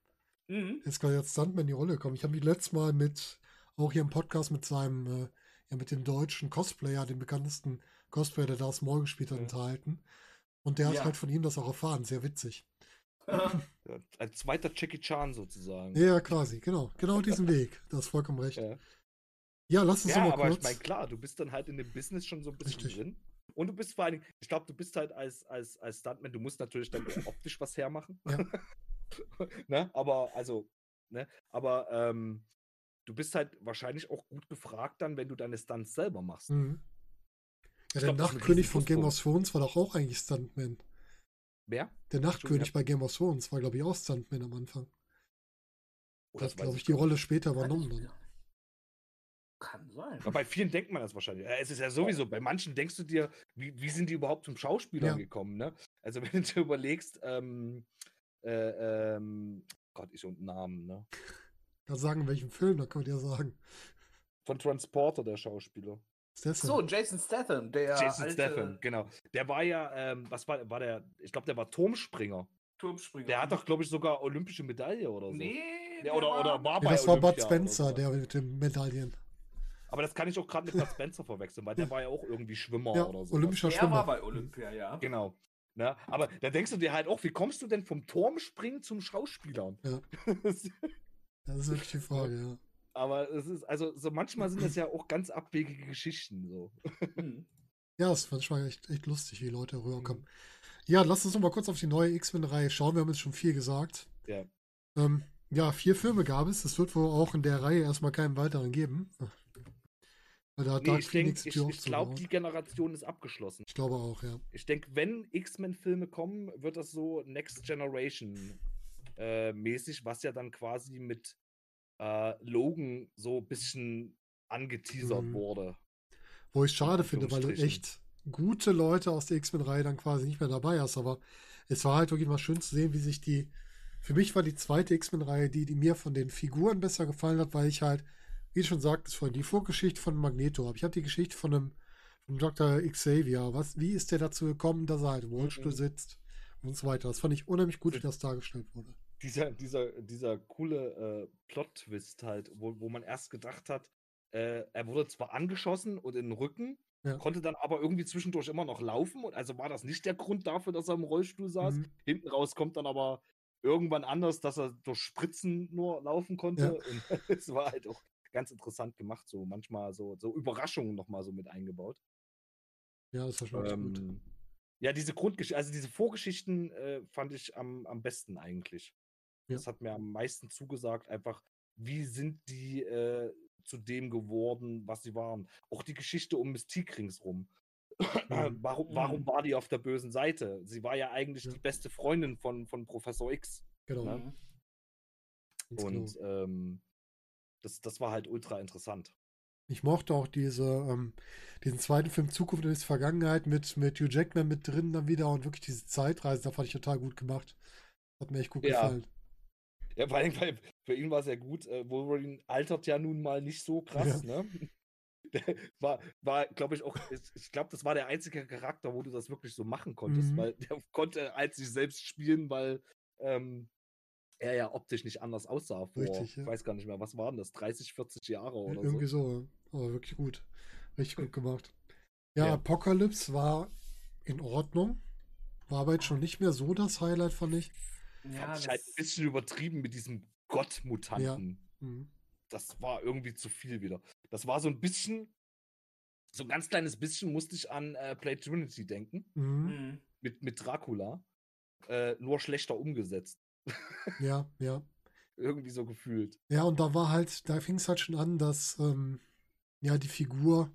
Mhm. ist quasi als Stuntman in die Rolle gekommen. Ich habe mich letztes Mal mit, auch hier im Podcast mit seinem, äh, ja, mit dem deutschen Cosplayer, dem bekanntesten Cosplayer, der Darth Maul gespielt hat, Ja. unterhalten. Und der hat Ja. halt von ihm das auch erfahren. Sehr witzig. Ja, Ein zweiter Jackie Chan sozusagen. Ja, quasi, genau. Genau diesen Weg. Du hast vollkommen recht. Ja. Ja, lass uns Ja, mal aber ich kurz. meine, klar, du bist dann halt in dem Business schon so ein bisschen Richtig. drin. Und du bist vor allen Dingen, ich glaube, du bist halt als, als, als Stuntman, du musst natürlich dann optisch was hermachen. Ja. ne? Aber, also, ne? Aber ähm, du bist halt wahrscheinlich auch gut gefragt dann, wenn du deine Stunts selber machst. Mhm. Ja, der glaub, Nachtkönig von Game of Thrones war doch auch eigentlich Stuntman. Wer? Der Nachtkönig bei Game of Thrones war, glaube ich, auch Stuntman am Anfang. Oh, Das glaube ich, die Rolle später Kann übernommen dann. Kann sein. Aber bei vielen denkt man das wahrscheinlich. Ja, Es ist ja sowieso, bei manchen denkst du dir, wie, wie sind die überhaupt zum Schauspieler Ja. gekommen, ne? Also wenn du dir überlegst, ähm, äh, ähm, Gott, ich und Namen, ne? Da sagen, in welchem Film, da könnt ihr sagen. Von Transporter, der Schauspieler. Denn? So, Jason Statham, der Jason alte Statham, genau. Der war ja, ähm, was war, war der, ich glaube, der war Turmspringer. Turmspringer. Der hat doch, glaube ich, sogar olympische Medaille oder so. Nee, Ja, der oder, oder war Ja, bei das war Bud Spencer, so. der mit den Medaillen. Aber das kann ich auch gerade mit Bud Spencer verwechseln, weil der war ja auch irgendwie Schwimmer Ja, oder so. olympischer Der Schwimmer. war bei Olympia, ja. Genau. Ne? Aber da denkst du dir halt auch, wie kommst du denn vom Turmspringen zum Schauspieler? Ja. Das ist wirklich die Frage, ja. Aber es ist, also so manchmal sind das ja auch ganz abwegige Geschichten. So. Mhm. Ja, es ist manchmal echt, echt lustig, wie Leute rüberkommen. Mhm. Ja, lass uns noch mal kurz auf die neue X-Men-Reihe schauen. Wir haben jetzt schon viel gesagt. Ja. Ähm, ja, vier Filme gab es. Es wird wohl auch in der Reihe erstmal keinen weiteren geben. Weil da hat Nee, Dark ich Phoenix ich, Tür ich glaube, die Generation ist abgeschlossen. Ich glaube auch, ja. Ich denke, wenn X-Men-Filme kommen, wird das so Next Generation äh, mäßig, was ja dann quasi mit äh, Logan so ein bisschen angeteasert Mhm. wurde. Wo ich schade finde, weil du echt gute Leute aus der X-Men-Reihe dann quasi nicht mehr dabei hast. Aber es war halt wirklich mal schön zu sehen, wie sich die. Für mich war die zweite X-Men-Reihe die, die mir von den Figuren besser gefallen hat, weil ich halt, wie du schon sagtest vorhin, die Vorgeschichte von Magneto habe. Ich habe die Geschichte von einem von Dr. Xavier. Was, wie ist der dazu gekommen, dass er halt im Rollstuhl Mhm. sitzt und so weiter. Das fand ich unheimlich gut, wie das dargestellt wurde. Dieser, dieser, dieser coole äh, Plot-Twist halt, wo, wo man erst gedacht hat, äh, er wurde zwar angeschossen und in den Rücken, Ja. konnte dann aber irgendwie zwischendurch immer noch laufen. Und also war das nicht der Grund dafür, dass er im Rollstuhl saß. Mhm. Hinten raus kommt dann aber irgendwann anders, dass er durch Spritzen nur laufen konnte. Und es war halt auch ganz interessant gemacht, so manchmal so, so Überraschungen nochmal so mit eingebaut. Ja, das war schon echt gut. Ähm, ja, diese Grundgeschichte, also diese Vorgeschichten äh, fand ich am, am besten eigentlich. Ja. Das hat mir am meisten zugesagt, einfach, wie sind die äh, zu dem geworden, was sie waren. Auch die Geschichte um Mystique ringsrum. Mhm. warum, warum Mhm. war die auf der bösen Seite? Sie war ja eigentlich Ja. die beste Freundin von, von Professor X. Genau. ne? Mhm. Und genau. ähm, das, das war halt ultra interessant. Ich mochte auch diese, ähm, diesen zweiten Film Zukunft ist Vergangenheit mit, mit Hugh Jackman mit drin dann wieder und wirklich diese Zeitreise, da fand ich total gut gemacht. Hat mir echt gut Ja. gefallen. Ja, vor allem, weil für ihn war es ja gut. Äh, Wolverine altert ja nun mal nicht so krass, ne? Der war, war glaube ich, auch, ich, glaube, das war der einzige Charakter, wo du das wirklich so machen konntest, Mhm. weil der konnte als sich selbst spielen, weil ähm, er ja optisch nicht anders aussah vor, Richtig, ja. ich weiß gar nicht mehr, was waren das, 30, 40 Jahre oder Irgendwie so. so, aber wirklich gut. Richtig gut gemacht. Ja, Ja. Apocalypse war in Ordnung. War aber jetzt schon nicht mehr so das Highlight, fand ich. Ja, Fand ich halt ein bisschen übertrieben mit diesem Gott-Mutanten. Mhm. das war irgendwie zu viel wieder. Das war so ein bisschen, so ein ganz kleines bisschen musste ich an äh, Play Trinity denken, Mhm. Mhm. mit, mit Dracula. Äh, nur schlechter umgesetzt. Ja, ja. Irgendwie so gefühlt. Ja, und da war halt, da fing es halt schon an, dass ähm, ja die Figur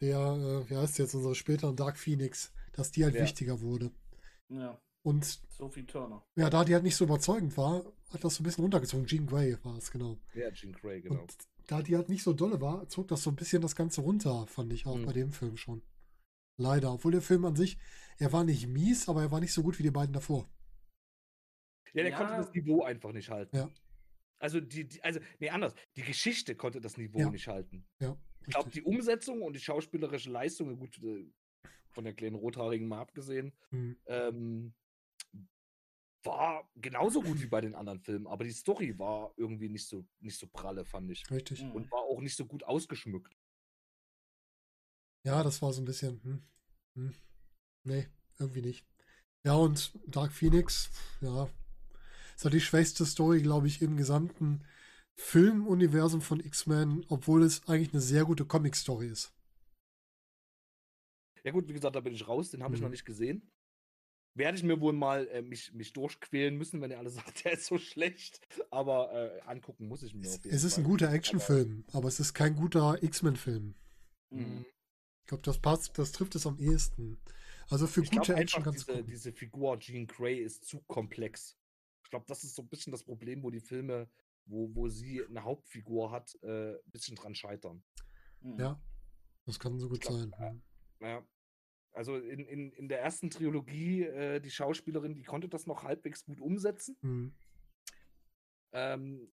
der, äh, wie heißt jetzt, unsere späteren Dark Phoenix, dass die halt Ja. wichtiger wurde. Ja, Und Sophie Turner. ja, da die halt nicht so überzeugend war, hat das so ein bisschen runtergezogen. Jean Grey war es, genau. Ja, Jean Grey, genau. Und da die halt nicht so dolle war, zog das so ein bisschen das Ganze runter, fand ich auch Mhm. bei dem Film schon. Leider. Obwohl der Film an sich, er war nicht mies, aber er war nicht so gut wie die beiden davor. Ja, der Ja. konnte das Niveau einfach nicht halten. Ja. Also, die, die, also, nee, anders. Die Geschichte konnte das Niveau Ja. nicht halten. Ja. Ich glaube, die Umsetzung und die schauspielerische Leistung, gut, äh, von der kleinen Rothaarigen mal abgesehen, Mhm. ähm, war genauso gut wie bei den anderen Filmen, aber die Story war irgendwie nicht so, nicht so pralle, fand ich. Richtig. Mhm. Und war auch nicht so gut ausgeschmückt. Ja, das war so ein bisschen. Hm, hm, nee, irgendwie nicht. Ja, und Dark Phoenix, ja, ist halt die schwächste Story, glaube ich, im gesamten Filmuniversum von X-Men, obwohl es eigentlich eine sehr gute Comic-Story ist. Ja gut, wie gesagt, da bin ich raus, den habe ich noch Mhm. nicht gesehen. Werde ich mir wohl mal äh, mich, mich durchquälen müssen, wenn ihr alle sagt, der ist so schlecht. Aber äh, angucken muss ich mir Es, auf jeden es ist ein Fall. guter Actionfilm, aber es ist kein guter X-Men-Film. Mhm. Mhm. Ich glaube, das passt, das trifft es am ehesten. Also für Ich gute Action einfach, ganz diese, gut. diese Figur Jean Grey ist zu komplex. Ich glaube, das ist so ein bisschen das Problem, wo die Filme, wo, wo sie eine Hauptfigur hat, äh, ein bisschen dran scheitern. Mhm. Ja, das kann so gut glaub, sein. äh. Ja. Also in, in, in der ersten Trilogie, äh, die Schauspielerin, die konnte das noch halbwegs gut umsetzen. Hm. Ähm,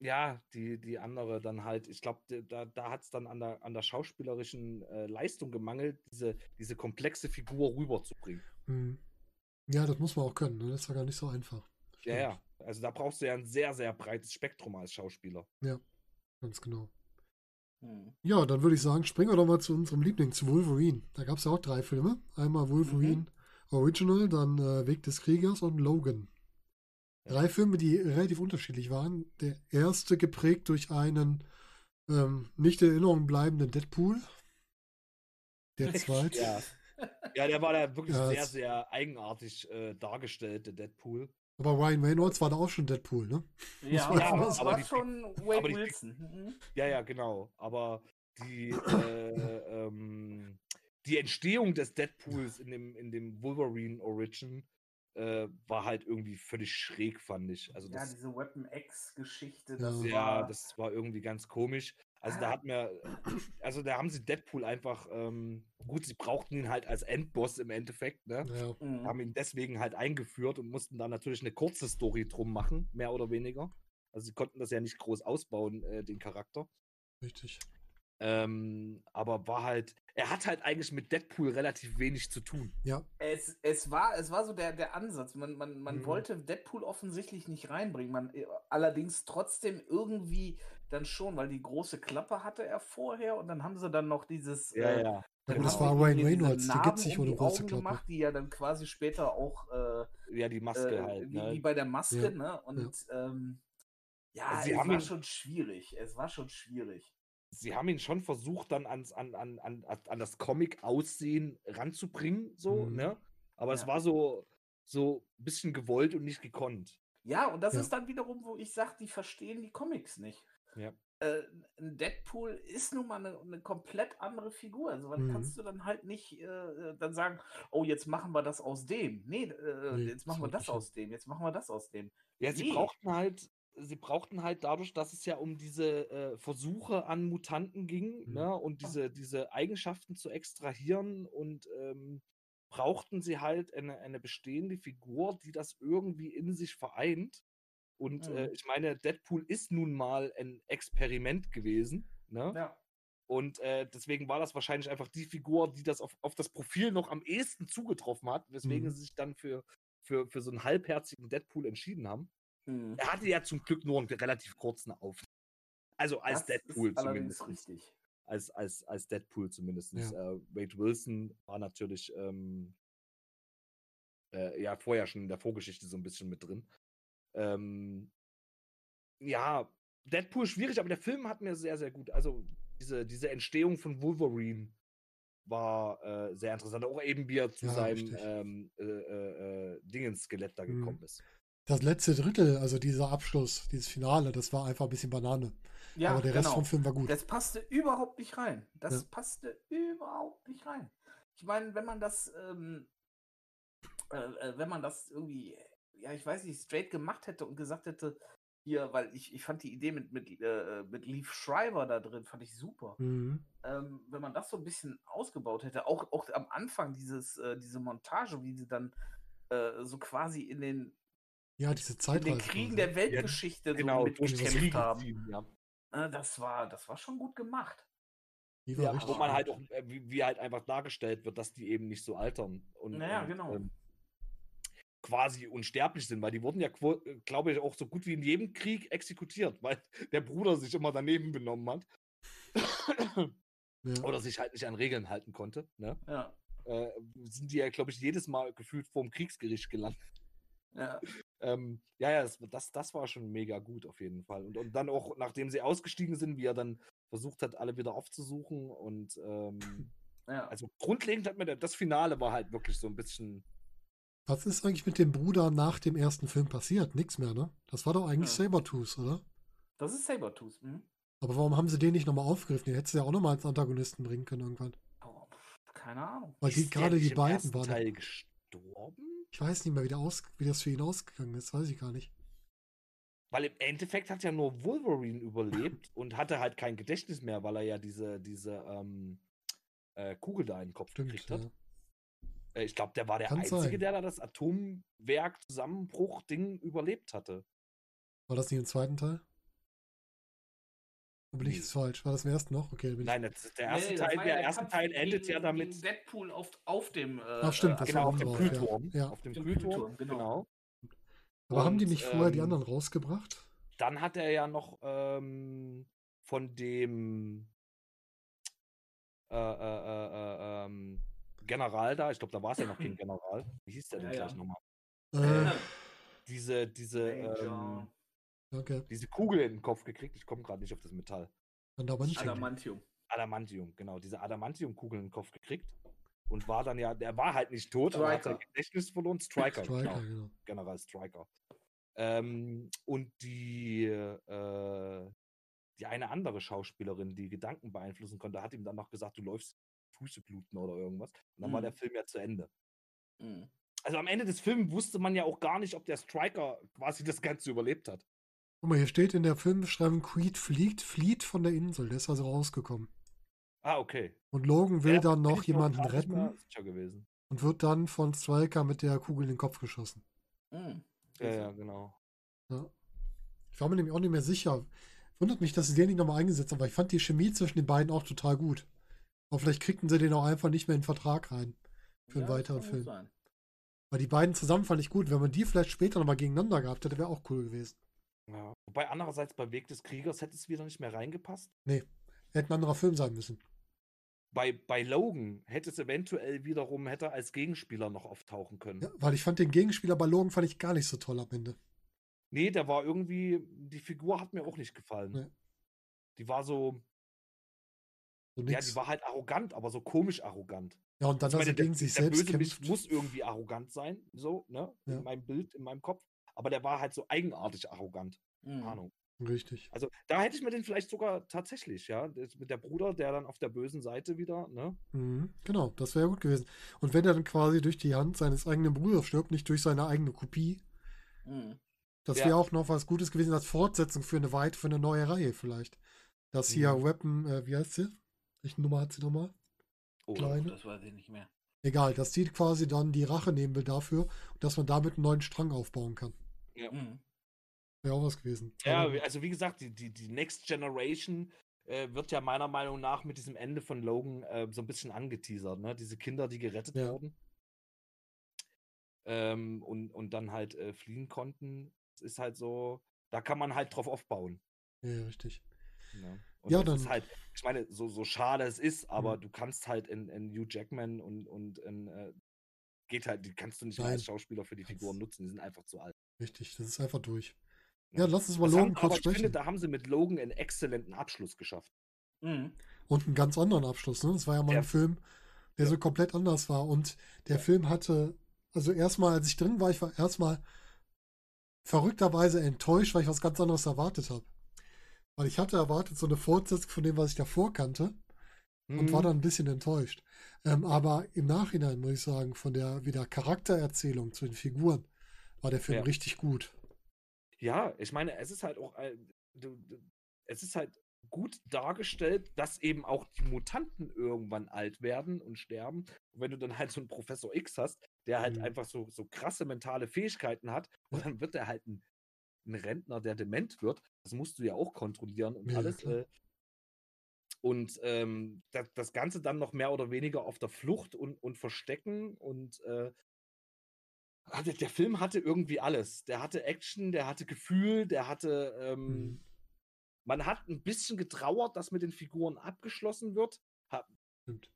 ja, die, die andere dann halt, ich glaube, da, da hat es dann an der, an der schauspielerischen äh, Leistung gemangelt, diese, diese komplexe Figur rüberzubringen. Hm. Ja, das muss man auch können. Ne? Das ist ja gar nicht so einfach. Ja, Stimmt. ja. Also da brauchst du ja ein sehr, sehr breites Spektrum als Schauspieler. Ganz genau. Mhm. Ja, dann würde ich sagen, springen wir doch mal zu unserem Liebling, zu Wolverine. Da gab es ja auch drei Filme. Einmal Wolverine Original, dann äh, Weg des Kriegers und Logan. Drei Filme, die relativ unterschiedlich waren. Der erste geprägt durch einen ähm, nicht in Erinnerung bleibenden Deadpool. Der zweite. Ja. Ja, der war da wirklich Ja, sehr, sehr eigenartig äh, dargestellt, der Deadpool. Aber Ryan Reynolds war da auch schon Deadpool, ne? Ja, aber das Aber war die- schon Wade die- Wilson. Mhm. Ja, ja, genau. Aber die, äh, ähm, die Entstehung des Deadpools in dem, in dem Wolverine Origin äh, war halt irgendwie völlig schräg, fand ich. Also Ja, das, diese Weapon X-Geschichte, Ja. das ja, war. das war irgendwie ganz komisch. Also da hat mir, also da haben sie Deadpool einfach, ähm, gut, sie brauchten ihn halt als Endboss im Endeffekt, ne? Ja. Mhm. haben ihn deswegen halt eingeführt und mussten da natürlich eine kurze Story drum machen, mehr oder weniger. Also sie konnten das ja nicht groß ausbauen, äh, den Charakter. Richtig. Ähm, aber war halt, er hat halt eigentlich mit Deadpool relativ wenig zu tun. Ja, Es, es, war, es war so der, der Ansatz. Man, man, man Mhm. wollte Deadpool offensichtlich nicht reinbringen. Man, äh, allerdings trotzdem irgendwie dann schon, weil die große Klappe hatte er vorher und dann haben sie dann noch dieses. äh, Ja, ja. gut, dann das haben war Ryan Reynolds, der gibt sich um ohne die große Klappe. gemacht, die ja dann quasi später auch äh, Ja, die Maske äh, halt, wie, ne? wie bei der Maske, Ja, ne? Und ähm, ja, Also sie es haben war schon schwierig. Es war schon schwierig. Sie haben ihn schon versucht, dann ans, an, an, an, an das Comic-Aussehen ranzubringen, so, Mhm. ne? Aber es Ja. war so, so ein bisschen gewollt und nicht gekonnt. Ja, und das Ja. ist dann wiederum, wo ich sage, die verstehen die Comics nicht. Ja. Äh, ein Deadpool ist nun mal eine, eine komplett andere Figur. Also, Mhm. kannst du dann halt nicht äh, dann sagen, oh, jetzt machen wir das aus dem. Nee, äh, Nee, jetzt machen wir das aus dem. Jetzt machen wir das aus dem. Ja, sie Nee. brauchten halt, sie brauchten halt dadurch, dass es ja um diese äh, Versuche an Mutanten ging, Mhm. ne, und diese, diese Eigenschaften zu extrahieren und ähm, brauchten sie halt eine, eine bestehende Figur, die das irgendwie in sich vereint. Und äh, Mhm. ich meine, Deadpool ist nun mal ein Experiment gewesen, ne? Ja. Und äh, deswegen war das wahrscheinlich einfach die Figur, die das auf, auf das Profil noch am ehesten zugetroffen hat, weswegen Mhm. sie sich dann für, für, für so einen halbherzigen Deadpool entschieden haben. Mhm. Er hatte ja zum Glück nur einen relativ kurzen Auftritt. Also als Das Deadpool zumindest. richtig. Als, als, als Deadpool zumindest. Ja. Äh, Wade Wilson war natürlich ähm, äh, ja vorher schon in der Vorgeschichte so ein bisschen mit drin. Ähm, ja, Deadpool schwierig, aber der Film hat mir sehr, sehr gut. Also diese, diese Entstehung von Wolverine war äh, sehr interessant. Auch eben, wie er zu Ja, seinem ähm, äh, äh, äh, Dingens-Skelett da Mhm. gekommen ist. Das letzte Drittel, also dieser Abschluss, dieses Finale, das war einfach ein bisschen Banane. Ja, Aber der Rest genau. vom Film war gut. Das passte überhaupt nicht rein. Das Ja. passte überhaupt nicht rein. Ich meine, wenn man das, ähm, äh, äh, wenn man das irgendwie, ja, ich weiß nicht, straight gemacht hätte und gesagt hätte, hier, weil ich, ich fand die Idee mit, mit, äh, mit Leaf Schreiber da drin, fand ich super. Mhm. Ähm, wenn man das so ein bisschen ausgebaut hätte, auch, auch am Anfang dieses, äh, diese Montage, wie sie dann äh, so quasi in den, Ja, diese in den Kriegen der Weltgeschichte Genau, so durch die mitgekämpft haben. ja. Das war, das war schon gut gemacht. Ja, wo man halt auch, äh, wie, wie halt einfach dargestellt wird, dass die eben nicht so altern. Und, Naja, und, genau. Ähm, quasi unsterblich sind, weil die wurden ja, glaube ich, auch so gut wie in jedem Krieg exekutiert, weil der Bruder sich immer daneben benommen hat. Ja. Oder sich halt nicht an Regeln halten konnte. Ne? Ja. Äh, sind die ja, glaube ich, jedes Mal gefühlt vorm Kriegsgericht gelandet. Ja. ähm, ja, ja, das, das, das, war schon mega gut auf jeden Fall. Und, und dann auch, nachdem sie ausgestiegen sind, wie er dann versucht hat, alle wieder aufzusuchen. Und ähm, ja. also grundlegend hat mir der, das Finale war halt wirklich so ein bisschen. Was ist eigentlich mit dem Bruder nach dem ersten Film passiert? Nix mehr, ne? Das war doch eigentlich ja. Sabertooth, oder? Das ist Sabertooth, hm? Aber warum haben sie den nicht nochmal aufgegriffen? Den hättest du ja auch nochmal als Antagonisten bringen können irgendwann. Oh, keine Ahnung. Weil die gerade die beiden waren. Teil gestorben? Ich weiß nicht mehr, wie, der aus, wie das für ihn ausgegangen ist. Weiß ich gar nicht. Weil im Endeffekt hat ja nur Wolverine überlebt und hatte halt kein Gedächtnis mehr, weil er ja diese, diese ähm, äh, Kugel da in den Kopf Stimmt, gekriegt hat. Ja. Äh, ich glaube, der war der Kann Einzige, sein. der da das Atomwerk-Zusammenbruch-Ding überlebt hatte. War das nicht im zweiten Teil? Da bin ich jetzt falsch. War das im ersten noch? Okay, Nein, das, der erste nee, Teil, der, der erste Teil endet ja damit. Deadpool auf, auf dem. Äh, Ach, stimmt, das genau, war auf dem Kühlturm. Ja. Auf dem Kühlturm, genau. genau. Aber Und, haben die nicht vorher ähm, die anderen rausgebracht? Dann hat er ja noch ähm, von dem äh, äh, äh, äh ähm, General da, ich glaube, da war es ja noch kein General. Wie hieß der denn ja, gleich ja. nochmal? Äh. Diese, diese, ähm, Okay. Diese Kugel in den Kopf gekriegt. Ich komme gerade nicht auf das Metall. Adamantium. Adamantium. Adamantium, genau. Diese Adamantium-Kugel in den Kopf gekriegt. Und war dann ja, der war halt nicht tot, Striker. aber hat sein Gedächtnis verloren. Striker, Striker genau. genau. General Striker. Ähm, und die, äh, die eine andere Schauspielerin, die Gedanken beeinflussen konnte, hat ihm dann noch gesagt, du läufst Füße bluten oder irgendwas. Und dann mhm. war der Film ja zu Ende. Mhm. Also am Ende des Films wusste man ja auch gar nicht, ob der Striker quasi das Ganze überlebt hat. Guck mal, hier steht in der Filmbeschreibung, Creed fliegt, flieht von der Insel. Der ist also rausgekommen. Ah, okay. Und Logan will ja, dann noch jemanden retten. Gewesen. Und wird dann von Striker mit der Kugel in den Kopf geschossen. Mhm. Ja, ja, genau. Ja. Ich war mir nämlich auch nicht mehr sicher. Wundert mich, dass sie den nicht nochmal eingesetzt haben, weil ich fand die Chemie zwischen den beiden auch total gut. Aber vielleicht kriegten sie den auch einfach nicht mehr in den Vertrag rein. Für ja, einen weiteren Film. Sein. Weil die beiden zusammen fand ich gut. Wenn man die vielleicht später nochmal gegeneinander gehabt hätte, wäre auch cool gewesen. Ja. Wobei andererseits bei Weg des Kriegers hätte es wieder nicht mehr reingepasst. Nee, hätte ein anderer Film sein müssen. Bei, bei Logan hätte es eventuell wiederum, hätte als Gegenspieler noch auftauchen können. Ja, weil ich fand den Gegenspieler bei Logan fand ich gar nicht so toll am Ende. Nee, der war irgendwie, die Figur hat mir auch nicht gefallen. Nee. Die war so, so ja, die war halt arrogant, aber so komisch arrogant. Ja, und dann, dass er gegen sich selbst kämpft. muss irgendwie arrogant sein, so, ne? Ja. In meinem Bild, in meinem Kopf aber der war halt so eigenartig arrogant. Mhm. Ahnung. Richtig. Also da hätte ich mir den vielleicht sogar tatsächlich, ja, mit der Bruder, der dann auf der bösen Seite wieder, ne? Mhm, genau, das wäre gut gewesen. Und wenn er dann quasi durch die Hand seines eigenen Bruders stirbt, nicht durch seine eigene Kopie, mhm. das wäre ja. auch noch was Gutes gewesen als Fortsetzung für eine weit, für eine neue Reihe vielleicht. Das hier mhm. Weapon, äh, wie heißt sie? Welche Nummer hat sie nochmal? Oh, Kleine. das weiß ich nicht mehr. Egal, dass die quasi dann die Rache nehmen will dafür dass man damit einen neuen Strang aufbauen kann. Ja. Mhm. Wäre auch was gewesen. Ja, also wie gesagt, die, die, die Next Generation äh, wird ja meiner Meinung nach mit diesem Ende von Logan äh, so ein bisschen angeteasert, ne? Diese Kinder, die gerettet ja. wurden. Ähm, und, und dann halt äh, fliehen konnten. Es ist halt so, da kann man halt drauf aufbauen. Ja, richtig. Ja, und ja dann. Ist halt, ich meine, so, so schade es ist, aber mhm. du kannst halt in, in Hugh Jackman und, und in, äh, geht halt, die kannst du nicht mehr als Schauspieler für die Figuren nutzen, die sind einfach zu alt. Richtig, das ist einfach durch. Ja, lass uns mal das Logan haben, kurz sprechen. Ich finde, da haben sie mit Logan einen exzellenten Abschluss geschafft. Mhm. Und einen ganz anderen Abschluss. Ne? Das war ja mal ja. ein Film, der ja. so komplett anders war. Und der ja. Film hatte, also erstmal, als ich drin war, ich war erstmal verrückterweise enttäuscht, weil ich was ganz anderes erwartet habe. Weil ich hatte erwartet, so eine Fortsetzung von dem, was ich davor kannte. Mhm. Und war mhm. dann ein bisschen enttäuscht. Ähm, aber im Nachhinein muss ich sagen, von der wieder Charaktererzählung zu den Figuren, war der Film ja. richtig gut. Ja, ich meine, es ist halt auch, äh, es ist halt gut dargestellt, dass eben auch die Mutanten irgendwann alt werden und sterben. Und wenn du dann halt so einen Professor X hast, der halt mhm. einfach so, so krasse mentale Fähigkeiten hat, und dann wird er halt ein, ein Rentner, der dement wird, das musst du ja auch kontrollieren und ja, alles. Äh, und ähm, das, das, Ganze dann noch mehr oder weniger auf der Flucht und, und Verstecken und äh, der Film hatte irgendwie alles. Der hatte Action, der hatte Gefühl, der hatte. Ähm, Mhm. Man hat ein bisschen getrauert, dass mit den Figuren abgeschlossen wird. Hat,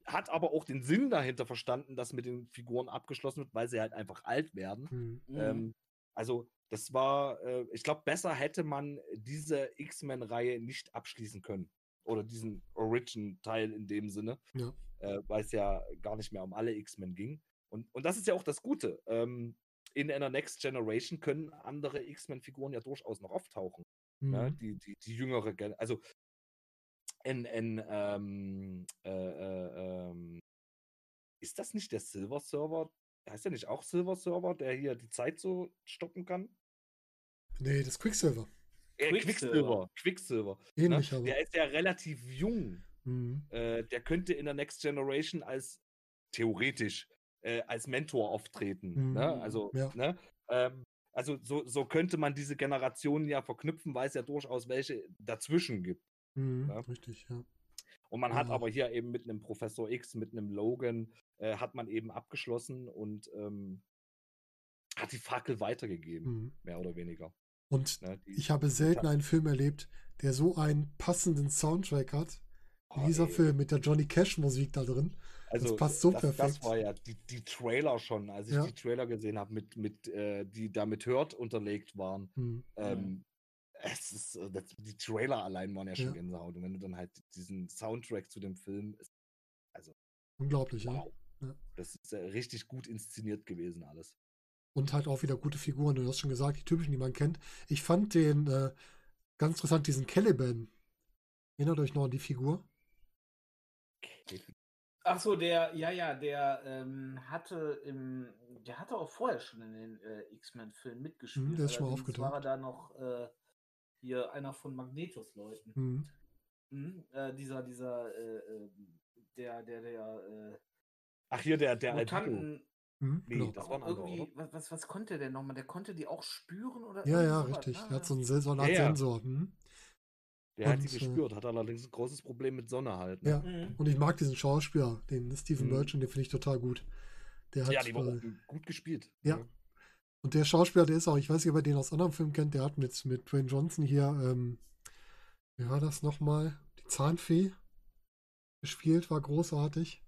hat aber auch den Sinn dahinter verstanden, dass mit den Figuren abgeschlossen wird, weil sie halt einfach alt werden. Mhm. Mhm. Ähm, also, das war, äh, ich glaube, besser hätte man diese X-Men-Reihe nicht abschließen können. Oder diesen Origin-Teil in dem Sinne. Ja. Äh, weil es ja gar nicht mehr um alle X-Men ging. Und, und das ist ja auch das Gute. Ähm, in einer Next Generation können andere X-Men-Figuren ja durchaus noch auftauchen. Ne? Mhm. Die, die, die jüngere Gen Also in, in ähm, äh, äh, ähm, ist das nicht der Silver Server? Heißt der nicht auch Silver Server, der hier die Zeit so stoppen kann? Nee, das Quicksilver. Äh, Quicksilver. Quicksilver. Quicksilver. Ne? Ähnlich aber. Der ist ja relativ jung. Mhm. Äh, der könnte in der Next Generation als theoretisch äh, als Mentor auftreten. Mhm. Ne? Also, Ja. ne? ähm, also so, so könnte man diese Generationen ja verknüpfen, weil es ja durchaus welche dazwischen gibt. Mhm. Ja. Richtig, ja. Und man hat Ja. aber hier eben mit einem Professor X, mit einem Logan, äh, hat man eben abgeschlossen und ähm, hat die Fackel weitergegeben, Mhm. mehr oder weniger. Und Ne? Die, ich habe selten einen Film erlebt, der so einen passenden Soundtrack hat, wie Oh, dieser ey. Film mit der Johnny Cash Musik da drin. Also, passt so das, perfekt. Das war ja die, die Trailer schon, als ich Ja. die Trailer gesehen habe, mit, mit, äh, die da mit Hört unterlegt waren. Mhm. Ähm, es ist, äh, das, die Trailer allein waren ja schon Ja. Gänsehaut. Und wenn du dann halt diesen Soundtrack zu dem Film, ist, Unglaublich, ja. wow. Ja. Das ist äh, richtig gut inszeniert gewesen alles. Und halt auch wieder gute Figuren. Du hast schon gesagt, die typischen, die man kennt. Ich fand den äh, ganz interessant, diesen Caliban. Erinnert euch noch an die Figur? Ach so, der, ja, ja, der ähm, hatte im, der hatte auch vorher schon in den äh, X-Men-Filmen mitgespielt. Mhm, der ist schon mal Allerdings war er aufgetaucht. da noch äh, hier einer von Magnetos-Leuten. Mhm. Mhm, äh, dieser, dieser, äh, äh, der, der, der, Ach, hier der, äh, der Albino. Mutanten. Mhm, Nee, genau. das war ein anderer, irgendwie, was, was, was konnte der nochmal? Der konnte die auch spüren oder Ja, irgendwie ja, sowas, richtig. ne? Er hat so einen, Se- so eine Art Ja, ja. Sensor. Mhm. Der hat die Und, äh, gespürt, hat allerdings ein großes Problem mit Sonne halt. Ne? Ja. Mhm. Und ich mag diesen Schauspieler, den Stephen Mhm. Merchant, den finde ich total gut. Der hat, Ja, die war äh, auch gut gespielt. ja. ne? Und der Schauspieler, der ist auch, ich weiß nicht, ob ihr den aus anderen Filmen kennt, der hat mit, mit Dwayne Johnson hier, ähm, wie war das nochmal? Die Zahnfee gespielt, war großartig.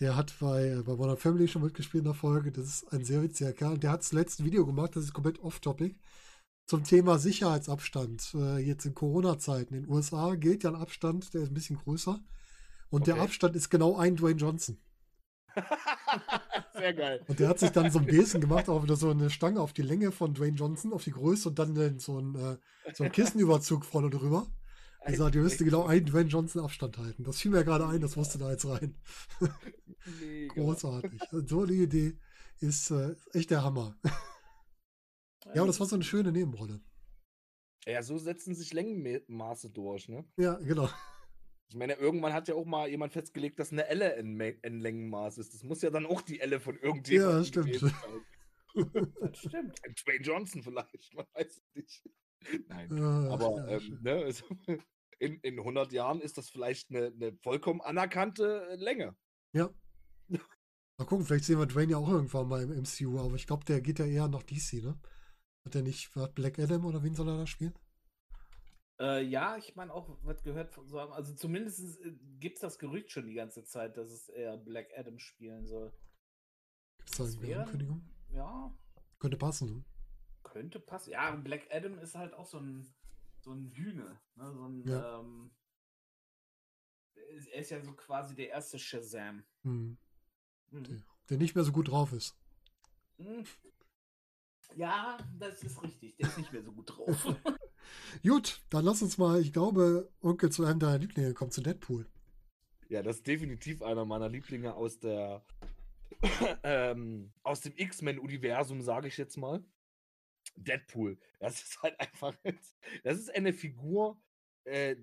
Der hat bei, bei Modern Family schon mitgespielt in der Folge. Das ist ein sehr witziger Kerl. Der hat zuletzt ein Video gemacht, das ist komplett off-topic, zum Thema Sicherheitsabstand. Äh, jetzt in Corona-Zeiten. In den USA gilt ja ein Abstand, der ist ein bisschen größer. Und der Okay. Abstand ist genau ein Dwayne Johnson. Sehr geil. Und der hat sich dann so ein Besen gemacht, auch wieder so eine Stange auf die Länge von Dwayne Johnson, auf die Größe und dann äh, so ein, äh, so ein Kissenüberzug vorne drüber. Er sagt, ihr müsst genau einen Dwayne Johnson Abstand halten. Das fiel mir gerade ein, das musste da jetzt rein. Mega. Großartig. So eine Idee ist äh, echt der Hammer. Ja, aber das war so eine schöne Nebenrolle. Ja, so setzen sich Längenmaße durch, ne? Ja, genau. Ich meine, irgendwann hat ja auch mal jemand festgelegt, dass eine Elle ein, Me- ein Längenmaß ist. Das muss ja dann auch die Elle von irgendjemandem Ja, stimmt. sein. Das stimmt. Dwayne Johnson vielleicht, man weiß es nicht. Nein, Ja, aber ja, ähm, ne, also, in, in 100 Jahren ist das vielleicht eine, eine vollkommen anerkannte äh, Länge. ja. Mal gucken, vielleicht sehen wir Dwayne ja auch irgendwann mal im MCU, aber ich glaube, der geht ja eher nach DC, ne? Hat er nicht, hat Black Adam oder wen soll er da spielen? Äh, ja, ich meine auch, was gehört von so einem, also zumindest gibt es das Gerücht schon die ganze Zeit, dass es eher Black Adam spielen soll. Gibt es da wäre- Ankündigung? Ja, Könnte passen, ne? könnte passen. Ja, und Black Adam ist halt auch so ein, so ein Hühne. Ne? So ein, Ja. ähm, er ist- ja so quasi der erste Shazam. Hm. Mhm. Okay. Der nicht mehr so gut drauf ist. Mhm. Ja, das ist richtig. Der ist nicht mehr so gut drauf. Gut, dann lass uns mal, ich glaube, Onkel zu einem deiner Lieblinge kommt, zu Deadpool. Ja, das ist definitiv einer meiner Lieblinge aus der ähm, aus dem X-Men-Universum, sage ich jetzt mal. Deadpool. Das ist halt einfach. Das ist eine Figur, äh,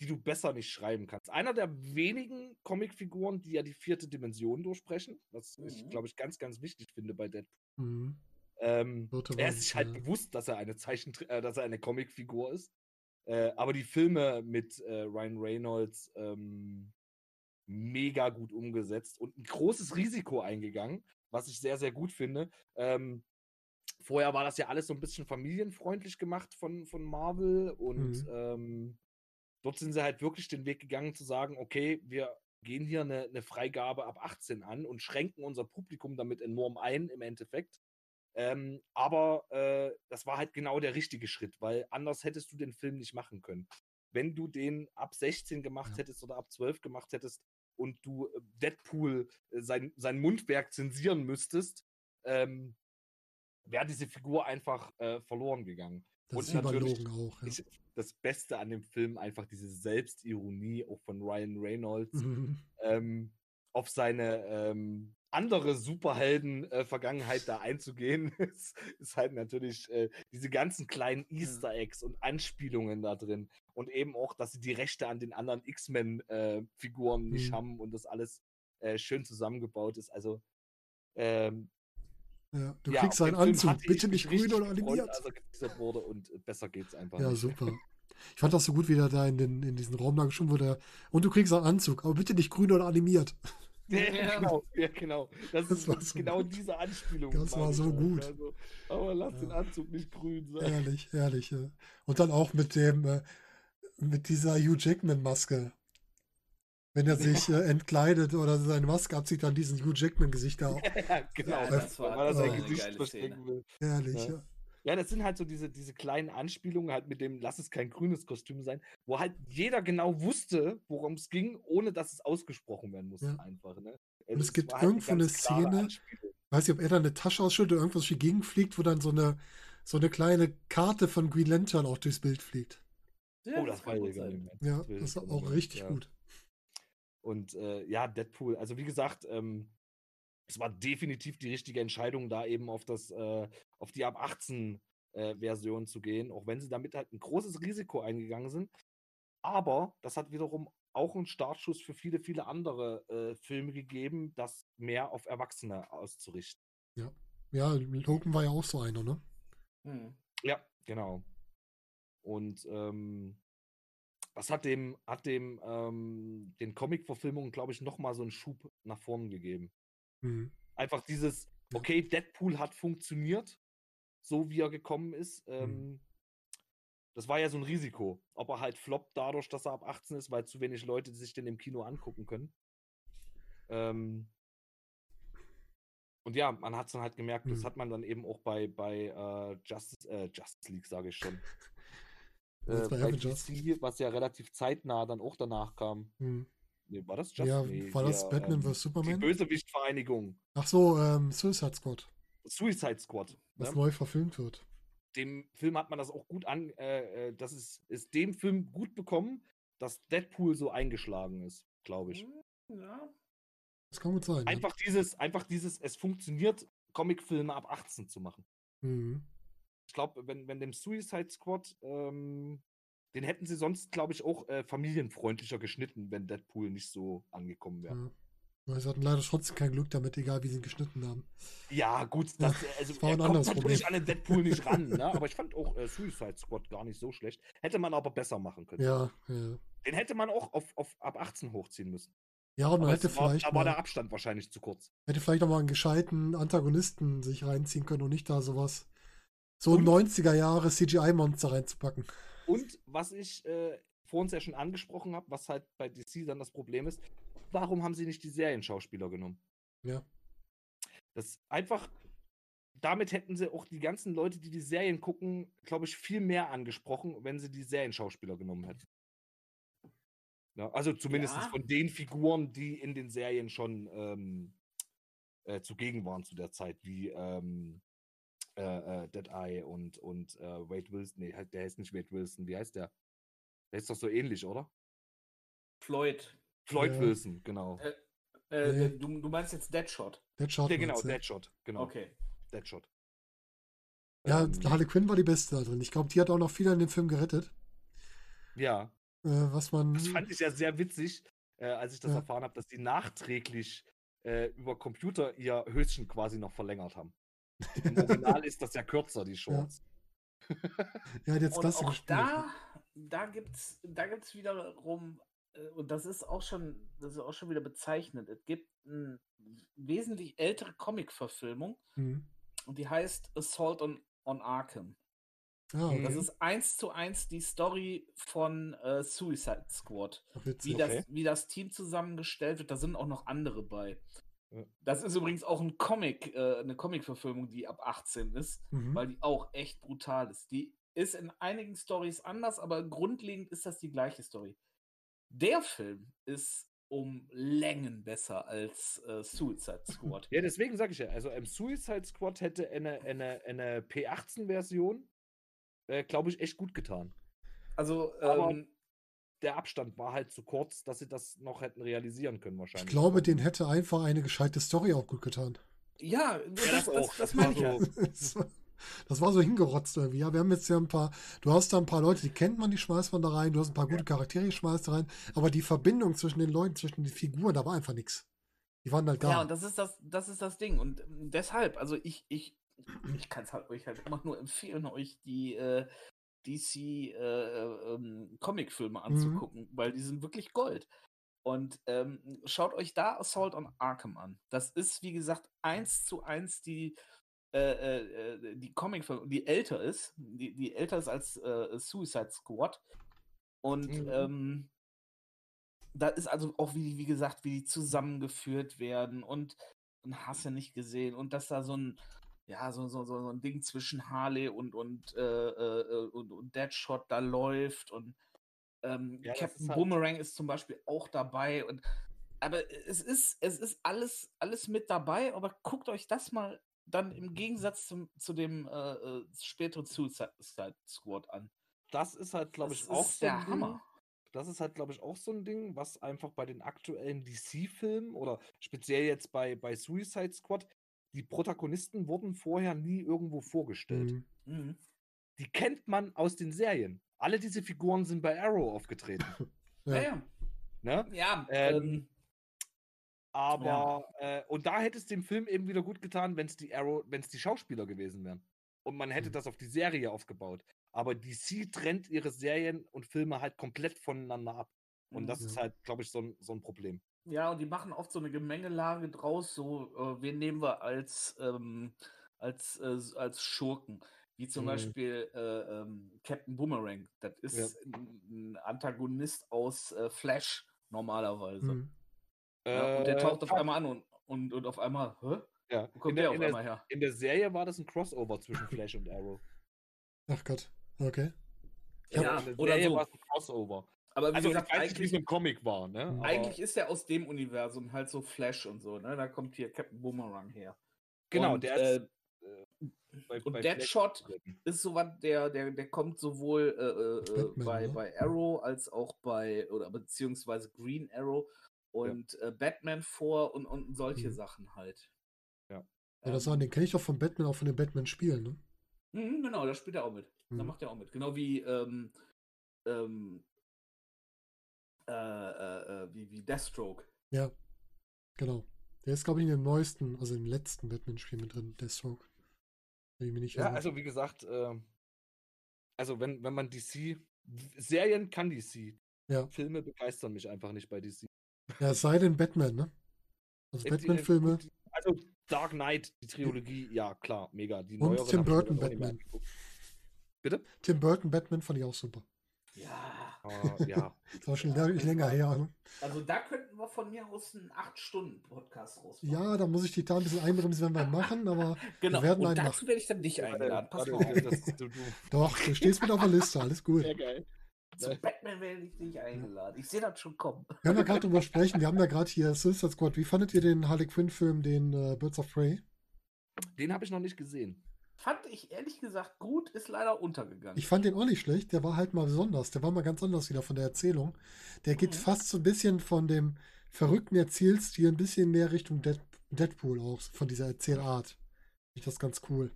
die du besser nicht schreiben kannst. Einer der wenigen Comicfiguren, die ja die vierte Dimension durchbrechen, was ich, Mhm. glaube ich, ganz, ganz wichtig finde bei Deadpool. Mhm. Ähm, er ist sich halt ja. bewusst, dass er eine Zeichen, äh, dass er eine Comicfigur ist. Äh, aber die Filme mit äh, Ryan Reynolds ähm, mega gut umgesetzt und ein großes Risiko eingegangen, was ich sehr, sehr gut finde. Ähm, vorher war das ja alles so ein bisschen familienfreundlich gemacht von, von Marvel und Mhm. ähm, dort sind sie halt wirklich den Weg gegangen zu sagen, okay, wir gehen hier eine, eine Freigabe ab 18 an und schränken unser Publikum damit enorm ein im Endeffekt. Ähm, aber äh, das war halt genau der richtige Schritt, weil anders hättest du den Film nicht machen können. Wenn du den ab 16 gemacht Ja. hättest oder ab 12 gemacht hättest und du äh, Deadpool äh, sein, sein Mundwerk zensieren müsstest, ähm, wäre diese Figur einfach äh, verloren gegangen. Das Und ist natürlich- auch. Ja. Das Beste an dem Film einfach diese Selbstironie auch von Ryan Reynolds Mhm. ähm, auf seine ähm, andere Superhelden-Vergangenheit da einzugehen, ist, ist halt natürlich äh, diese ganzen kleinen Easter Eggs und Anspielungen da drin. Und eben auch, dass sie die Rechte an den anderen X-Men-Figuren nicht Mhm. haben und das alles äh, schön zusammengebaut ist. Also, ähm, Ja, du ja, kriegst auf einen Anzug, bitte nicht grün oder animiert. Als er geteasert wurde und besser geht's einfach Ja, nicht. super. Ich fand das so gut, wie der da in, den, in diesen Raum da geschoben wurde. Und du kriegst einen Anzug, aber bitte nicht grün oder animiert. Ja, genau, ja, genau. Das, Das ist war wirklich so genau gut. diese Anspielung. Das war so halt, gut. Also, aber lass Ja. den Anzug nicht grün sein. Ehrlich, ehrlich. Ja. Und dann auch mit dem, äh, mit dieser Hugh Jackman-Maske. Wenn er sich äh, entkleidet oder seine Maske abzieht, dann diesen Hugh Jackman-Gesicht da. Ja, genau. Ja, das war- weil er das sein war eine Gesicht geile verstecken Szene. will. Ehrlich, Ja. ja. Ja, das sind halt so diese, diese kleinen Anspielungen halt mit dem, lass es kein grünes Kostüm sein, wo halt jeder genau wusste, worum es ging, ohne dass es ausgesprochen werden musste Ja. einfach. Ne? Und es Das gibt war halt irgendwo ganz eine klare Szene. Weiß nicht, ob er da eine Tasche ausschüttet oder irgendwas durch die Gegend fliegt, wo dann so eine, so eine kleine Karte von Green Lantern auch durchs Bild fliegt. Ja, Oh, das war kann gut ja Das das war schon auch richtig ja. gut. Und äh, ja, Deadpool, also wie gesagt, ähm, es war definitiv die richtige Entscheidung, da eben auf das, äh, auf die ab 18 äh, Version zu gehen, auch wenn sie damit halt ein großes Risiko eingegangen sind. Aber das hat wiederum auch einen Startschuss für viele, viele andere äh, Filme gegeben, das mehr auf Erwachsene auszurichten. Ja, Logan war ja auch so einer, ne? Hm. Ja, genau. Und ähm, das hat dem, hat dem ähm, den Comic-Verfilmungen, glaube ich, nochmal so einen Schub nach vorn gegeben. Mhm. Einfach dieses, okay, Deadpool hat funktioniert, so wie er gekommen ist. Mhm. Ähm, Das war ja so ein Risiko. Ob er halt floppt dadurch, dass er ab 18 ist, weil zu wenig Leute sich den im Kino angucken können. Ähm, und ja, man hat es dann halt gemerkt, das Mhm. hat man dann eben auch bei, bei äh, Justice, äh, Justice League, sage ich schon. Das äh, bei Avengers. DC, was ja relativ zeitnah dann auch danach kam. Mhm. Nee, war das Ja, Nee, war das hier, Batman ähm, vs. Die Superman? Bösewicht-Vereinigung. Ach so, ähm, Suicide Squad, Suicide Squad. was ne? neu verfilmt wird. dem Film hat man das auch gut an, äh, äh, das ist, ist dem Film gut bekommen, dass Deadpool so eingeschlagen ist, glaube ich. Hm, Ja. Das kann gut sein. ja. Einfach dieses, einfach dieses, es funktioniert, Comicfilme ab 18 zu machen. Mhm. Ich glaube, wenn, wenn dem Suicide Squad, ähm, den hätten sie sonst, glaube ich, auch äh, familienfreundlicher geschnitten, wenn Deadpool nicht so angekommen wäre. Ja. Weil sie hatten leider trotzdem kein Glück damit, egal wie sie ihn geschnitten haben. Ja, gut, das, also das war er ein kommt anderes natürlich Problem. an den Deadpool nicht ran, ne? aber ich fand auch äh, Suicide Squad gar nicht so schlecht. Hätte man aber besser machen können. Ja, ja. Den hätte man auch auf, auf ab 18 hochziehen müssen. Ja, und man Aber hätte war, vielleicht, da war der Abstand wahrscheinlich zu kurz. hätte vielleicht noch mal einen gescheiten Antagonisten sich reinziehen können und nicht da sowas. So ein Und- 90er Jahre CGI-Monster reinzupacken. Und was ich äh, vorhin ja schon angesprochen habe, was halt bei DC dann das Problem ist, warum haben sie nicht die Serienschauspieler genommen? Ja. Das einfach, damit hätten sie auch die ganzen Leute, die die Serien gucken, glaube ich, viel mehr angesprochen, wenn sie die Serienschauspieler genommen hätten. Ja, also zumindest Ja. von den Figuren, die in den Serien schon ähm, äh, zugegen waren zu der Zeit, wie ähm, äh, äh, Deadeye und, und äh, Wade Wilson. Nee, der heißt nicht Wade Wilson. Wie heißt der? Der ist doch so ähnlich, oder? Floyd. Floyd Ja. Wilson, genau. Äh, Nee. du, du meinst jetzt Deadshot. Deadshot. Der, genau? Deadshot. Genau, Okay. Deadshot. Ja, Ähm, Harley Quinn war die Beste da drin. Ich glaube, die hat auch noch viel an dem Film gerettet. ja, Äh, was man. das fand ich ja sehr witzig, äh, als ich das Ja. erfahren habe, dass die nachträglich äh, über Computer ihr Höschen quasi noch verlängert haben. Im Original ist das ja kürzer, die Shorts. ja, hat jetzt Und das auch gespielt. da, da gibt es da gibt's wiederum äh, und das ist auch schon, das ist auch schon wieder bezeichnend. Es gibt eine wesentlich ältere Comic-Verfilmung Mhm. und die heißt Assault on, on Arkham. Ah, okay. Das ist eins zu eins die Story von äh, Suicide Squad. Ach, Wie witzig. Okay. das, wie das Team zusammengestellt wird, da sind auch noch andere bei. Das ist übrigens auch ein Comic, äh, eine Comic-Verfilmung, die ab 18 ist, Mhm. weil die auch echt brutal ist. Die ist in einigen Stories anders, aber grundlegend ist das die gleiche Story. Der Film ist um Längen besser als äh, Suicide Squad. Ja, deswegen sage ich ja, also im Suicide Squad hätte eine, eine, eine P18-Version, äh, glaube ich, echt gut getan. Also, ähm, Der Abstand war halt zu kurz, dass sie das noch hätten realisieren können Ich wahrscheinlich. glaube, den hätte einfach eine gescheite Story auch gut getan. ja, das, das das, auch. das, Das meine ich war ja. so- Das war- das war so hingerotzt irgendwie. Ja, wir haben jetzt ja ein paar, du hast da ein paar Leute, die kennt man, die schmeißt man da rein, du hast ein paar gute Charaktere, die schmeißt da rein, aber die Verbindung zwischen den Leuten, zwischen den Figuren, da war einfach nichts. Die waren halt da. Ja, und das ist das, das ist das Ding. Und ähm, deshalb, also ich, ich, ich kann es halt euch halt immer nur empfehlen, euch die äh, DC äh, äh, ähm, Comicfilme anzugucken, weil die sind wirklich Gold. Und ähm, schaut euch da Assault on Arkham an. Das ist, wie gesagt, eins zu eins die, äh, äh, äh, die Comicfilme, die älter ist, die, die älter ist als äh, Suicide Squad. Und Mhm. ähm, da ist also auch, wie, wie gesagt, wie die zusammengeführt werden und, und hast ja nicht gesehen. Und dass da so ein, ja, so, so, so so ein Ding zwischen Harley und, und, äh, äh, äh, und, und Deadshot da läuft und ähm, Ja, Captain ist halt- Boomerang ist zum Beispiel auch dabei und aber es ist, es ist alles, alles mit dabei, aber guckt euch das mal dann im Gegensatz zum, zu dem äh, äh, späteren Suicide Squad an. Das ist halt, glaube ich, auch so ein der Ding. Hammer. Das ist halt, glaube ich, auch so ein Ding, was einfach bei den aktuellen DC-Filmen oder speziell jetzt bei, bei Suicide Squad, die Protagonisten wurden vorher nie irgendwo vorgestellt. Mhm. Mhm. Die kennt man aus den Serien. Alle diese Figuren sind bei Arrow aufgetreten. Ja. Ja, ja. ne? Ja, Ähm, ähm, Aber, äh, und da hätte es dem Film eben wieder gut getan, wenn es die Arrow, wenn es die Schauspieler gewesen wären. Und man hätte Mhm. das auf die Serie aufgebaut. Aber DC trennt ihre Serien und Filme halt komplett voneinander ab. Und das Mhm. ist halt, glaube ich, so ein, so ein Problem. Ja, und die machen oft so eine Gemengelage draus, so, äh, wen nehmen wir als, ähm, als, äh, als Schurken? Wie zum Mhm. Beispiel äh, ähm, Captain Boomerang. Das ist ein, ein Antagonist aus äh, Flash normalerweise. Mhm. Ja, und der taucht auf Äh, einmal an und, und, und auf einmal, hä? Ja, Wo kommt in, der der, auf in, der, einmal her? in der Serie war das ein Crossover zwischen Flash und Arrow. Ach Gott. Okay. Ja, in der oder Serie so. war es ein Crossover. Aber wie Also, gesagt, ich weiß nicht, wie eigentlich, es im Comic war, ne? Eigentlich ist er aus dem Universum halt so Flash und so, ne? Da kommt hier Captain Boomerang her. genau, und, der äh, ist. äh, bei, und bei Deadshot ist so was, der, der, der kommt sowohl äh, äh, Batman, bei, ne? bei Arrow als auch bei, oder beziehungsweise Green Arrow und äh, Batman vor und, und solche Mhm. Sachen halt. Ja. Ja, das Ähm, sagen, den kenne ich doch von Batman, auch von den Batman-Spielen, ne? mhm, genau, da spielt er auch mit. Da Mhm. macht er auch mit. Genau wie, ähm, ähm, äh, äh, äh, wie, wie Deathstroke. Ja. Genau. Der ist, glaube ich, in dem neuesten, also im letzten Batman-Spiel mit drin, Deathstroke. Mich nicht Ja, irre. also wie gesagt, ähm, also wenn, wenn man DC. Serien kann DC. Ja. Filme begeistern mich einfach nicht bei DC. Ja, es sei denn Batman, ne? Also die- Batman-Filme. Also Dark Knight, die Trilogie, ja klar, mega. Die Und Tim Burton Batman. Bitte? Tim Burton Batman fand ich auch super. Ja. Ja. Das war schon lä- länger her. Ne? Also da könnten wir von mir aus einen 8-Stunden-Podcast rausmachen. Ja, da muss ich die da ein bisschen einbremsen, wenn wir machen, aber genau. werden Und einen dazu machen. werde ich dann dich eingeladen. Pass mal auf. das, du, du. doch, du stehst mit auf der Liste, alles gut. Sehr geil. Zu Batman werde ich nicht eingeladen. Ich sehe das schon kommen. Wir haben ja gerade drüber sprechen, wir haben ja gerade hier Suicide Squad. Wie fandet ihr den Harley Quinn-Film, den äh, Birds of Prey? Den habe ich noch nicht gesehen. Fand ich ehrlich gesagt gut, ist leider untergegangen. Ich fand den auch nicht schlecht, der war halt mal besonders. Der war mal ganz anders wieder von der Erzählung. Der geht Mhm. fast so ein bisschen von dem verrückten Erzählstil ein bisschen mehr Richtung Dead Deadpool auch, von dieser Erzählart. Ich das ganz cool.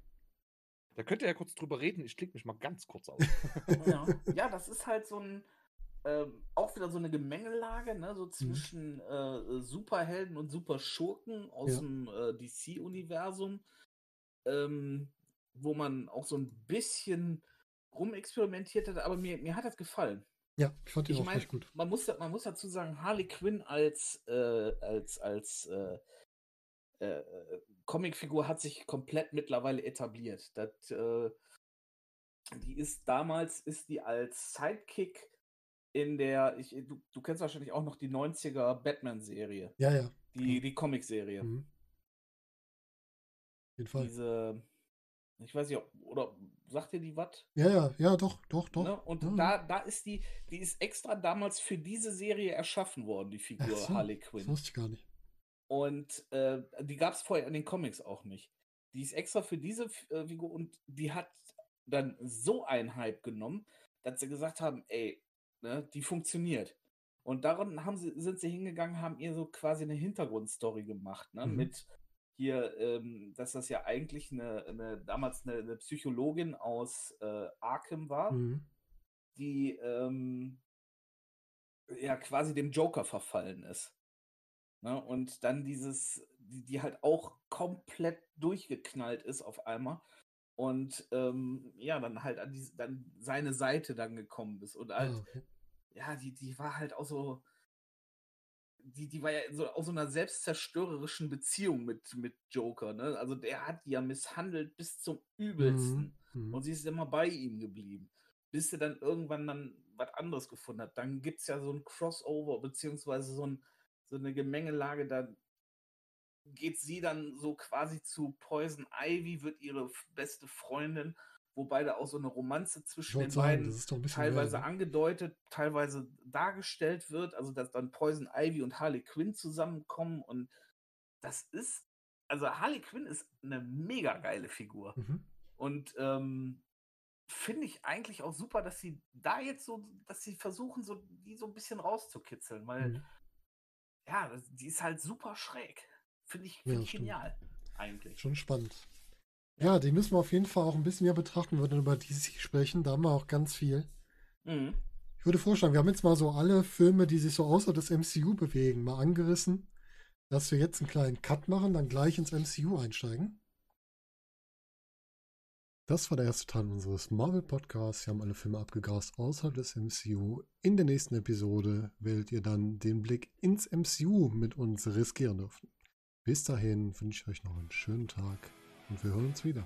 Da könnt ihr ja kurz drüber reden. Ich klicke mich mal ganz kurz aus. ja. ja, das ist halt so ein, ähm, auch wieder so eine Gemengelage, ne? Mhm. so zwischen äh, Superhelden und Superschurken aus Ja. dem äh, DC-Universum, ähm, wo man auch so ein bisschen rumexperimentiert hat, aber mir, mir hat das gefallen. Ja, ich fand die Ich auch recht gut. man muss, man muss dazu sagen, Harley Quinn als, äh, als, als äh, äh, Comicfigur hat sich komplett mittlerweile etabliert. Das, äh, die ist damals, ist die als Sidekick in der, ich, du, du kennst wahrscheinlich auch noch die 90er Batman-Serie, Ja, ja. die, die Comic-Serie. Mhm. Auf jeden Fall. Diese, ich weiß nicht, ob, oder sagt ihr die was? Ja, ja, ja, doch, doch, doch. Ne? Und ja. da, da ist die, die ist extra damals für diese Serie erschaffen worden, die Figur so, Harley Das Quinn. wusste ich gar nicht. Und äh, die gab es vorher in den Comics auch nicht. Die ist extra für diese äh, Figur und die hat dann so einen Hype genommen, dass sie gesagt haben, ey, ne, die funktioniert. Und daran haben sie, sind sie hingegangen, haben ihr so quasi eine Hintergrundstory gemacht, ne? Mhm. Mit hier, ähm, dass das ja eigentlich eine, eine damals eine, eine Psychologin aus äh, Arkham war, Mhm. die ähm, ja quasi dem Joker verfallen ist. Ne? Und dann dieses, die, die halt auch komplett durchgeknallt ist auf einmal. Und ähm, ja, dann halt an die, dann seine Seite dann gekommen ist. Und halt, Ah, okay. ja, die, die war halt auch so, die, die war ja so, aus so einer selbstzerstörerischen Beziehung mit, mit Joker, ne? Also der hat die ja misshandelt bis zum Übelsten. Mhm. Mhm. Und sie ist immer bei ihm geblieben. Bis sie dann irgendwann dann was anderes gefunden hat. Dann gibt es ja so ein Crossover, beziehungsweise so, ein, so eine Gemengelage, da geht sie dann so quasi zu Poison Ivy, wird ihre beste Freundin, wobei da auch so eine Romanze Ich zwischen den sagen, beiden das ist doch ein bisschen teilweise mehr, ne? angedeutet, teilweise dargestellt wird, also dass dann Poison Ivy und Harley Quinn zusammenkommen und das ist, also Harley Quinn ist eine mega geile Figur. Mhm. Und ähm, finde ich eigentlich auch super, dass sie da jetzt so, dass sie versuchen, so die so ein bisschen rauszukitzeln, weil Mhm. ja, die ist halt super schräg. Finde ich, Ja, find ich stimmt. genial, eigentlich. Schon spannend. Ja, die müssen wir auf jeden Fall auch ein bisschen mehr betrachten, wenn wir über DC sprechen. Da haben wir auch ganz viel. Mhm. Ich würde vorschlagen, wir haben jetzt mal so alle Filme, die sich so außer des MCU bewegen, mal angerissen, dass wir jetzt einen kleinen Cut machen, dann gleich ins MCU einsteigen. Das war der erste Teil unseres Marvel Podcasts. Wir haben alle Filme abgegrast außerhalb des MCU. In der nächsten Episode werdet ihr dann den Blick ins MCU mit uns riskieren dürfen. Bis dahin wünsche ich euch noch einen schönen Tag und wir hören uns wieder.